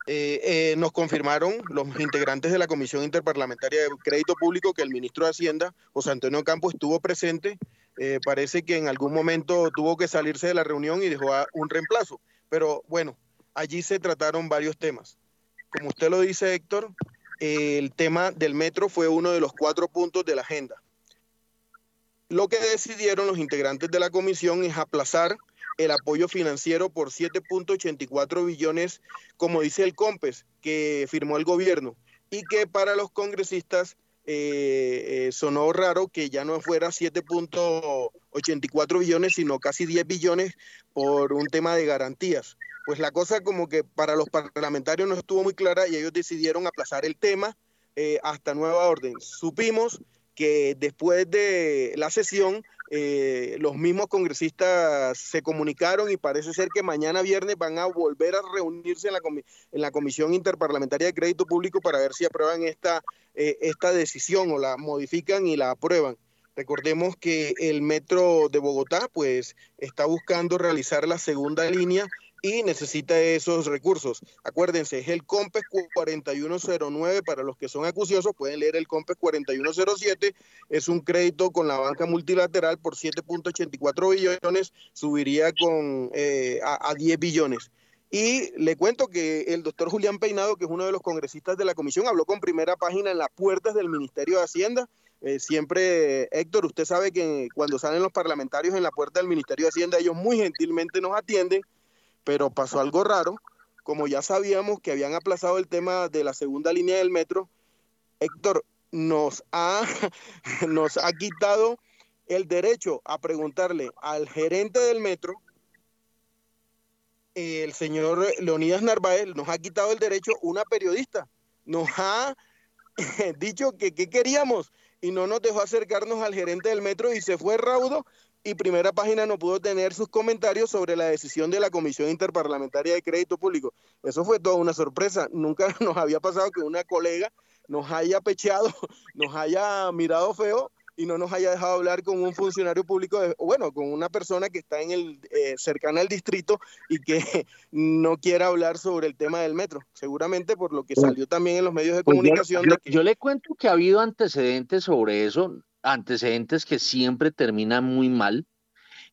Eh, eh, nos confirmaron los integrantes de la Comisión Interparlamentaria de Crédito Público que el ministro de Hacienda, José Antonio Campos, estuvo presente. Eh, parece que en algún momento tuvo que salirse de la reunión y dejó un reemplazo. Pero bueno, allí se trataron varios temas. Como usted lo dice, Héctor, el tema del metro fue uno de los cuatro puntos de la agenda. Lo que decidieron los integrantes de la comisión es aplazar el apoyo financiero por 7.84 billones, como dice el COMPES, que firmó el gobierno, y que para los congresistas eh, eh, sonó raro que ya no fuera 7.84 billones, sino casi 10 billones por un tema de garantías. Pues la cosa como que para los parlamentarios no estuvo muy clara y ellos decidieron aplazar el tema eh, hasta nueva orden. Supimos que después de la sesión eh, los mismos congresistas se comunicaron y parece ser que mañana viernes van a volver a reunirse en la, en la Comisión Interparlamentaria de Crédito Público para ver si aprueban esta, eh, esta decisión o la modifican y la aprueban. Recordemos que el metro de Bogotá pues está buscando realizar la segunda línea y necesita esos recursos. Acuérdense, es el COMPES 4109 para los que son acuciosos, pueden leer el COMPES 4107, es un crédito con la banca multilateral por 7.84 billones, subiría con eh, a, 10 billones. Y le cuento que el doctor Julián Peinado, que es uno de los congresistas de la comisión, habló con primera página en las puertas del Ministerio de Hacienda. Eh, siempre, Héctor, usted sabe que cuando salen los parlamentarios en la puerta del Ministerio de Hacienda, ellos muy gentilmente nos atienden pero pasó algo raro. Como ya sabíamos que habían aplazado el tema de la segunda línea del metro, Héctor nos ha, [LAUGHS] nos ha quitado el derecho a preguntarle al gerente del metro, el señor Leonidas Narváez, nos ha quitado el derecho una periodista. Nos ha [LAUGHS] dicho que qué queríamos y no nos dejó acercarnos al gerente del metro y se fue raudo y Primera Página no pudo tener sus comentarios sobre la decisión de la Comisión Interparlamentaria de Crédito Público. Eso fue toda una sorpresa. Nunca [LAUGHS] nos había pasado que una colega nos haya pecheado, [LAUGHS] nos haya mirado feo y no nos haya dejado hablar con un funcionario público, bueno, con una persona que está en el eh, cercana al distrito y que [LAUGHS] no quiera hablar sobre el tema del metro. Seguramente por lo que salió también en los medios de pues comunicación. yo le cuento que ha habido antecedentes sobre eso antecedentes que siempre terminan muy mal.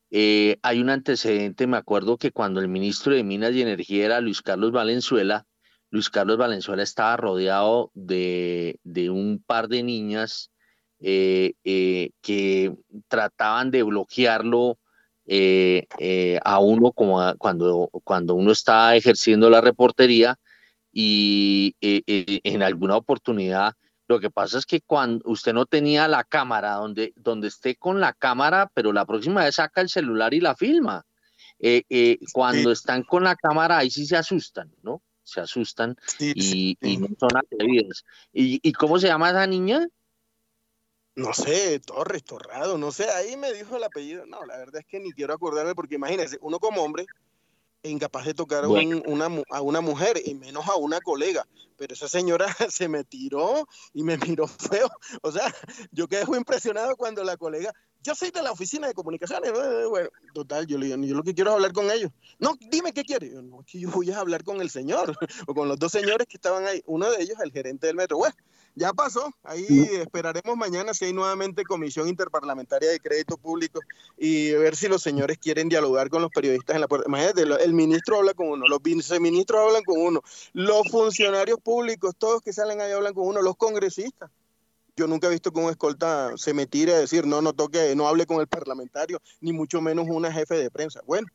Eh, hay un antecedente, me acuerdo que cuando el ministro de Minas y Energía era Luis Carlos Valenzuela, Luis Carlos Valenzuela estaba rodeado de, un par de niñas eh, eh, que trataban de bloquearlo a uno como cuando, cuando uno está ejerciendo la reportería y en alguna oportunidad lo que pasa es que cuando usted no tenía la cámara donde, donde esté con la cámara, pero la próxima vez saca el celular y la filma. cuando están con la cámara ahí sí se asustan, ¿no? se asustan y, no son atrevidas. ¿Y, ¿Y cómo se llama esa niña? No sé, Torres, Torrado, no sé, ahí me dijo el apellido. No, la verdad es que ni quiero acordarme porque imagínese, uno como hombre incapaz de tocar a, una, a una mujer y menos a una colega. Pero esa señora [LAUGHS] se me tiró y me miró feo. O sea, yo quedé muy impresionado cuando la colega, yo soy de la oficina de comunicaciones. Bueno, total, yo, yo lo que quiero es hablar con ellos. No, dime qué quiere. Yo, no, que yo voy a hablar con el señor [LAUGHS] o con los dos señores que estaban ahí. Uno de ellos, el gerente del metro. Bueno, ya pasó. Ahí esperaremos mañana si hay nuevamente comisión interparlamentaria de crédito público y ver si los señores quieren dialogar con los periodistas en la puerta. Imagínate, el ministro habla con uno, los viceministros hablan con uno, los funcionarios públicos, todos que salen ahí hablan con uno, los congresistas. Yo nunca he visto que un escolta se me tire a decir, no, no toque, no hable con el parlamentario, ni mucho menos una jefe de prensa. Bueno,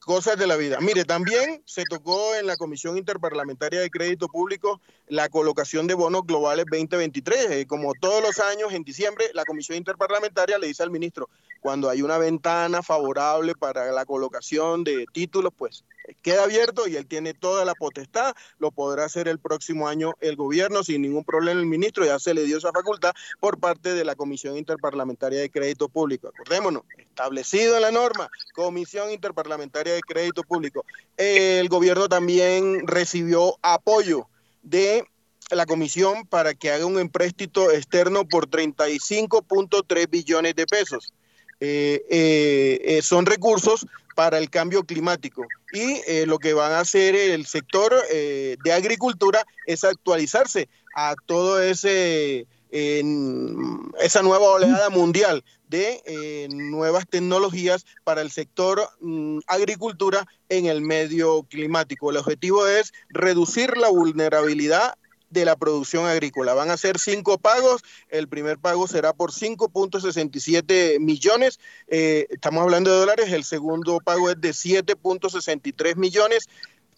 cosas de la vida. Mire, también se tocó en la Comisión Interparlamentaria de Crédito Público la colocación de bonos globales 2023. Eh, como todos los años, en diciembre, la Comisión Interparlamentaria le dice al ministro, cuando hay una ventana favorable para la colocación de títulos, pues queda abierto y él tiene toda la potestad, lo podrá hacer el próximo año el gobierno sin ningún problema el ministro, ya se le dio esa facultad por parte de la Comisión Interparlamentaria de Crédito Público. Acordémonos, establecido en la norma, Comisión Interparlamentaria de Crédito Público. El gobierno también recibió apoyo de la comisión para que haga un empréstito externo por 35.3 billones de pesos. Eh, eh, eh, son recursos para el cambio climático. Y lo que van a hacer el sector de agricultura es actualizarse a todo ese esa nueva oleada mundial de eh, nuevas tecnologías para el sector mm, agricultura en el medio climático. El objetivo es reducir la vulnerabilidad de la producción agrícola. Van a ser cinco pagos. El primer pago será por 5.67 millones. Eh, estamos hablando de dólares. El segundo pago es de 7.63 millones.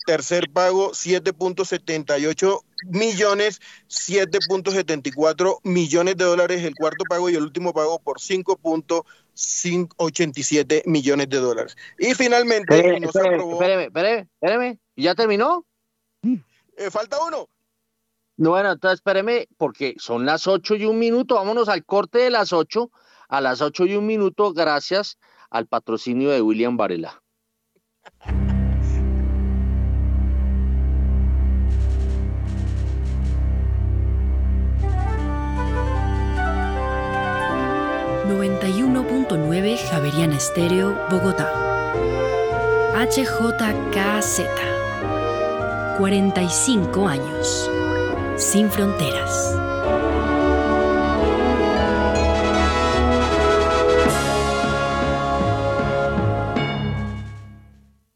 Tercer pago, 7.78 millones, 7.74 millones de dólares el cuarto pago y el último pago por 5.87 millones de dólares. Y finalmente... Espéreme, espéreme, espéreme, ¿Ya terminó? Eh, falta uno. No, bueno, entonces espéreme, porque son las ocho y un minuto. Vámonos al corte de las ocho. A las ocho y un minuto, gracias al patrocinio de William Varela. ...91.9 Javerian Estéreo, Bogotá. HJKZ. 45 años sin fronteras.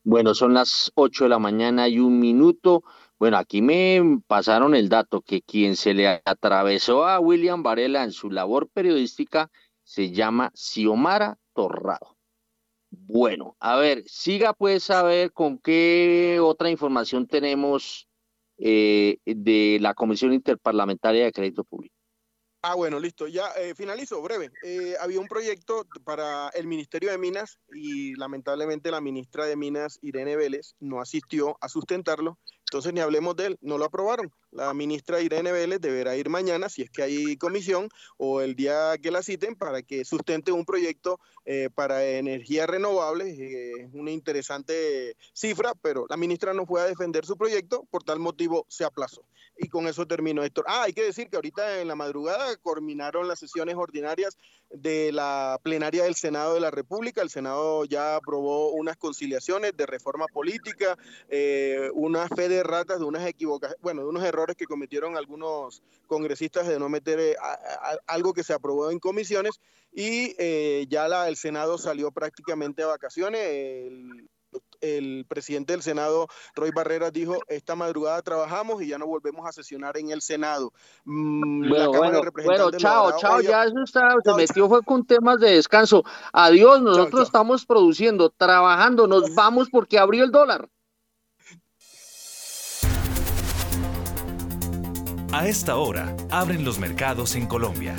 Bueno, son las 8 de la mañana y un minuto. Bueno, aquí me pasaron el dato que quien se le atravesó a William Varela en su labor periodística se llama Xiomara Torrado. Bueno, a ver, siga pues a ver con qué otra información tenemos eh, de la Comisión Interparlamentaria de Crédito Público. Ah, bueno, listo. Ya eh, finalizo, breve. Eh, había un proyecto para el Ministerio de Minas y lamentablemente la ministra de Minas, Irene Vélez, no asistió a sustentarlo. Entonces ni hablemos de él, no lo aprobaron. La ministra Irene Vélez deberá ir mañana, si es que hay comisión, o el día que la citen, para que sustente un proyecto eh, para energías renovables. Es una interesante cifra, pero la ministra no fue a defender su proyecto, por tal motivo se aplazó. Y con eso termino, Héctor. Ah, hay que decir que ahorita en la madrugada culminaron las sesiones ordinarias de la plenaria del Senado de la República. El Senado ya aprobó unas conciliaciones de reforma política, eh, una fe de ratas de unas equivocaciones, bueno, de unos errores que cometieron algunos congresistas de no meter eh, algo que se aprobó en comisiones y eh, ya la, el Senado salió prácticamente a vacaciones. el presidente del Senado, Roy Barreras, dijo, esta madrugada trabajamos y ya no volvemos a sesionar en el Senado. Mm, bueno, bueno, bueno, chao, chao, ya eso está, se metió fue con temas de descanso. Adiós, nosotros estamos produciendo, trabajando, nos vamos porque abrió el dólar. A esta hora, abren los mercados en Colombia.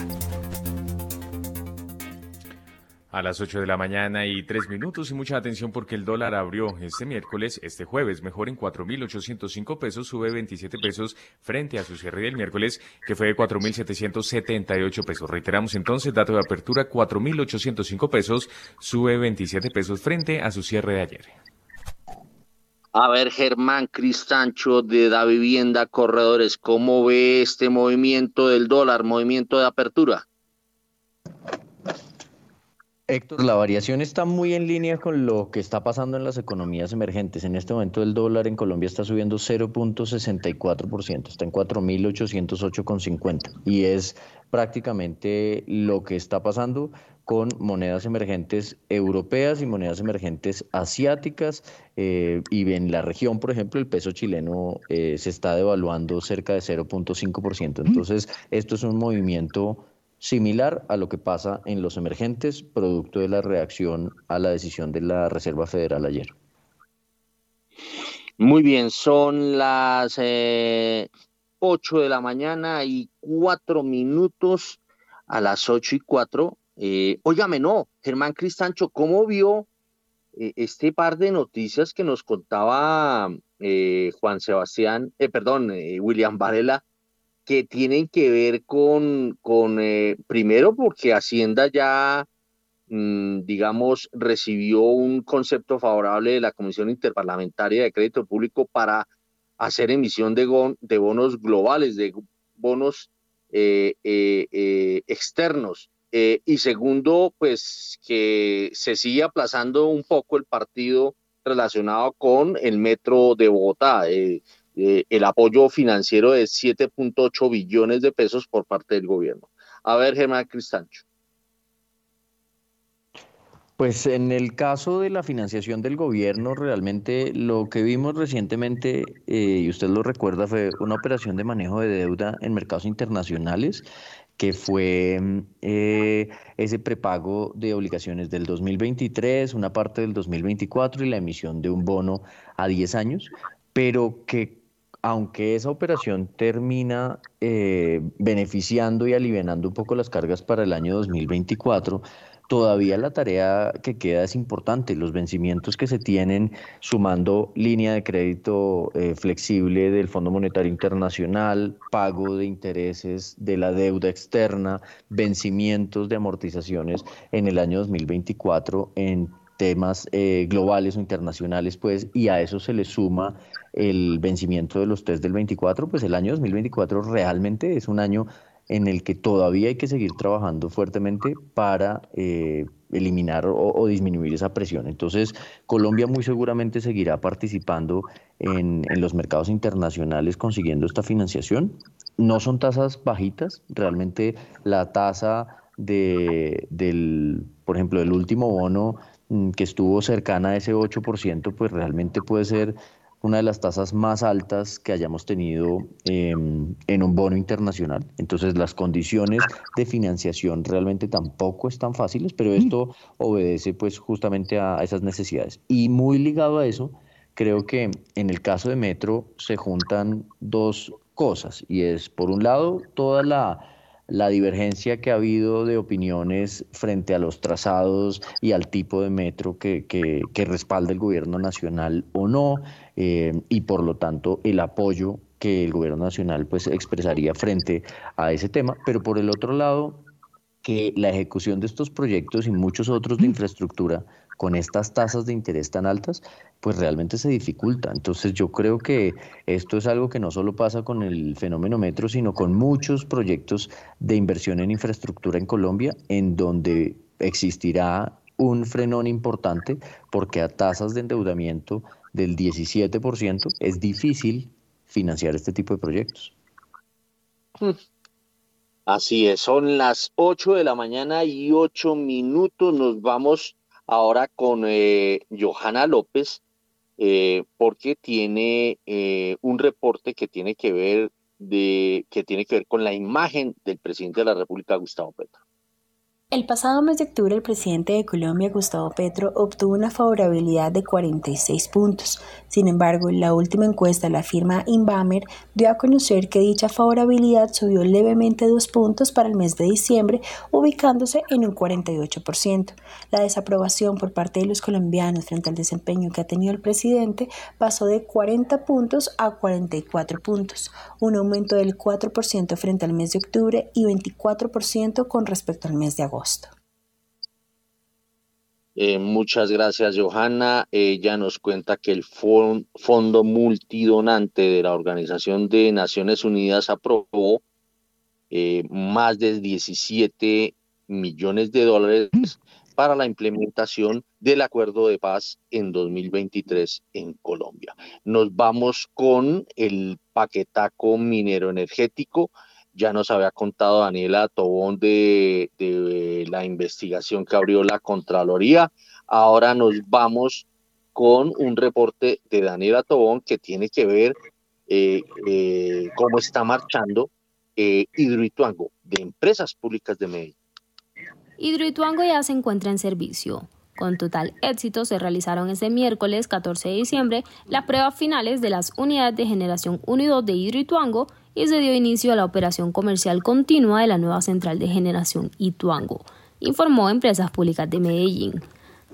A las 8 de la mañana y 3 minutos y mucha atención porque el dólar abrió este miércoles, este jueves, mejor en 4.805 pesos, sube 27 pesos frente a su cierre del miércoles, que fue de 4.778 pesos. Reiteramos entonces, dato de apertura, 4.805 pesos, sube 27 pesos frente a su cierre de ayer. A ver, Germán Cristancho de Da Vivienda Corredores, ¿cómo ve este movimiento del dólar, movimiento de apertura? Héctor, la variación está muy en línea con lo que está pasando en las economías emergentes. En este momento el dólar en Colombia está subiendo 0.64%, está en 4.808,50 y es prácticamente lo que está pasando con monedas emergentes europeas y monedas emergentes asiáticas. Eh, y en la región, por ejemplo, el peso chileno eh, se está devaluando cerca de 0.5%. Entonces, esto es un movimiento similar a lo que pasa en los emergentes, producto de la reacción a la decisión de la Reserva Federal ayer. Muy bien, son las eh, 8 de la mañana y 4 minutos a las 8 y 4 eh, óigame, no, Germán Cristancho, ¿cómo vio eh, este par de noticias que nos contaba eh, Juan Sebastián, eh, perdón, William Varela, que tienen que ver con, con primero, porque Hacienda ya, mm, digamos, recibió un concepto favorable de la Comisión Interparlamentaria de Crédito Público para hacer emisión de, de bonos globales, de bonos externos. Eh, y segundo, pues que se sigue aplazando un poco el partido relacionado con el metro de Bogotá, eh, eh, el apoyo financiero de 7.8 billones de pesos por parte del gobierno. A ver, Germán Cristancho. Pues en el caso de la financiación del gobierno, realmente lo que vimos recientemente, y usted lo recuerda, fue una operación de manejo de deuda en mercados internacionales que fue eh, ese prepago de obligaciones del 2023, una parte del 2024 y la emisión de un bono a 10 años, pero que aunque esa operación termina eh, beneficiando y aliviando un poco las cargas para el año 2024, todavía la tarea que queda es importante. Los vencimientos que se tienen sumando línea de crédito eh, flexible del Fondo Monetario Internacional, pago de intereses de la deuda externa, vencimientos de amortizaciones en el año 2024 en temas eh, globales o internacionales, pues, y a eso se le suma el vencimiento de los test del 24, pues el año 2024 realmente es un año en el que todavía hay que seguir trabajando fuertemente para eh, eliminar o, disminuir esa presión. Entonces, Colombia muy seguramente seguirá participando en, los mercados internacionales consiguiendo esta financiación. No son tasas bajitas, realmente la tasa de, del, por ejemplo, del último bono mm, que estuvo cercana a ese 8%, pues realmente puede ser una de las tasas más altas que hayamos tenido em, en un bono internacional. Entonces las condiciones de financiación realmente tampoco están fáciles, pero esto obedece pues justamente a esas necesidades. Y muy ligado a eso, creo que en el caso de Metro se juntan dos cosas y es por un lado toda la la divergencia que ha habido de opiniones frente a los trazados y al tipo de metro que, que, respalda el gobierno nacional o no, eh, y por lo tanto el apoyo que el gobierno nacional pues expresaría frente a ese tema, pero por el otro lado que la ejecución de estos proyectos y muchos otros de infraestructura con estas tasas de interés tan altas, pues realmente se dificulta. Entonces yo creo que esto es algo que no solo pasa con el fenómeno metro, sino con muchos proyectos de inversión en infraestructura en Colombia, en donde existirá un frenón importante porque a tasas de endeudamiento del 17% es difícil financiar este tipo de proyectos. Así es, son las 8 de la mañana y 8 minutos. Nos vamos ahora con eh, Johanna López, eh, porque tiene eh, un reporte que tiene que ver de que tiene que ver con la imagen del presidente de la República, Gustavo Petro. El pasado mes de octubre, el presidente de Colombia, Gustavo Petro, obtuvo una favorabilidad de 46 puntos. Sin embargo, la última encuesta de la firma Inbamer dio a conocer que dicha favorabilidad subió levemente dos puntos para el mes de diciembre, ubicándose en un 48%. La desaprobación por parte de los colombianos frente al desempeño que ha tenido el presidente pasó de 40 puntos a 44 puntos, un aumento del 4% frente al mes de octubre y 24% con respecto al mes de agosto. Eh, muchas gracias, Johanna. Ella nos cuenta que el Fondo Multidonante de la Organización de Naciones Unidas aprobó eh, más de 17 millones de dólares para la implementación del acuerdo de paz en 2023 en Colombia. Nos vamos con el paquetaco minero energético ya nos había contado Daniela Tobón de, la investigación que abrió la Contraloría. Ahora nos vamos con un reporte de Daniela Tobón que tiene que ver eh, eh, cómo está marchando eh, Hidroituango de Empresas Públicas de Medellín. Hidroituango ya se encuentra en servicio. Con total éxito se realizaron este miércoles 14 de diciembre las pruebas finales de las unidades de generación 1 y 2 de Hidroituango y se dio inicio a la operación comercial continua de la nueva central de generación Ituango, informó Empresas Públicas de Medellín.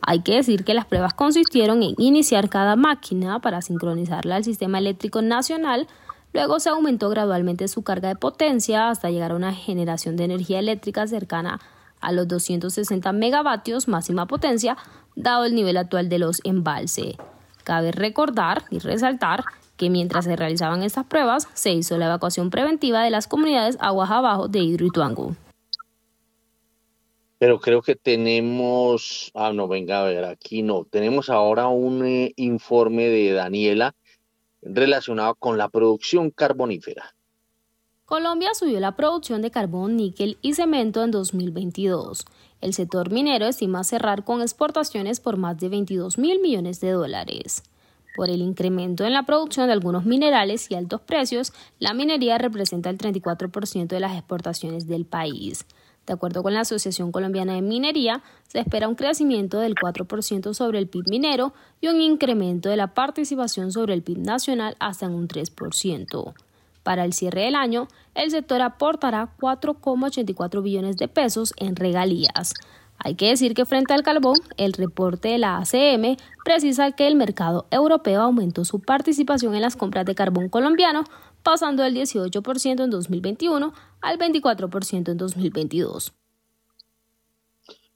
Hay que decir que las pruebas consistieron en iniciar cada máquina para sincronizarla al sistema eléctrico nacional, luego se aumentó gradualmente su carga de potencia hasta llegar a una generación de energía eléctrica cercana a los 260 megavatios máxima potencia, dado el nivel actual de los embalse. Cabe recordar y resaltar que mientras se realizaban estas pruebas se hizo la evacuación preventiva de las comunidades aguas abajo de Hidroituango. Pero creo que tenemos, ah no, venga a ver, aquí no, tenemos ahora un eh, informe de Daniela relacionado con la producción carbonífera. Colombia subió la producción de carbón, níquel y cemento en 2022. El sector minero estima cerrar con exportaciones por más de 22 mil millones de dólares. Por el incremento en la producción de algunos minerales y altos precios, la minería representa el 34% de las exportaciones del país. De acuerdo con la Asociación Colombiana de Minería, se espera un crecimiento del 4% sobre el PIB minero y un incremento de la participación sobre el PIB nacional hasta un 3%. Para el cierre del año, el sector aportará 4,84 billones de pesos en regalías. Hay que decir que frente al carbón, el reporte de la ACM precisa que el mercado europeo aumentó su participación en las compras de carbón colombiano, pasando del 18% en 2021 al 24% en 2022.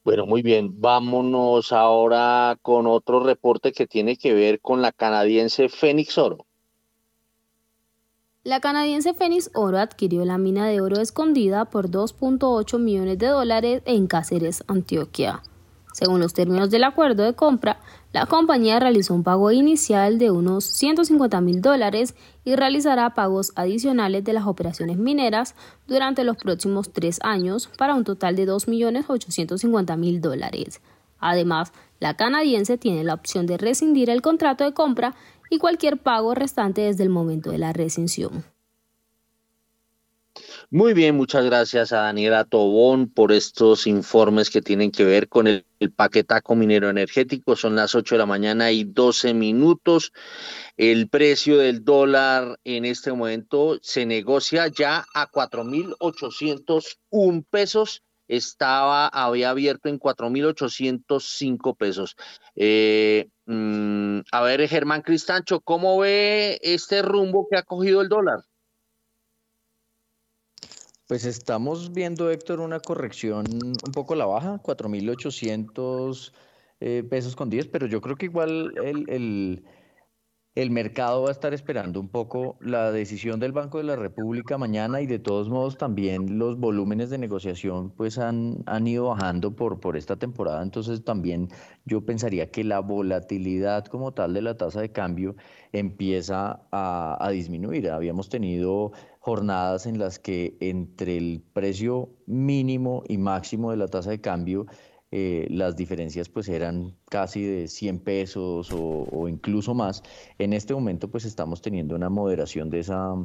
Bueno, muy bien. Vámonos ahora con otro reporte que tiene que ver con la canadiense Phoenix Oro. La canadiense Phoenix Oro adquirió la mina de oro escondida por 2.8 millones de dólares en Cáceres, Antioquia. Según los términos del acuerdo de compra, la compañía realizó un pago inicial de unos 150 mil dólares y realizará pagos adicionales de las operaciones mineras durante los próximos tres años para un total de 2.850.000 dólares. Además, la canadiense tiene la opción de rescindir el contrato de compra y cualquier pago restante desde el momento de la rescisión. Muy bien, muchas gracias a Daniela Tobón por estos informes que tienen que ver con el, paquetaco minero energético. Son las 8 de la mañana y 12 minutos. El precio del dólar en este momento se negocia ya a 4.801 pesos estaba, había abierto en 4.805 pesos. Eh, mm, a ver, Germán Cristancho, ¿cómo ve este rumbo que ha cogido el dólar? Pues estamos viendo, Héctor, una corrección un poco la baja, 4.800 eh, pesos con 10, pero yo creo que igual el mercado va a estar esperando un poco la decisión del Banco de la República mañana y de todos modos también los volúmenes de negociación pues han, han ido bajando por, por esta temporada, entonces también yo pensaría que la volatilidad como tal de la tasa de cambio empieza a, a disminuir. Habíamos tenido jornadas en las que entre el precio mínimo y máximo de la tasa de cambio eh, las diferencias pues eran casi de 100 pesos o, incluso más. En este momento pues estamos teniendo una moderación de esa,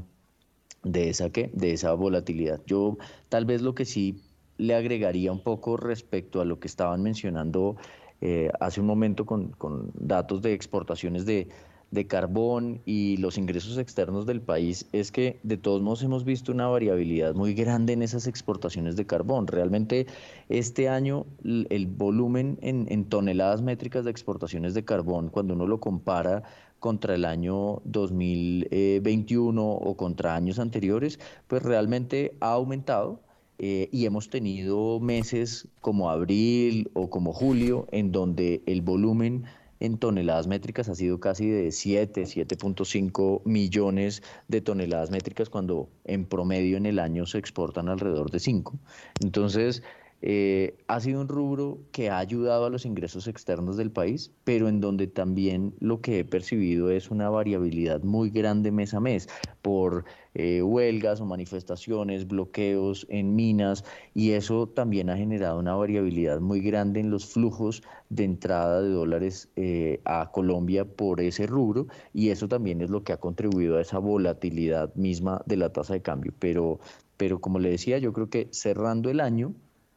de esa, ¿qué? De esa volatilidad. Yo tal vez lo que sí le agregaría un poco respecto a lo que estaban mencionando eh, hace un momento con, con datos de exportaciones de, de carbón y los ingresos externos del país es que de todos modos hemos visto una variabilidad muy grande en esas exportaciones de carbón. Realmente este año el volumen en, toneladas métricas de exportaciones de carbón, cuando uno lo compara contra el año 2021 o contra años anteriores, pues realmente ha aumentado. Eh, y hemos tenido meses como abril o como julio en donde el volumen en toneladas métricas ha sido casi de 7, 7.5 millones de toneladas métricas cuando en promedio en el año se exportan alrededor de 5. Entonces, eh, ha sido un rubro que ha ayudado a los ingresos externos del país, pero en donde también lo que he percibido es una variabilidad muy grande mes a mes por eh, huelgas o manifestaciones, bloqueos en minas, y eso también ha generado una variabilidad muy grande en los flujos de entrada de dólares eh, a Colombia por ese rubro, y eso también es lo que ha contribuido a esa volatilidad misma de la tasa de cambio. Pero, pero como le decía, yo creo que cerrando el año,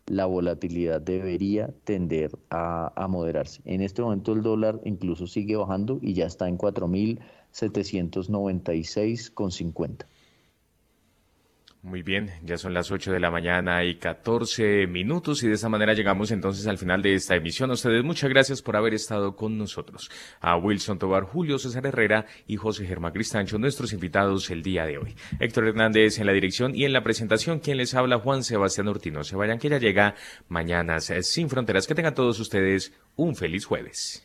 la volatilidad debería tender a, moderarse. En este momento el dólar incluso sigue bajando y ya está en 4.796,50. Muy bien, ya son las 8 de la mañana y 14 minutos y de esta manera llegamos entonces al final de esta emisión. Ustedes muchas gracias por haber estado con nosotros. A Wilson Tobar, Julio César Herrera y José Germán Cristancho, nuestros invitados el día de hoy. Héctor Hernández en la dirección y en la presentación, quien les habla Juan Sebastián Ortino. Se vayan que ya llega mañana sin fronteras. Que tengan todos ustedes un feliz jueves.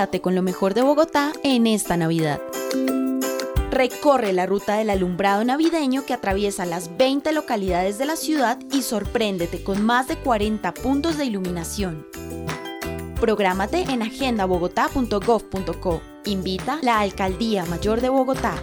Con lo mejor de Bogotá en esta Navidad. Recorre la ruta del alumbrado navideño que atraviesa las 20 localidades de la ciudad y sorpréndete con más de 40 puntos de iluminación. Prográmate en agendabogotá.gov.co. Invita la Alcaldía Mayor de Bogotá.